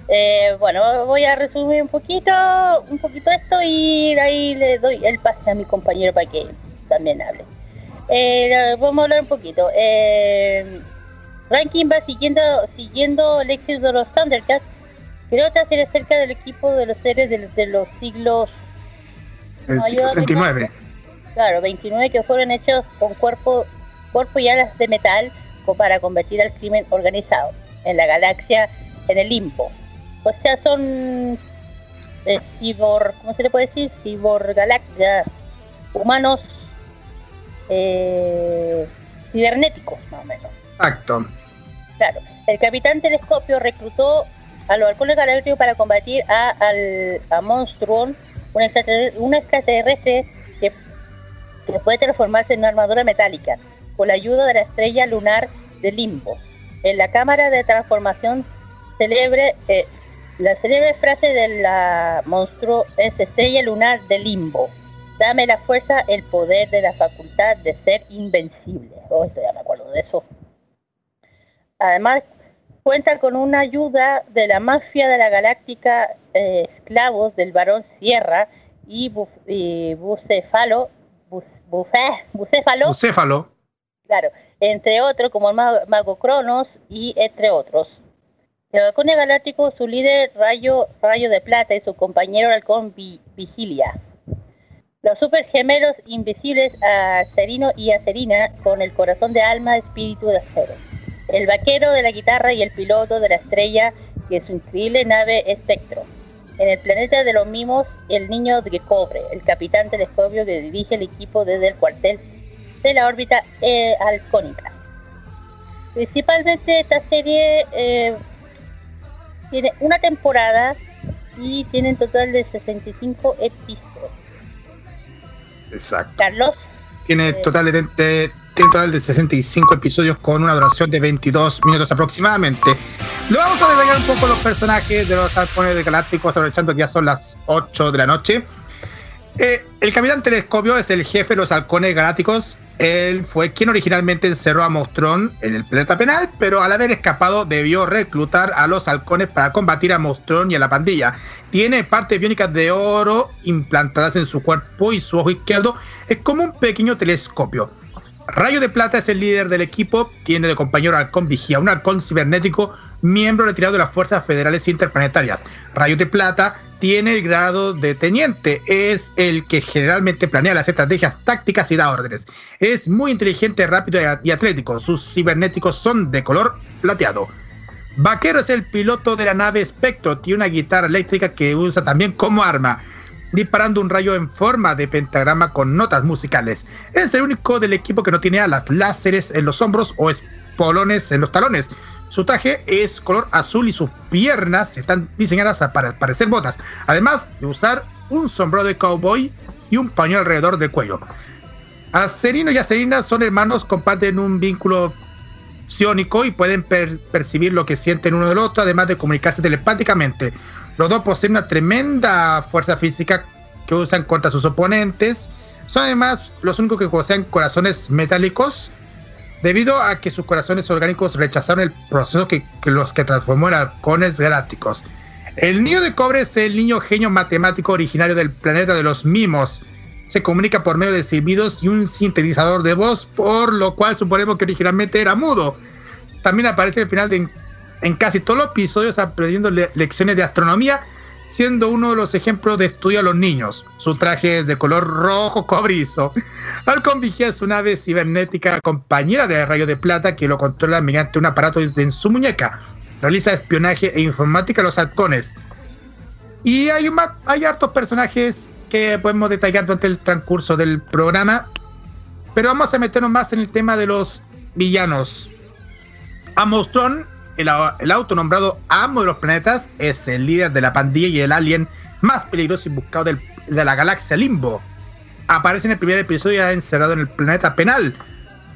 Eh, bueno, voy a resumir un poquito, un poquito esto y ahí le doy el pase a mi compañero para que también hable. Eh, vamos a hablar un poquito. Eh, Rankin va siguiendo, siguiendo el éxito de los Thundercats, pero otra serie acerca del equipo de los héroes de, de los siglos, El No, siglo yo- 39. claro, 29 que fueron hechos con cuerpo, cuerpo y alas de metal para convertir al crimen organizado en la galaxia, en el limbo. O sea, son eh, cibor, ¿cómo se le puede decir? Cibor galaxia, humanos eh, cibernéticos, más o menos. Exacto. Claro, el capitán Telescopio reclutó a los halcones galácticos para combatir a, al, a Monstruon, un extraterrestre, un extraterrestre que, que puede transformarse en una armadura metálica, con la ayuda de la estrella lunar de Limbo. En la cámara de transformación celebre, eh, la célebre frase de la monstruo es estrella lunar de Limbo. Dame la fuerza, el poder de la facultad de ser invencible. Oh, esto ya me acuerdo de eso. Además, cuenta con una ayuda de la mafia de la galáctica eh, esclavos del varón Sierra y, Buf- y Buf- Bufé- Bucéfalo, Bucéfalo. claro, entre otros como el ma- mago Cronos y entre otros. El halcón galáctico, su líder Rayo, Rayo de Plata y su compañero halcón Vi- Vigilia. Los super gemelos invisibles a Serino y a Serina con el corazón de alma, espíritu de acero. El vaquero de la guitarra y el piloto de la estrella que es su increíble nave espectro. En el planeta de los mimos, el niño de cobre, el capitán telescopio que dirige el equipo desde el cuartel de la órbita eh, halcónica. Principalmente esta serie eh, tiene una temporada y tiene en total de 65 episodios. Exacto. Carlos, Tiene Eh. total de, de- tiene total de 65 episodios con una duración de 22 minutos aproximadamente. Lo vamos a detallar un poco los personajes de los halcones galácticos, aprovechando que ya son las 8 de la noche. Eh, el Capitán Telescopio es el jefe de los halcones galácticos. Él fue quien originalmente encerró a Monstrón en el planeta penal, pero al haber escapado debió reclutar a los halcones para combatir a Monstrón y a la pandilla. Tiene partes biónicas de oro implantadas en su cuerpo y su ojo izquierdo es como un pequeño telescopio. Rayo de Plata es el líder del equipo, tiene de compañero al halcón vigía, un halcón cibernético, miembro retirado de las Fuerzas Federales Interplanetarias. Rayo de Plata tiene el grado de teniente, es el que generalmente planea las estrategias tácticas y da órdenes. Es muy inteligente, rápido y atlético, sus cibernéticos son de color plateado. Vaquero es el piloto de la nave Spectro, tiene una guitarra eléctrica que usa también como arma disparando un rayo en forma de pentagrama con notas musicales. Es el único del equipo que no tiene alas, láseres en los hombros o espolones en los talones. Su traje es color azul y sus piernas están diseñadas para parecer botas, además de usar un sombrero de cowboy y un pañuelo alrededor del cuello. Acerino y Acerina son hermanos, comparten un vínculo y pueden per- percibir lo que sienten uno del otro, además de comunicarse telepáticamente. Los dos poseen una tremenda fuerza física que usan contra sus oponentes. Son además los únicos que poseen corazones metálicos, debido a que sus corazones orgánicos rechazaron el proceso que, que los que transformó en halcones galácticos. El niño de cobre es el niño genio matemático originario del planeta de los mimos. Se comunica por medio de silbidos y un sintetizador de voz, por lo cual suponemos que originalmente era mudo. También aparece al final de en casi todos los episodios aprendiendo le- lecciones de astronomía, siendo uno de los ejemplos de estudio a los niños. Su traje es de color rojo cobrizo. Halcón Vigía una nave cibernética compañera de Rayo de Plata que lo controla mediante un aparato en su muñeca. Realiza espionaje e informática a los halcones. Y hay, un hay hartos personajes que podemos detallar durante el transcurso del programa. Pero vamos a meternos más en el tema de los villanos. Amostron, el, el autonombrado amo de los planetas, es el líder de la pandilla y el alien más peligroso y buscado de la galaxia Limbo. Aparece en el primer episodio ya encerrado en el planeta penal,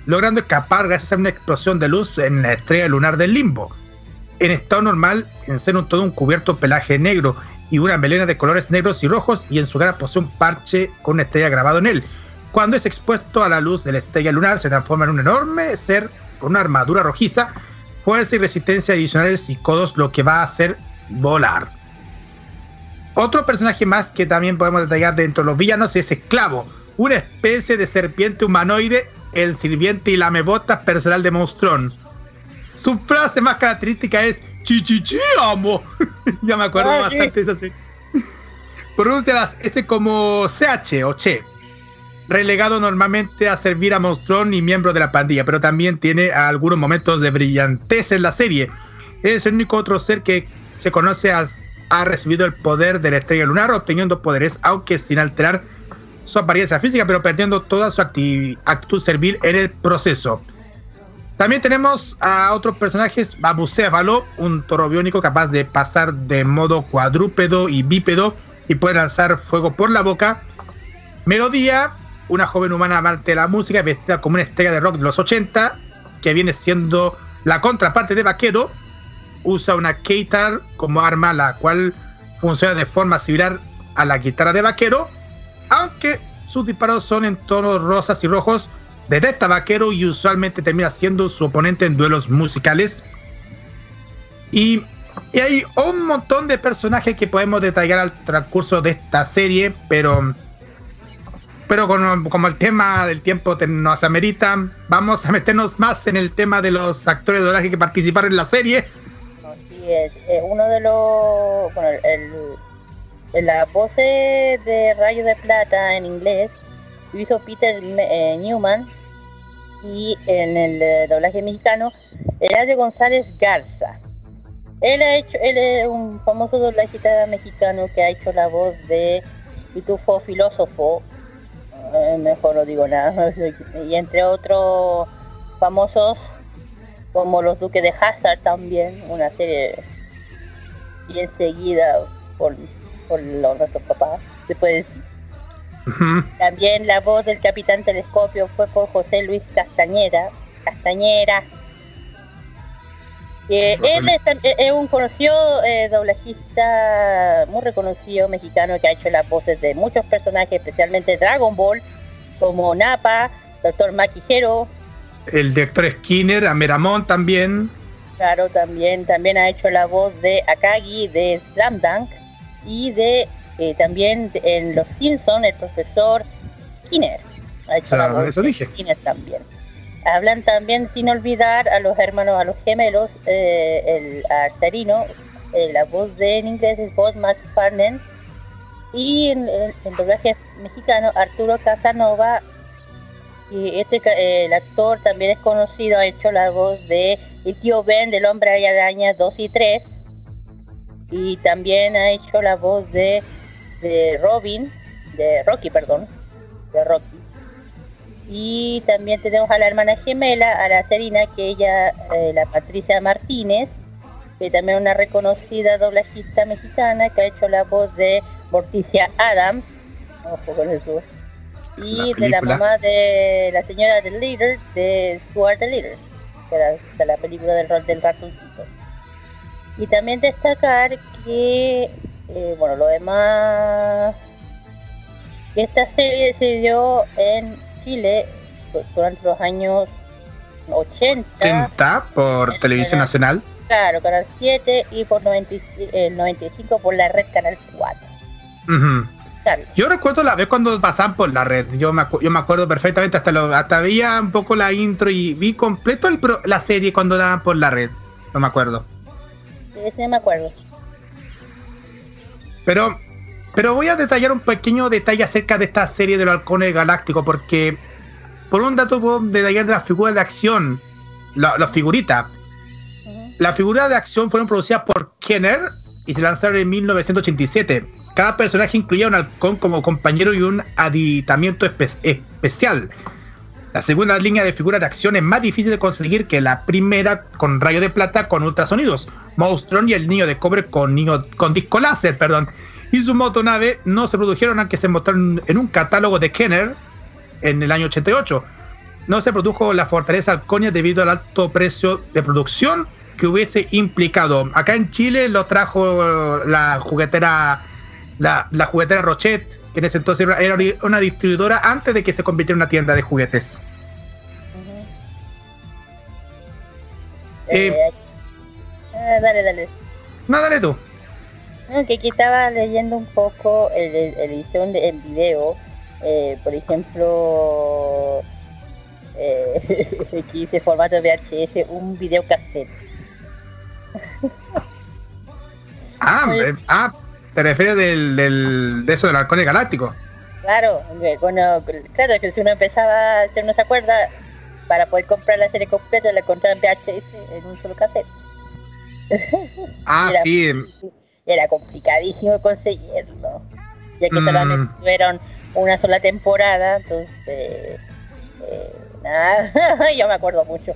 logrando escapar gracias a una explosión de luz en la estrella lunar del Limbo. En estado normal, encena un todo un cubierto pelaje negro y una melena de colores negros y rojos y en su cara posee un parche con una estrella grabado en él. Cuando es expuesto a la luz de la estrella lunar, se transforma en un enorme ser con una armadura rojiza, fuerza y resistencia adicionales y codos, lo que va a hacer volar. Otro personaje más que también podemos detallar dentro de los villanos es Esclavo, una especie de serpiente humanoide, el sirviente y lamebotas personal de Monstrón. Su frase más característica es Chichichi amo. ya me acuerdo Ah, bastante de esa serie. Pronuncia las S como CH o Che. Relegado normalmente a servir a Monstrón y miembro de la pandilla, pero también tiene algunos momentos de brillantez en la serie. Es el único otro ser que se conoce a- ha recibido el poder de la estrella lunar, obteniendo poderes, aunque sin alterar su apariencia física, pero perdiendo toda su acti- actitud servil en el proceso. También tenemos a otros personajes, a Bucéfalo, un toro biónico capaz de pasar de modo cuadrúpedo y bípedo y puede lanzar fuego por la boca. Melodía, una joven humana amante de la música vestida como una estrella de rock de los 80, que viene siendo la contraparte de Vaquero, usa una keitar como arma, la cual funciona de forma similar a la guitarra de Vaquero, aunque sus disparos son en tonos rosas y rojos, detesta Vaquero y usualmente termina siendo su oponente en duelos musicales. Y, hay un montón de personajes que podemos detallar al transcurso de esta serie, pero, pero como el tema del tiempo nos amerita, vamos a meternos más en el tema de los actores de doblaje que participaron en la serie. Uno de los. Bueno, el, el- de Rayo de Plata en inglés lo hizo Peter eh, Newman. Y en el eh, doblaje mexicano, Eladio González Garza. Él ha hecho, él es un famoso doblajista mexicano que ha hecho la voz de Pitufo Filósofo. eh, mejor no digo nada. y entre otros famosos como los Duques de Hazard también, una serie bien seguida por, por los nuestros papás, se puede decir. También la voz del Capitán Telescopio fue por José Luis Castañeda, Castañera. Que él es, un conocido eh, doblajista muy reconocido mexicano que ha hecho las voces de muchos personajes, especialmente Dragon Ball, como Nappa, Doctor Maquijero, El director Skinner, Ameramón también. Claro, también, también ha hecho la voz de Akagi de Slam Dunk y de eh, también en Los Simpsons el profesor Skinner. Ha hecho voz eso dije. Skinner también. Hablan también sin olvidar a los hermanos, a los gemelos, eh, el Arterino, eh, la voz de en inglés es voz Max Farnen, y en, en- en doblaje mexicano Arturo Casanova, y este eh, el actor también es conocido, ha hecho la voz de el tío Ben del Hombre Araña 2 y 3, y también ha hecho la voz de, de Robin, de Rocky, perdón, de Rocky. Y también tenemos a la hermana gemela, a la Serina, que ella, eh, la Patricia Martínez, que también es una reconocida doblajista mexicana que ha hecho la voz de Morticia Adams, ojo con eso, y La de la mamá de la señora The Leader, de Stuart The Leader, de la, de la película del, rol del ratoncito. Y también destacar que, eh, bueno, lo demás, esta serie se dio en Chile du- durante los años 80, 80 por Televisión Nacional. claro, Canal 7 y por 90 y- el 95 por la red Canal 4. Ujú. Claro, Yo recuerdo la vez cuando pasaban por la red. Yo me, acu- yo me acuerdo perfectamente, hasta lo, hasta veía un poco la intro y vi completo el pro- la serie cuando daban por la red. No me acuerdo. ese no me acuerdo. Pero, pero voy a detallar un pequeño detalle acerca de esta serie de los halcones galácticos, porque por un dato puedo detallar de las figuras de acción, la- las figuritas. Ujú. Las figuras de acción fueron producidas por Kenner y se lanzaron en 1987. Cada personaje incluía un halcón como compañero y un aditamiento espe- especial. La segunda línea de figuras de acción es más difícil de conseguir que la primera con rayo de plata con ultrasonidos. Monstron y el niño de cobre con, niño, con disco láser, perdón. Y su motonave no se produjeron aunque se mostraron en un catálogo de Kenner en el año 88. No se produjo la fortaleza halconia debido al alto precio de producción que hubiese implicado. Acá en Chile lo trajo la juguetera, la, la juguetera Rochet, que en ese entonces era una distribuidora antes de que se convirtiera en una tienda de juguetes. Eh, Eh, ah, dale, dale. No, dale tú. No, que aquí estaba leyendo un poco el, el- el video. eh, por ejemplo, eh, aquí dice formato VHS, un video cassette. Ah, eh, ah te refieres del, del- de eso del halcón galáctico. Claro, cuando, claro que si uno empezaba, si uno se acuerda, para poder comprar la serie completa la compraba en VHS en un solo cassette. Ah, Mira. sí. Y era complicadísimo conseguirlo, ya que Mm. solamente tuvieron una sola temporada, entonces, eh, nada, yo me acuerdo mucho.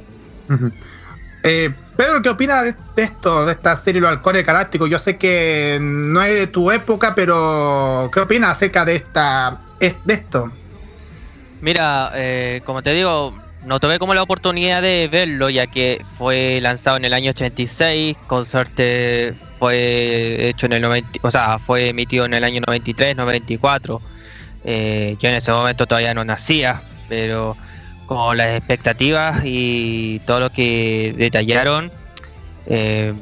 Eh, Pedro, ¿qué opinas de, de esto, de esta serie Los Halcones Galácticos? Yo sé que no es de tu época, pero ¿qué opinas acerca de esta es- de esto? Mira, eh, como te digo, no tuve como la oportunidad de verlo, ya que fue lanzado en el año 86, con suerte fue hecho en el 90, o sea, fue emitido en el año 93, 94. Eh, yo en ese momento todavía no nacía, pero con las expectativas y todo lo que detallaron, eh,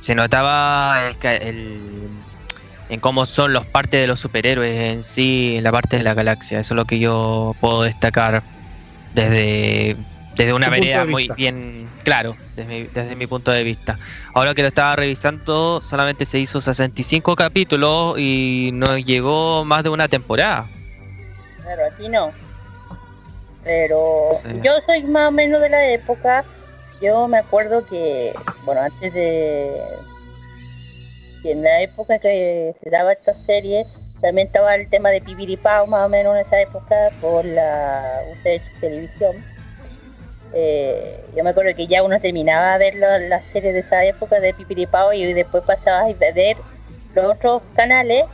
se notaba el- en cómo son los partes de los superhéroes en sí, en la parte de la galaxia. Eso es lo que yo puedo destacar desde, desde una vereda de muy vista. bien claro, desde mi, desde mi punto de vista. Ahora que lo estaba revisando, solamente se hizo 65 capítulos y no llegó más de una temporada. Claro, aquí no. Pero Sí. yo soy más o menos de la época. Yo me acuerdo que, bueno, antes de. que en la época que se daba esta serie, también estaba el tema de Pipiripao, más o menos en esa época, por la Televisión. Eh, yo me acuerdo que ya uno terminaba de ver la, la serie de esa época de Pipiripao y después pasaba a ver los otros canales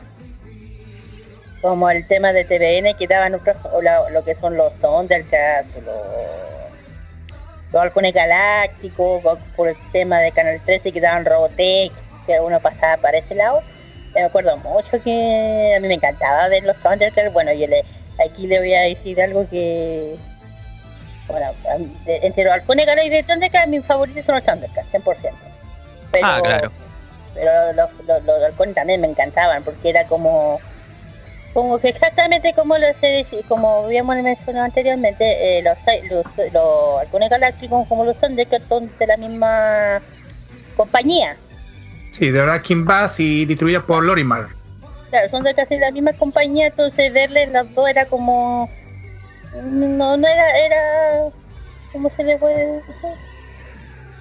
como el tema de TVN que daban otros, o lo que son los Thundercats, o los, los halcones galácticos, por el tema de Canal 13 que daban Robotech, que uno pasaba para ese lado. Me acuerdo mucho que a mí me encantaba ver los Thundercats. Bueno, yo le, aquí le voy a decir algo que... Bueno, entre los halcones galácticos y Thundercats, mis favoritos son los Thundercats, 100%. Pero, Ah, claro. pero los, los, los halcones también me encantaban porque era como como que exactamente como lo se como habíamos mencionado anteriormente, eh, los, los, los halcones galácticos como los Thundercats son de la misma compañía. Sí, de Ranking Bass y distribuida por Lorimar. Claro, son de casi la misma compañía, entonces verle las dos era como... No, no era... era ¿Cómo se le puede decir?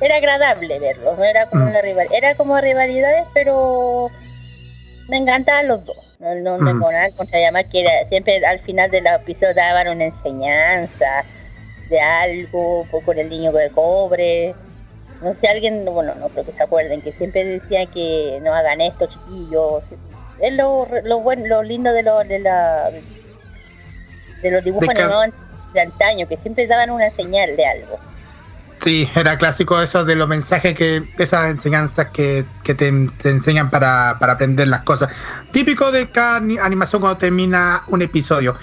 Era agradable verlos, no era como Mm. una rivalidad. Era como rivalidades, pero me encantaban los dos. No, no me Mm. nada contra llamar que era, siempre al final de los episodios daban una enseñanza de algo, con el niño de cobre. No sé, alguien, bueno, no creo que se acuerden, que siempre decían que no hagan esto, chiquillos. Es lo, lo bueno, lo lindo de, lo, de, la, de los dibujos De animados de antaño, que siempre daban una señal de algo. Sí, era clásico eso de los mensajes que, esas enseñanzas que, que te, te enseñan para, para aprender las cosas. Típico de cada ani- animación cuando termina un episodio.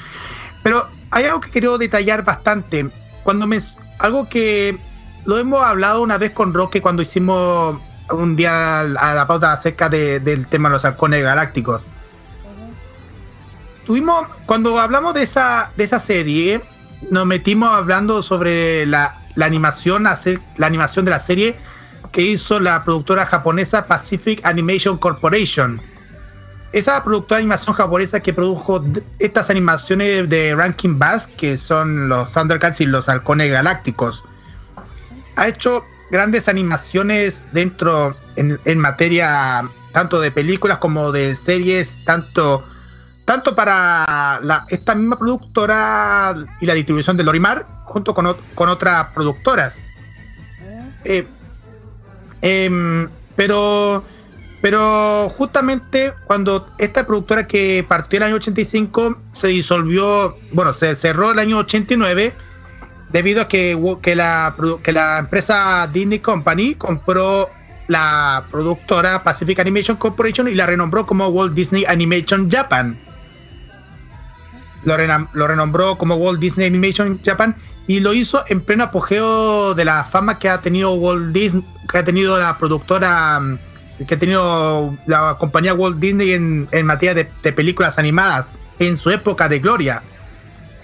Pero hay algo que quiero detallar bastante. Cuando me, algo que lo hemos hablado una vez con Roque cuando hicimos un día a la pauta acerca de- del tema de los halcones galácticos. Tuvimos, cuando hablamos de esa, de esa serie, nos metimos hablando sobre la, la animación, la animación de la serie que hizo la productora japonesa Pacific Animation Corporation. Esa productora de animación japonesa que produjo estas animaciones de Ranking Bass, que son los Thundercats y los Halcones Galácticos, ha hecho grandes animaciones dentro en, en materia tanto de películas como de series, tanto tanto para la- esta misma productora y la distribución de Lorimar, junto con, ot- con otras productoras. Eh, em, pero, pero justamente cuando esta productora que partió en el año 85 se disolvió, bueno, se cerró el año 89 debido a que, que, la, que la empresa Disney Company compró la productora Pacific Animation Corporation y la renombró como Walt Disney Animation Japan lo, lo renombró como Walt Disney Animation Japan y lo hizo en pleno apogeo de la fama que ha tenido Walt Disney, que ha tenido la productora, mm, que ha tenido la compañía Walt Disney en, materia de películas animadas en su época de gloria.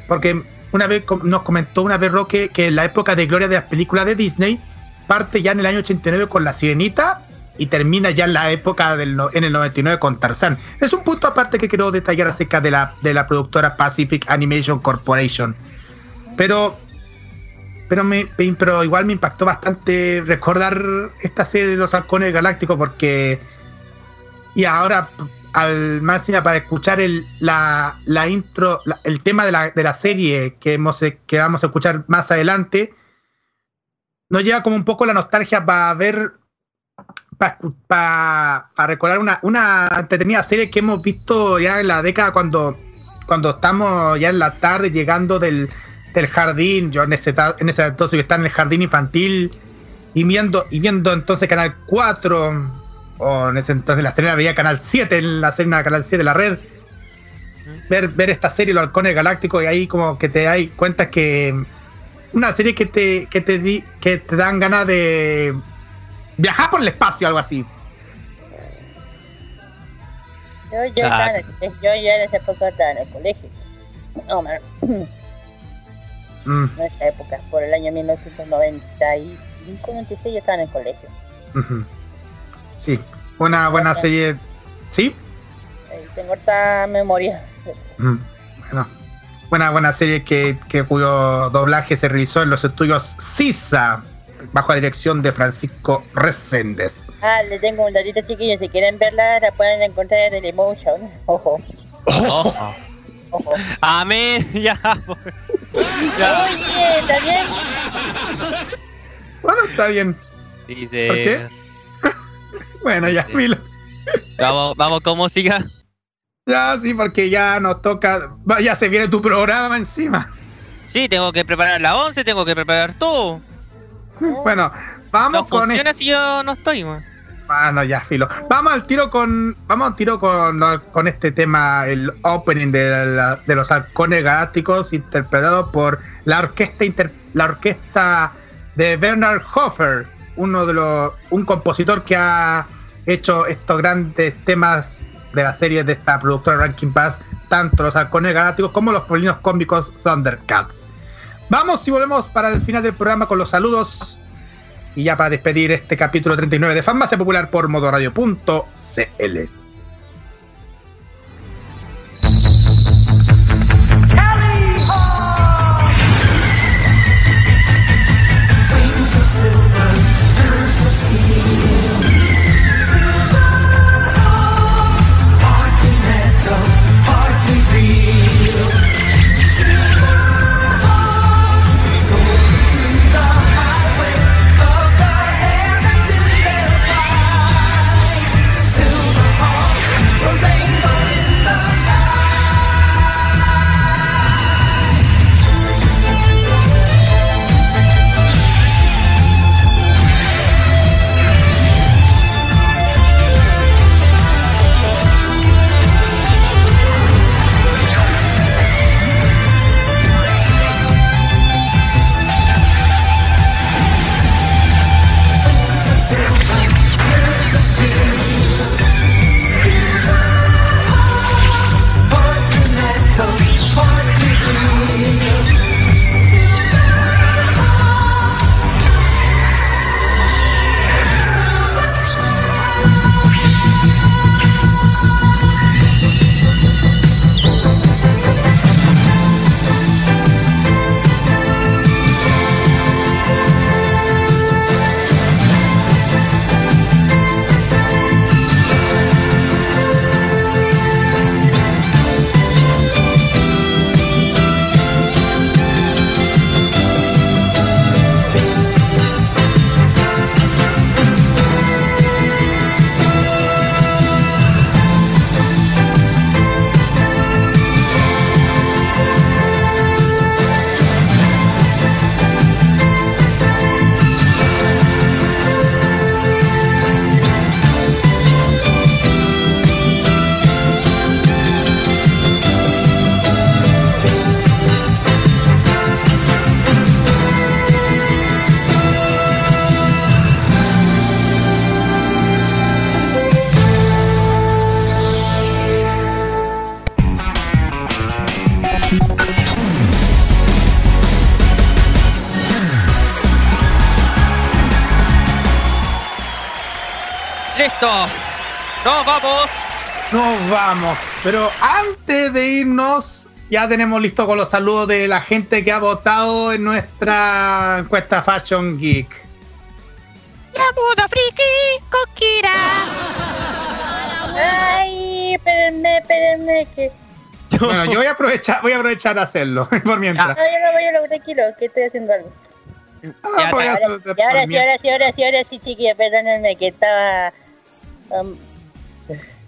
Porque una vez nos comentó una vez Roque que la época de gloria de las películas de Disney parte ya en el año 89 con La Sirenita y termina ya en la época del en el 99 con Tarzán. Es un punto aparte que quiero detallar acerca de la, de la productora Pacific Animation Corporation. Pero pero me- pero igual me impactó bastante recordar esta serie de los halcones galácticos porque y ahora al más encima para escuchar el, la, la intro, la- el tema de la, de la serie que, hemos, que vamos a escuchar más adelante, nos lleva como un poco la nostalgia para ver, para recordar una, una entretenida serie que hemos visto ya en la década cuando, cuando estamos ya en la tarde llegando del, del jardín, yo en ese, en ese entonces yo estaba en el jardín infantil y viendo, y viendo entonces Canal 4 o en ese entonces la serie veía Canal 7, en la serie de Canal 7 de la red. Ver, ver esta serie, Los Halcones Galácticos, y ahí como que te das cuenta que una serie que te, que te, di, que te dan ganas de viajar por el espacio, algo así. Yo, yo, estaba en el yo ya en esa época estaba en el colegio. No, man, Mm, en esa época, por el año 1995, 96 yo estaba en el colegio. Sí, una buena serie. ¿Sí? Tengo harta memoria. Mm, Bueno, buena, buena serie que, que cuyo doblaje se realizó en los estudios CISA, bajo la dirección de Francisco Reséndez. Ah, le tengo un datito chiquillo, si quieren verla la pueden encontrar en Emotion. Ojo, Ojo. ojo. Amén, ya. ya. Oye, ¿está bien? Bueno, está bien. Dice. ¿Por qué? Bueno, ya. Milo. Vamos, vamos con música. Ya, sí, porque ya nos toca. Ya se viene tu programa encima. Sí, tengo que preparar la 11, tengo que preparar todo. Bueno, vamos No con funciona si yo no estoy, man. Bueno, ya, filo. Vamos al tiro con. Vamos al tiro con, con este tema, el opening de, la- de los halcones galácticos, interpretado por la orquesta inter- la orquesta de Bernard Hofer, uno de los. un compositor que ha hecho estos grandes temas de la serie de esta productora Ranking Pass, tanto los halcones galácticos como los polinos cómicos Thundercats. Vamos y volvemos para el final del programa con los saludos. Y ya para despedir este capítulo 39 de Farmacia Popular por modoradio.cl. Pero antes de irnos, ya tenemos listo con los saludos de la gente que ha votado en nuestra encuesta Fashion Geek. La boda friki con Kira. Ay, espérenme, espérenme, que... Bueno, yo voy a aprovechar, voy a aprovechar a hacerlo por mientras. No, yo no voy a lo tranquilo, que estoy haciendo algo. Ah, voy a hacer- Y ahora sí, ahora sí, ahora sí, ahora sí, chiquilla, perdónenme que estaba... um,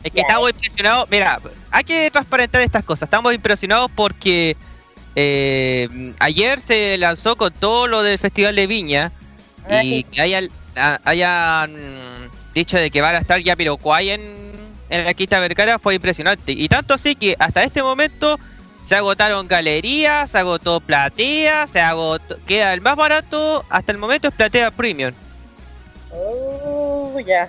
Es que estamos impresionados. Mira, hay que transparentar estas cosas. Estamos impresionados porque eh, ayer se lanzó con todo lo del Festival de Viña Ah, y que hayan, a- hayan dicho de que van a estar ya pero en, en la Quinta Vergara fue impresionante. Y tanto así que hasta este momento se agotaron galerías, se agotó platea, se agotó, queda el más barato hasta el momento es platea premium. Oh, ya.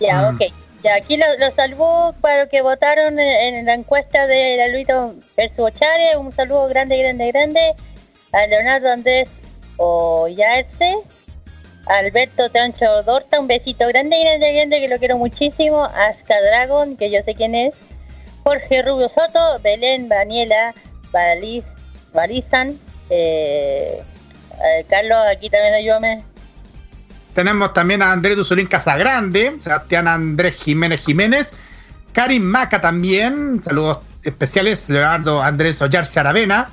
Ya, Mm. ok. Ya, aquí lo, lo para los que votaron en, la encuesta de la Luito versus Ochare. Un saludo grande, grande, grande a Leonardo Andrés Ollarse, a Alberto Trancho Dorta, un besito grande, grande, grande, que lo quiero muchísimo. A Ska Dragon, que yo sé quién es. Jorge Rubio Soto, Belén Daniela Baliz, Balizan. Eh, eh, Carlos, aquí también ayúdame. Tenemos también a Andrés Duzulín Casagrande, Sebastián Andrés Jiménez Jiménez, Karim Maca también, saludos especiales, Leonardo Andrés Ollarse Aravena.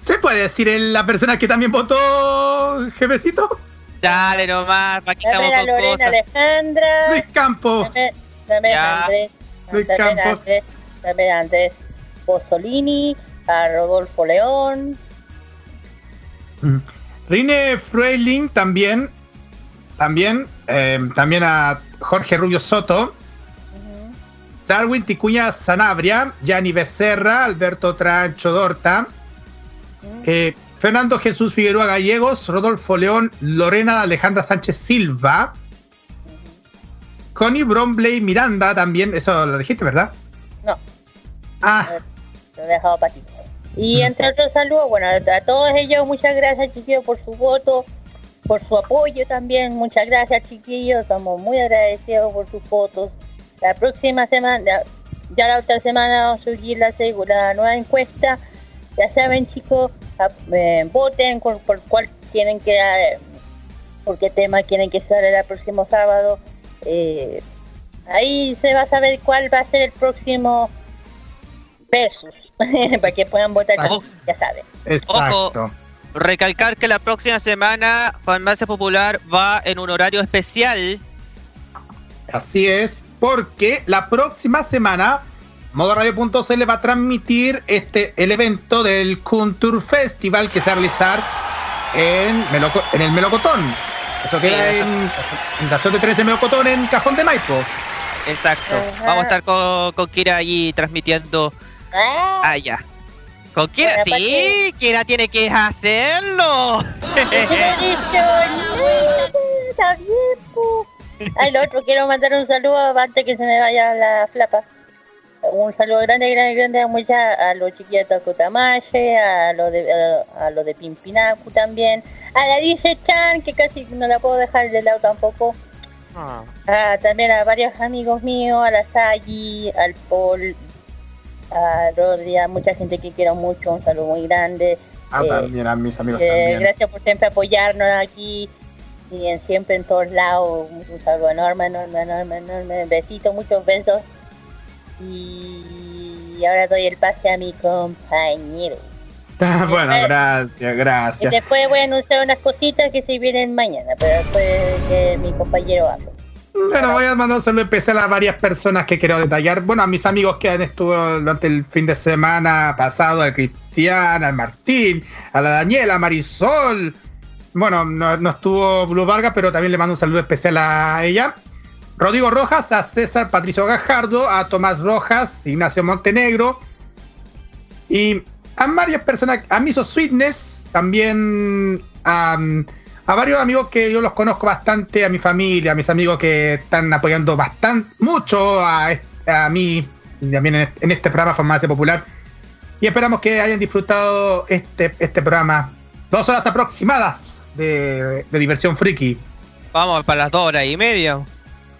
¿Se puede decir en la persona que también votó, jefecito? Dale nomás, ¿para qué estamos con Lorena cosas? Alejandra. Luis Campos. Ya. Andrés, Luis también Campos. Andrés, también Andrés Pozzolini, a Rodolfo León, Mm. Rine Frueling también, también, eh, también a Jorge Rubio Soto, Darwin Ticuña Sanabria, Gianni Becerra, Alberto Trancho Dorta, eh, Fernando Jesús Figueroa Gallegos, Rodolfo León, Lorena Alejandra Sánchez Silva, Connie Bromley Miranda también, eso lo dijiste, ¿verdad? No. Ah, Lo he dejado para ti. Y entre otros saludos, bueno, a todos ellos muchas gracias chiquillos por su voto, por su apoyo también. Muchas gracias chiquillos, estamos muy agradecidos por sus votos. La próxima semana, ya, la otra semana vamos a subir la, la nueva encuesta. Ya saben chicos, eh, voten por, cuál quieren que, eh, por qué tema quieren que salga el próximo sábado. Eh, ahí se va a saber cuál va a ser el próximo versus para que puedan votar Ojo. ya saben exacto. Recalcar que la próxima semana Farmacia Popular va en un horario especial. Así es, porque la próxima semana Modoradio.cl va a transmitir este el evento del Kuntur Festival que se va a realizar en, Meloco- en el Melocotón. Eso Sí, queda eso- en, en la estación de 13 Melocotón en Cajón de Maipo. Exacto. Ajá. Vamos a estar con, con Kira allí transmitiendo ah, allá. ¿Con Kira? Bueno, Sí, Kira tiene que hacerlo. está bien, lo otro, quiero mandar un saludo antes que se me vaya la flapa. Un saludo grande, grande, grande a, a los chiquillos de Takutamache, a los de, a, a los de Pimpinacu también, a la Dice Chan, que casi no la puedo dejar de lado tampoco. Ah. Ah, también a varios amigos míos, a la Sagi, al Paul, a Rodri, a mucha gente que quiero mucho, un saludo muy grande. Ah, Eh, también a mis amigos Eh, también. gracias por siempre apoyarnos aquí y en, siempre en todos lados. Un, saludo enorme, enorme, enorme, enorme. Besitos, muchos besos. Y ahora doy el pase a mi compañero. Bueno, después- gracias, Y gracias. después voy a anunciar unas cositas que se vienen mañana, pero después que mi compañero hable. Bueno, voy a mandar un saludo especial a varias personas que quiero detallar. Bueno, a mis amigos que han estuvo durante el fin de semana pasado, al Cristian, al Martín, a la Daniela, a Marisol. Bueno, no, estuvo Blue Vargas, pero también le mando un saludo especial a ella. Rodrigo Rojas, a César Patricio Gajardo, a Tomás Rojas, Ignacio Montenegro. Y a varias personas, a Miso Sweetness, también a, a varios amigos que yo los conozco bastante, a mi familia, a mis amigos que están apoyando bastante, mucho a, a mí, también en este, en este programa Farmacia Popular. Y esperamos que hayan disfrutado este, este programa. Dos horas aproximadas de, de diversión friki. Vamos para las dos horas y media.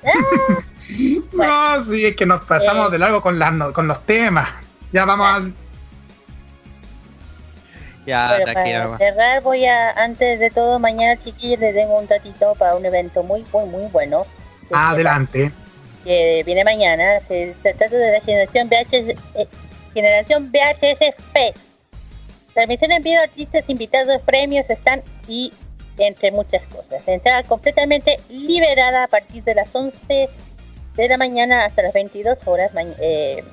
No, sí, es que nos pasamos Eh. de largo con, las con los temas. Ya vamos a... Ya, Bueno, tranquila para cerrar voy a, antes de todo, mañana chiquillos les tengo un tatito para un evento muy, muy, muy bueno. que se- Adelante. Que viene mañana. Se, se trata de la generación VHS, eh, generación VHS Fest. Transmisión en vivo, artistas invitados, premios, están y entre muchas cosas. Entrada completamente liberada a partir de las 11 de la mañana hasta las 22 horas. eh,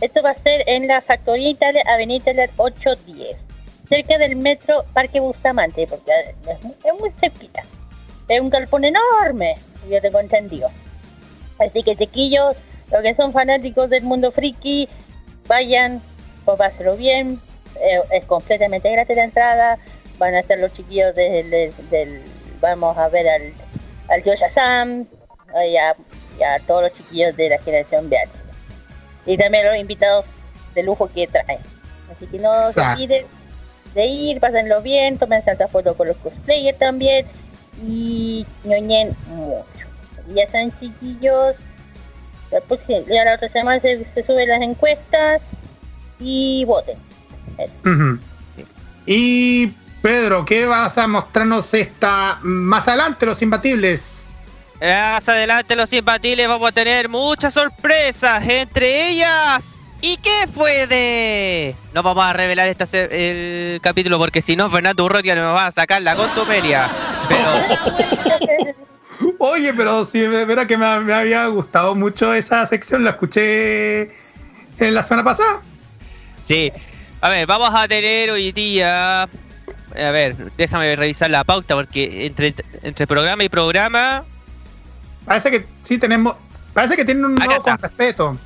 esto va a ser en la Factoría Italia, Avenida Italia 810, cerca del metro Parque Bustamante, porque es muy, es muy cerquita. Es un galpón enorme, yo tengo entendido. Así que chiquillos, los que son fanáticos del mundo friki, vayan, pues pásenlo bien, eh, es completamente gratis la entrada, van a estar los chiquillos del, del- del- vamos a ver al, al tío Shazam, y a, y a todos los chiquillos de la generación VH. Y también los invitados de lujo que traen. Así que no se olviden de ir, pásenlo bien, tomen tantas fotos con los cosplayers también y ñoñen mucho. Ya están chiquillos. La próxima- ya la otra semana se, se suben las encuestas y voten. Y Pedro, ¿qué vas a mostrarnos esta más adelante, los imbatibles? Más adelante los imbatibles vamos a tener muchas sorpresas, entre ellas... ¿Y qué fue de...? No vamos a revelar este el capítulo porque si no Fernando Urrutia nos va a sacar la contumelia. Pero Oye, pero sí, de verdad que me, me había gustado mucho esa sección, la escuché en la semana pasada. sí, a ver, vamos a tener hoy día... A ver, déjame revisar la pauta porque entre, entre programa y programa Parece que sí tenemos, parece que tienen un nuevo con respeto.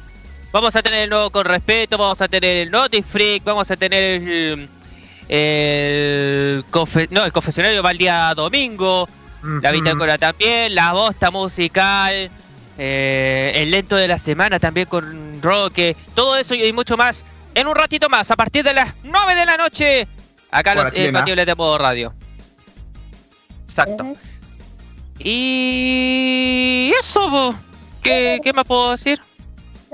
Vamos a tener el nuevo con respeto, vamos a tener el Naughty Freak, vamos a tener el, el, confe- no, el confesionario va el día domingo, la Ujú. bitácora también, la bosta musical, eh, el lento de la semana también con Roque, todo eso y mucho más en un ratito más, a partir de las 9 de la noche, acá los chilena. Imbatibles de Modo Radio. Exacto. Ujú. Y eso. ¿Qué, ¿qué más puedo decir?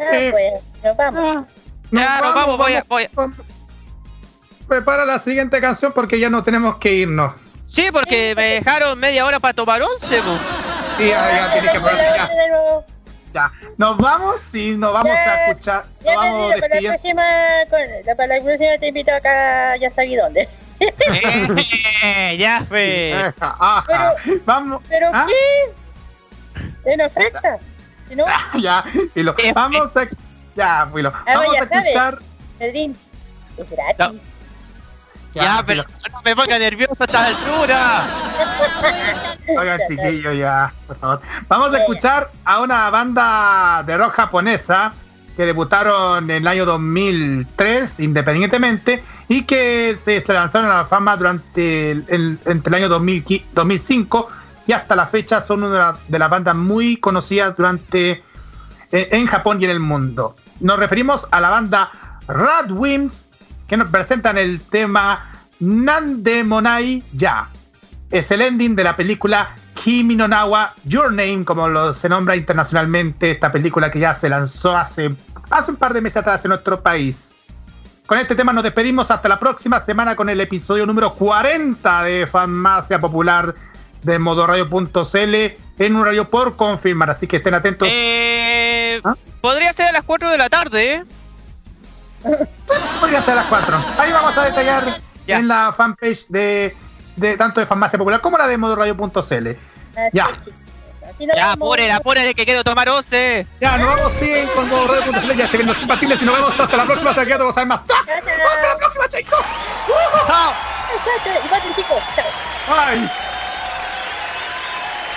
Ah, Eh, pues, nos vamos. Ya, nos vamos, voy a- voy a-. Prepara la siguiente canción porque ya no tenemos que irnos. Sí, porque me dejaron media hora para tomar once. Sí, ya, ya tienes que poner- ya. Nos vamos y nos vamos a escuchar. Ya Nos vamos para la próxima, con- para la próxima te invito acá, ya sabí dónde. Eh, ya, fe. Ajá, ajá. Vamos. ¿Pero ¿Ah? qué? ¿En oferta? No, Ya, filo. Eh, Vamos a. Ya, filo. Ah, Vamos ya a escuchar. Pedrín, es gratis. No. Ya, pero no me ponga nervioso a esta altura. Oigan, chiquillos, ya, por favor. Vamos a escuchar a una banda de rock japonesa que debutaron en el año 2003 independientemente y que se, lanzaron a la fama durante el, el- entre el año 2000 qui- 2005 y hasta la fecha son una de las bandas muy conocidas durante eh, en Japón y en el mundo. Nos referimos a la banda Radwimps que nos presentan el tema Nandemonai Ya es el ending de la película Kimi no Nawa Your Name, como se nombra internacionalmente, esta película que ya se lanzó hace, hace un par de meses atrás en nuestro país. Con este tema nos despedimos hasta la próxima semana con el episodio número 40 de Farmacia Popular de modoradio.cl en un radio por confirmar, así que estén atentos. Eh, ¿Ah? Podría ser a las 4 de la tarde, ¿eh? Podría ser a las 4. Ahí vamos a detallar Ya. en la fanpage de, de tanto de Farmacia Popular como la de modoradio.cl. Ya. Ya, apúrele, apúrele que quiero tomar once. Ya, nos vamos sí, con modoradio.cl, ya se ven los compatibles y nos vemos hasta la próxima, se queda todo más. ¡Ah! Chao, chao. ¡Hasta la próxima, chicos! Chao. Chao,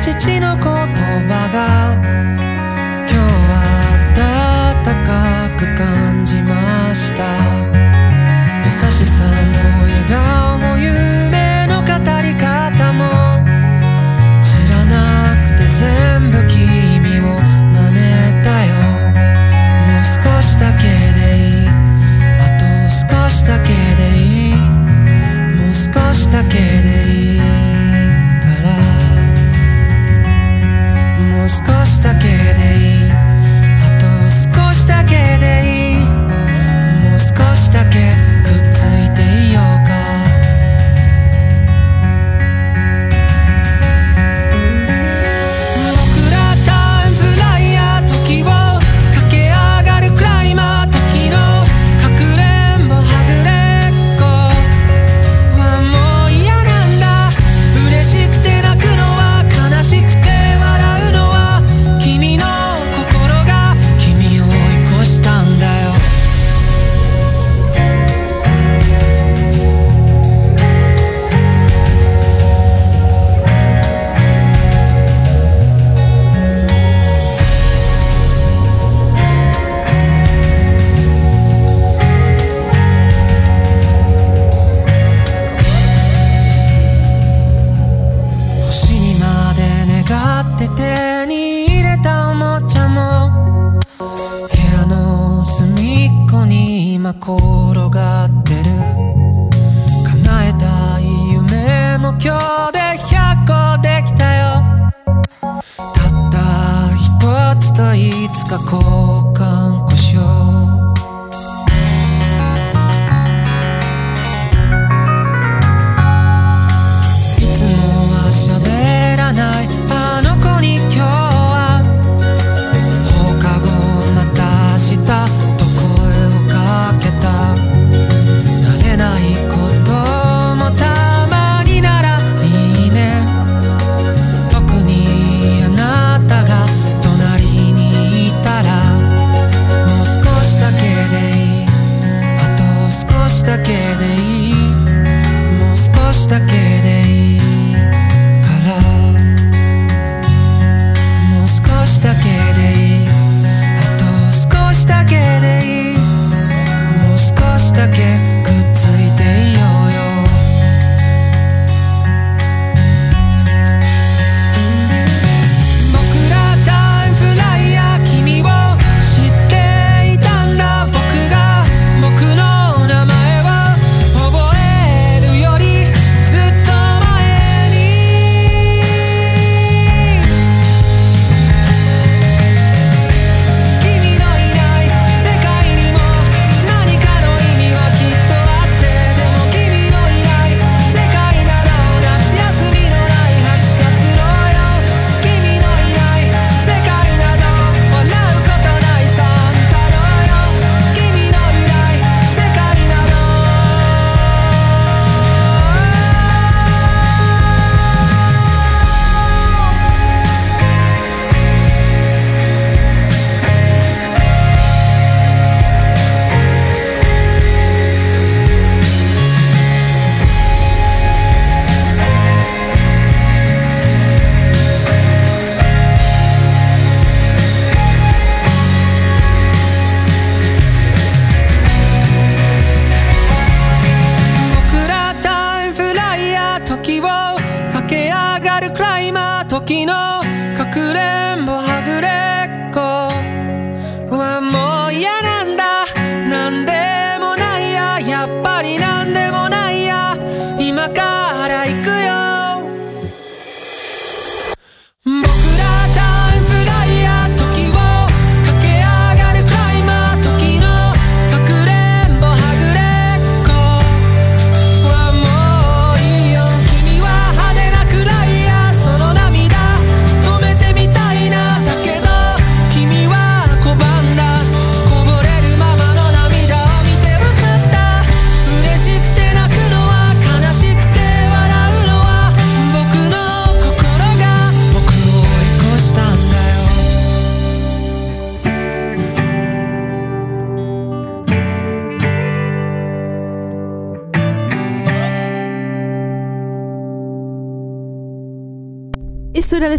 父の声少しだけでいい。あと少しだけ。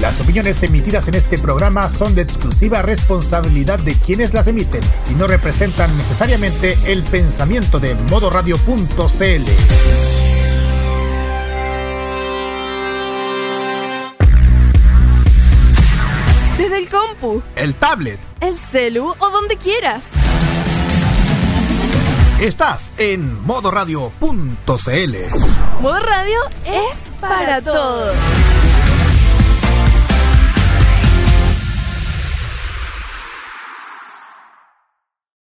Las opiniones emitidas en este programa son de exclusiva responsabilidad de quienes las emiten y no representan necesariamente el pensamiento de modoradio.cl. Desde el compu, el tablet, el celu o donde quieras. Estás en modoradio.cl. Modo Radio es para todos.